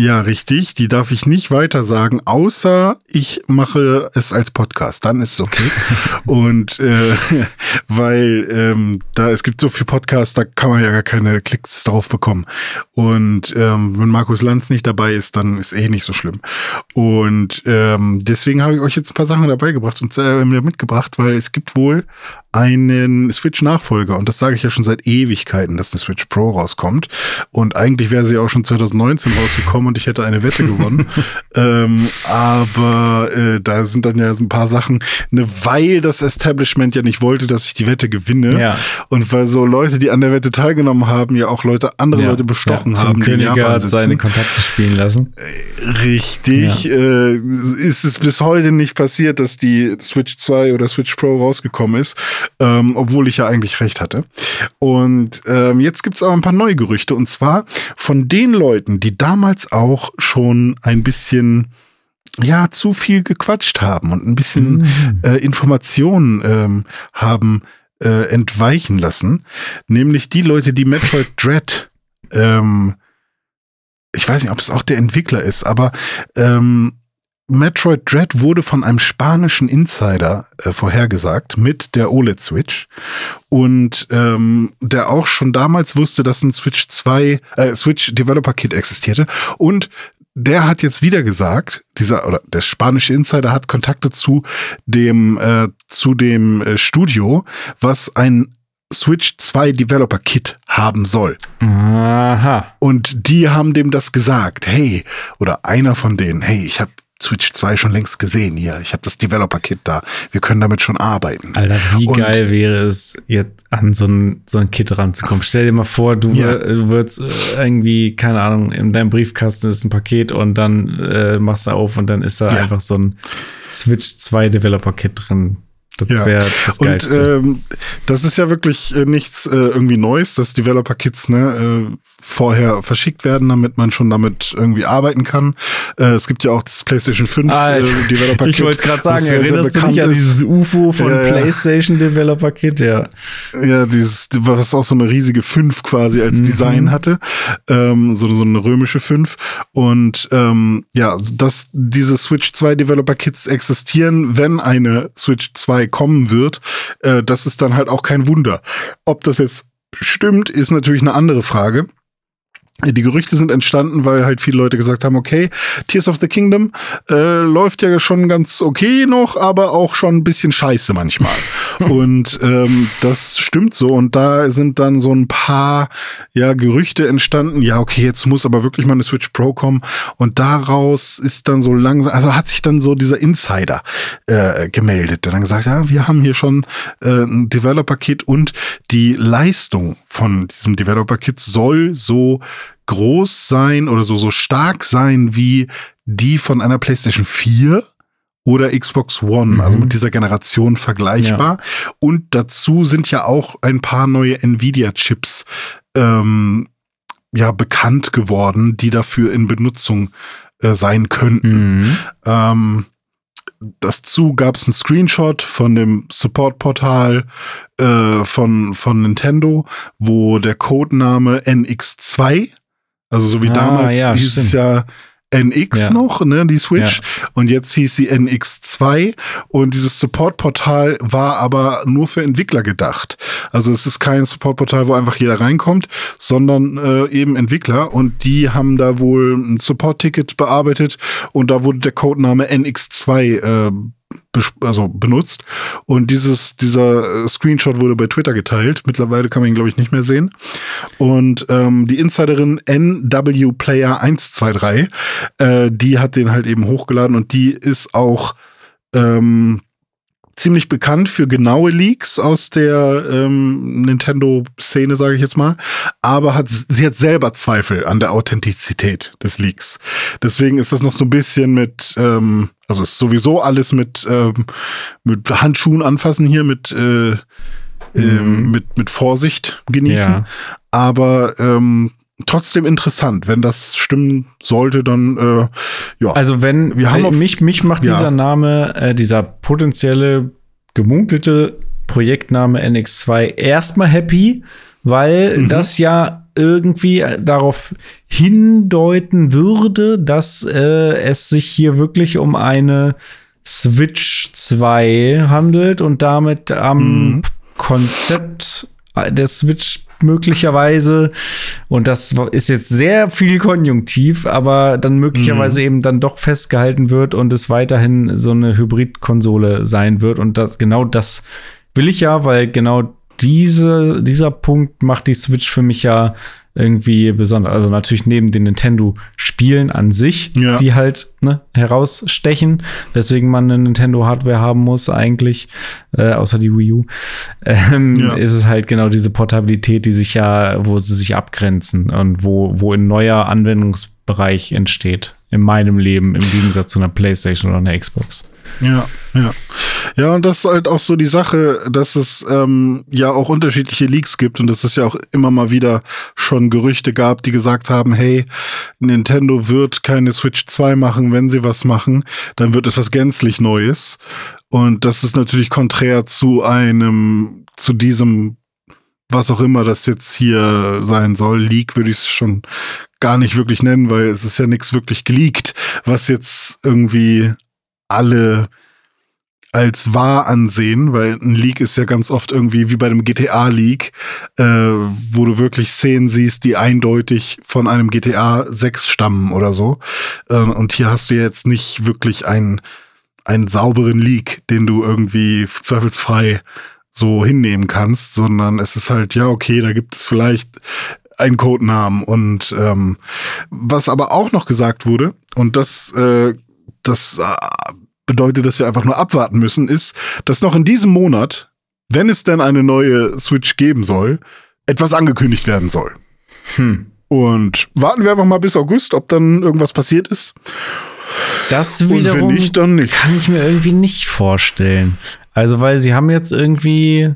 Ja, richtig. Die darf ich nicht weiter sagen, außer ich mache es als Podcast. Dann ist es okay. Und äh, weil ähm, da es gibt so viel Podcasts, da kann man ja gar keine Klicks drauf bekommen. Und ähm, wenn Markus Lanz nicht dabei ist, dann ist eh nicht so schlimm. Und ähm, deswegen habe ich euch jetzt ein paar Sachen dabei gebracht und äh, mir mitgebracht, weil es gibt wohl einen Switch-Nachfolger. Und das sage ich ja schon seit Ewigkeiten, dass eine Switch Pro rauskommt. Und eigentlich wäre sie auch schon 2019 rausgekommen und ich hätte eine Wette gewonnen. ähm, aber äh, da sind dann ja so ein paar Sachen, ne, weil das Establishment ja nicht wollte, dass ich die Wette gewinne. Ja. Und weil so Leute, die an der Wette teilgenommen haben, ja auch Leute, andere Leute bestochen ja, haben, König hat seine Kontakte spielen lassen. Richtig. Äh, ist es bis heute nicht passiert, dass die Switch 2 oder Switch Pro rausgekommen ist, ähm, obwohl ich ja eigentlich recht hatte. Und ähm, jetzt gibt's aber ein paar neue Gerüchte und zwar von den Leuten, die damals auch schon ein bisschen ja zu viel gequatscht haben und ein bisschen äh, Informationen ähm, haben äh, entweichen lassen. Nämlich die Leute, die Metroid Dread, ähm, ich weiß nicht, ob es auch der Entwickler ist, aber ähm, Metroid Dread wurde von einem spanischen Insider äh, vorhergesagt mit der OLED-Switch und ähm, der auch schon damals wusste, dass ein Switch 2, äh, Switch Developer Kit existierte und der hat jetzt wieder gesagt, dieser oder der spanische Insider hat Kontakte zu dem äh, zu dem äh, Studio, was ein Switch 2 Developer Kit haben soll. Aha. Und die haben dem das gesagt. Hey, oder einer von denen, hey, ich habe Switch 2 schon längst gesehen hier. Ich habe das Developer-Kit da. Wir können damit schon arbeiten. Alter, wie Und- geil wäre es, jetzt an so ein, so ein Kit ranzukommen. Stell dir mal vor, du, Ja. du würdest äh, irgendwie, keine Ahnung, in deinem Briefkasten ist ein Paket und dann äh, machst du auf und dann ist da Ja. einfach so ein Switch 2 Developer-Kit drin. Das Ja. wäre das Und Geilste. ähm, das ist ja wirklich äh, nichts äh, irgendwie Neues, dass Developer-Kits ne, äh, vorher verschickt werden, damit man schon damit irgendwie arbeiten kann. Äh, es gibt ja auch das PlayStation 5 äh, Alter, Developer-Kit. ich wollte gerade sagen, sehr, sehr erinnerst du dich an dieses UFO von ja. PlayStation Developer Kit? Ja. Ja, dieses, was auch so eine riesige 5 quasi als Mhm. Design hatte. Ähm, so, so eine römische 5. Und ähm, ja, dass diese Switch 2 Developer Kits existieren, wenn eine Switch 2 kommen wird, äh, das ist dann halt auch kein Wunder. Ob das jetzt stimmt, ist natürlich eine andere Frage. Die Gerüchte sind entstanden, weil halt viele Leute gesagt haben, okay, Tears of the Kingdom äh, läuft ja schon ganz okay noch, aber auch schon ein bisschen scheiße manchmal. und ähm, das stimmt so. Und da sind dann so ein paar ja, Gerüchte entstanden, ja, okay, jetzt muss aber wirklich mal eine Switch Pro kommen. Und daraus ist dann so langsam, also hat sich dann so dieser Insider äh, gemeldet, der dann gesagt, ja, wir haben hier schon äh, ein Developer-Kit und die Leistung von diesem Developer-Kit soll so groß sein oder so, so stark sein wie die von einer PlayStation 4 oder Xbox One, Mhm. also mit dieser Generation vergleichbar. Und dazu sind ja auch ein paar neue Nvidia-Chips ähm, ja bekannt geworden, die dafür in Benutzung äh, sein könnten. Mhm. Ähm, dazu gab es einen Screenshot von dem Support-Portal äh, von, von Nintendo, wo der Codename NX2, also so wie Ah, damals ja, hieß es stimmt. ja NX Ja. noch, ne, die Switch. Und jetzt hieß sie NX2 und dieses Support-Portal war aber nur für Entwickler gedacht. Also es ist kein Support-Portal, wo einfach jeder reinkommt, sondern äh, eben Entwickler und die haben da wohl ein Support-Ticket bearbeitet und da wurde der Codename NX2 äh, also benutzt und dieses dieser äh, Screenshot wurde bei Twitter geteilt. Mittlerweile kann man ihn glaube ich nicht mehr sehen. Und ähm, die Insiderin NW Player 123, äh, die hat den halt eben hochgeladen und die ist auch ähm, ziemlich bekannt für genaue Leaks aus der ähm, Nintendo-Szene, sage ich jetzt mal. Aber hat, sie hat selber Zweifel an der Authentizität des Leaks. Deswegen ist das noch so ein bisschen mit, ähm, also ist sowieso alles mit, ähm, mit Handschuhen anfassen hier, mit, äh, ähm, mit, mit Vorsicht genießen. Ja. Aber ähm, trotzdem interessant. Wenn das stimmen sollte, dann äh, ja. Also wenn Wir haben äh, auf- mich, mich macht Ja. dieser Name, äh, dieser potenzielle gemunkelte Projektname NX2 erstmal happy, weil Mhm. das ja irgendwie äh, darauf hindeuten würde, dass äh, es sich hier wirklich um eine Switch 2 handelt und damit am Mhm. Konzept der Switch möglicherweise, und das ist jetzt sehr viel Konjunktiv, aber dann möglicherweise eben dann doch festgehalten wird und es weiterhin so eine Hybridkonsole sein wird. Und das, genau das will ich ja, weil genau diese, dieser Punkt macht die Switch für mich ja irgendwie besonders. Also natürlich neben den Nintendo-Spielen an sich, Ja. die halt ne, herausstechen, weswegen man eine Nintendo-Hardware haben muss eigentlich, äh, außer die Wii U, ähm, Ja. ist es halt genau diese Portabilität, die sich ja, wo sie sich abgrenzen und wo, wo ein neuer Anwendungsbereich entsteht in meinem Leben im Gegensatz zu einer Playstation oder einer Xbox. Ja, ja. Ja, und das ist halt auch so die Sache, dass es ähm, ja auch unterschiedliche Leaks gibt und dass es ja auch immer mal wieder schon Gerüchte gab, die gesagt haben, hey, Nintendo wird keine Switch 2 machen, wenn sie was machen, dann wird es was gänzlich Neues. Und das ist natürlich konträr zu einem, zu diesem, was auch immer das jetzt hier sein soll. Leak würde ich es schon gar nicht wirklich nennen, weil es ist ja nichts wirklich geleakt, was jetzt irgendwie alle als wahr ansehen, weil ein Leak ist ja ganz oft irgendwie wie bei einem GTA-Leak, äh, wo du wirklich Szenen siehst, die eindeutig von einem GTA 6 stammen oder so. Äh, und hier hast du jetzt nicht wirklich einen, einen sauberen Leak, den du irgendwie zweifelsfrei so hinnehmen kannst, sondern es ist halt, ja, okay, da gibt es vielleicht einen Codenamen und ähm, was aber auch noch gesagt wurde, und das, äh, das äh, bedeutet, dass wir einfach nur abwarten müssen, ist, dass noch in diesem Monat, wenn es denn eine neue Switch geben soll, etwas angekündigt werden soll. Hm. Und warten wir einfach mal bis August, ob dann irgendwas passiert ist. Das wiederum Und wenn nicht, dann nicht. kann ich mir irgendwie nicht vorstellen. Also, weil sie haben jetzt irgendwie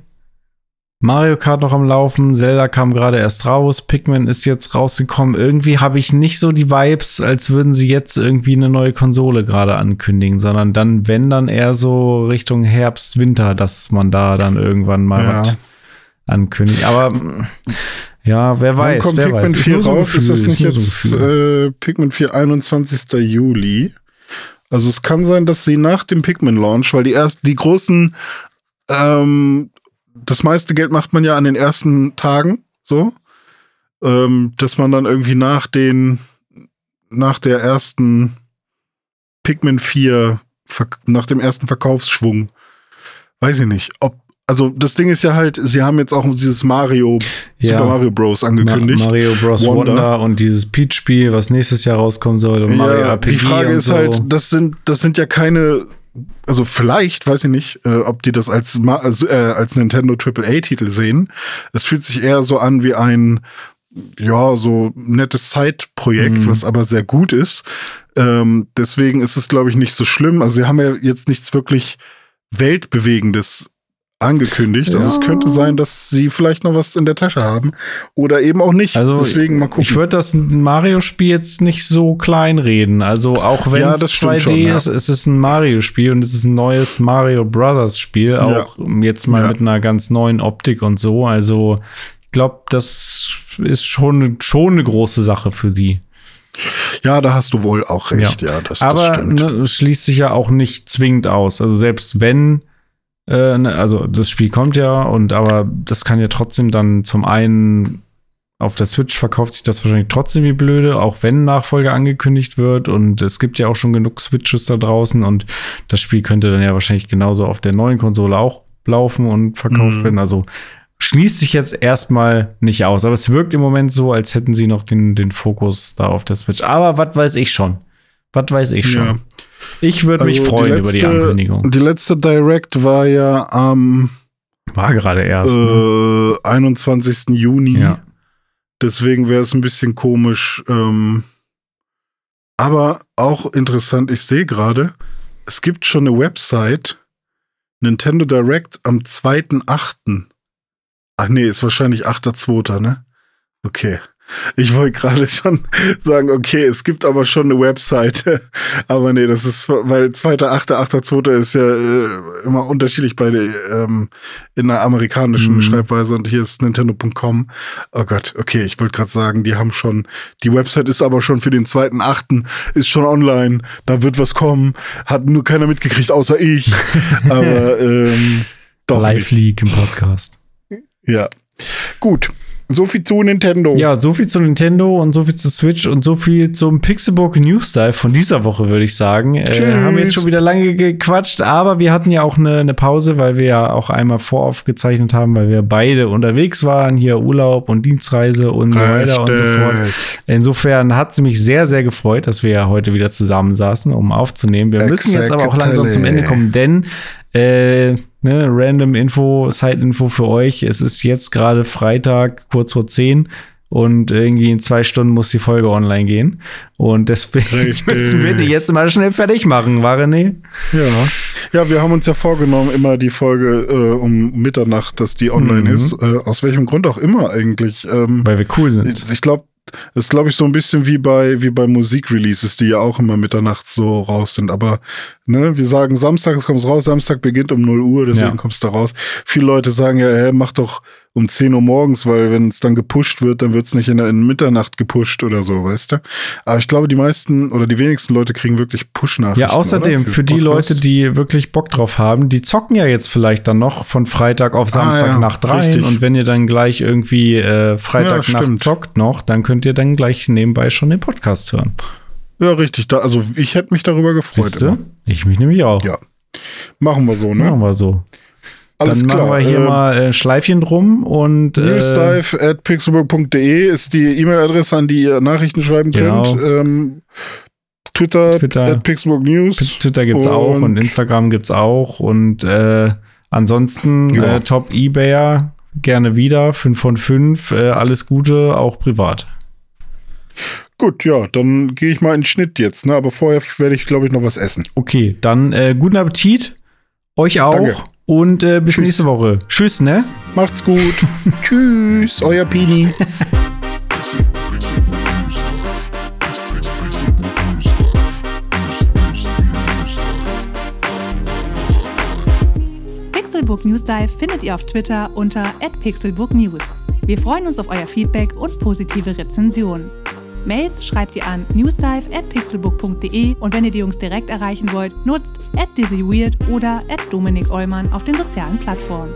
Mario Kart noch am Laufen, Zelda kam gerade erst raus, Pikmin ist jetzt rausgekommen. Irgendwie habe ich nicht so die Vibes, als würden sie jetzt irgendwie eine neue Konsole gerade ankündigen, sondern dann, wenn dann eher so Richtung Herbst, Winter, dass man da dann irgendwann mal ja. was ankündigt. Aber ja, wer weiß. Wann kommt wer Pikmin weiß. 4 raus? So ist das nicht jetzt so äh, Pikmin 4 21. Juli? Also es kann sein, dass sie nach dem Pikmin-Launch, weil die erst die großen ähm, das meiste Geld macht man ja an den ersten Tagen, so. Ähm, dass man dann irgendwie nach den, nach der ersten Pikmin 4, nach dem ersten Verkaufsschwung, weiß ich nicht, ob also das Ding ist ja halt, sie haben jetzt auch dieses Mario, ja. Super Mario Bros. angekündigt. Ma Mario Bros. Wonder. Wonder und dieses Peach-Spiel, was nächstes Jahr rauskommen soll. Und Mario ja, RPG die Frage ist so. halt, das sind, das sind ja keine also vielleicht, weiß ich nicht, äh, ob die das als, als, äh, als Nintendo AAA-Titel sehen. Es fühlt sich eher so an wie ein, ja, so nettes Side-Projekt, mhm. was aber sehr gut ist. Ähm, deswegen ist es, glaube ich, nicht so schlimm. Also sie haben ja jetzt nichts wirklich Weltbewegendes angekündigt. Ja. Also es könnte sein, dass sie vielleicht noch was in der Tasche haben oder eben auch nicht. Also Deswegen mal gucken. Ich würde das Mario-Spiel jetzt nicht so klein reden. Also auch wenn ja, es 2D schon, ja. ist, es ist ein Mario-Spiel und es ist ein neues Mario Brothers Spiel, auch jetzt mal mit einer ganz neuen Optik und so. Also ich glaube, das ist schon, schon eine große Sache für die. Ja, da hast du wohl auch recht, ja. das, Aber das ne, es schließt sich ja auch nicht zwingend aus. Also selbst wenn äh, ne, also das Spiel kommt ja und aber das kann ja trotzdem dann zum einen auf der Switch verkauft sich das wahrscheinlich trotzdem wie blöde, auch wenn Nachfolger angekündigt wird und es gibt ja auch schon genug Switches da draußen und das Spiel könnte dann ja wahrscheinlich genauso auf der neuen Konsole auch laufen und verkauft mhm. werden. Also schließt sich jetzt erstmal nicht aus, aber es wirkt im Moment so, als hätten sie noch den, den Fokus da auf der Switch. Aber was weiß ich schon? Was weiß ich schon? Ja. Ich würde mich also freuen letzte, über die Ankündigung. Die letzte Direct war ja am war gerade erst. Ne? Äh, 21. Juni. Ja. Deswegen wäre es ein bisschen komisch. Ähm, aber auch interessant, ich sehe gerade, es gibt schon eine Website, Nintendo Direct am 2.8. Ach nee, ist wahrscheinlich 8.2., ne? Okay. Ich wollte gerade schon sagen, okay, es gibt aber schon eine Webseite. Aber nee, das ist, weil 2.8., 8.2. ist ja äh, immer unterschiedlich bei der, ähm, in der amerikanischen mhm. Schreibweise und hier ist Nintendo.com. Oh Gott, okay, ich wollte gerade sagen, die haben schon, die Website ist aber schon für den 2.8., ist schon online, da wird was kommen, hat nur keiner mitgekriegt, außer ich. aber ähm, doch. Live League im Podcast. Ja. Gut, so viel zu Nintendo. Ja, so viel zu Nintendo und so viel zu Switch und so viel zum Pixelbook Newstyle von dieser Woche, würde ich sagen. Äh, haben jetzt schon wieder lange gequatscht, aber wir hatten ja auch eine, eine Pause, weil wir ja auch einmal voraufgezeichnet haben, weil wir beide unterwegs waren, hier Urlaub und Dienstreise und so weiter und so fort. Insofern hat es mich sehr, sehr gefreut, dass wir ja heute wieder zusammensaßen, um aufzunehmen. Wir müssen jetzt aber auch langsam zum Ende kommen, denn äh, ne, random Info, Side-Info für euch. Es ist jetzt gerade Freitag, kurz vor 10 und irgendwie in zwei Stunden muss die Folge online gehen. Und deswegen Richtig. müssen wir die jetzt mal schnell fertig machen, war René? Ja. Ja, wir haben uns ja vorgenommen, immer die Folge äh, um Mitternacht, dass die online Mhm. ist. Äh, aus welchem Grund auch immer eigentlich. Ähm, Weil wir cool sind. ich ich glaube, das ist, glaube ich, so ein bisschen wie bei, wie bei Musikreleases, die ja auch immer mitternachts so raus sind. Aber ne, wir sagen, Samstag kommt raus, Samstag beginnt um 0 Uhr, deswegen Ja. kommst du da raus. Viele Leute sagen ja, hä, mach doch um 10 Uhr morgens, weil wenn es dann gepusht wird, dann wird es nicht in der in Mitternacht gepusht oder so, weißt du? Aber ich glaube, die meisten oder die wenigsten Leute kriegen wirklich Push-Nachrichten. Ja, außerdem, oder? für, die. Leute, die wirklich Bock drauf haben, die zocken ja jetzt vielleicht dann noch von Freitag auf Samstag Ah, ja, Nacht rein. richtig. Und wenn ihr dann gleich irgendwie äh, Freitag Ja, Nacht stimmt. zockt noch, dann könnt ihr dann gleich nebenbei schon den Podcast hören. Ja, richtig. Da, also ich hätte mich darüber gefreut. Ich mich nämlich auch. Ja. Machen wir so, ne? Machen wir so. Alles dann klar. machen wir hier Ähm, mal äh, Schleifchen drum und äh, Newsdive at pixelburg.de ist die E-Mail-Adresse, an die ihr Nachrichten schreiben Genau. könnt. Ähm, Twitter, Twitter. at Pixelburg News. Twitter gibt's auch und Und- Instagram gibt's auch und äh, ansonsten Ja. äh, Top Ebayer gerne wieder 5 von 5 äh, alles Gute auch privat. Gut, ja, dann gehe ich mal in den Schnitt jetzt, ne? Aber vorher werde ich, glaube ich, noch was essen. Okay, dann äh, guten Appetit euch auch Danke. Und äh, bis Tschüss. nächste Woche. Tschüss, ne? Macht's gut. Tschüss, euer Pini. Pixelbook News Dive findet ihr auf Twitter unter @pixelbooknews. Wir freuen uns auf euer Feedback und positive Rezensionen. Mails schreibt ihr an newsdive@pixelbook.de und wenn ihr die Jungs direkt erreichen wollt, nutzt @dizzyweird oder @dominik Eulmann auf den sozialen Plattformen.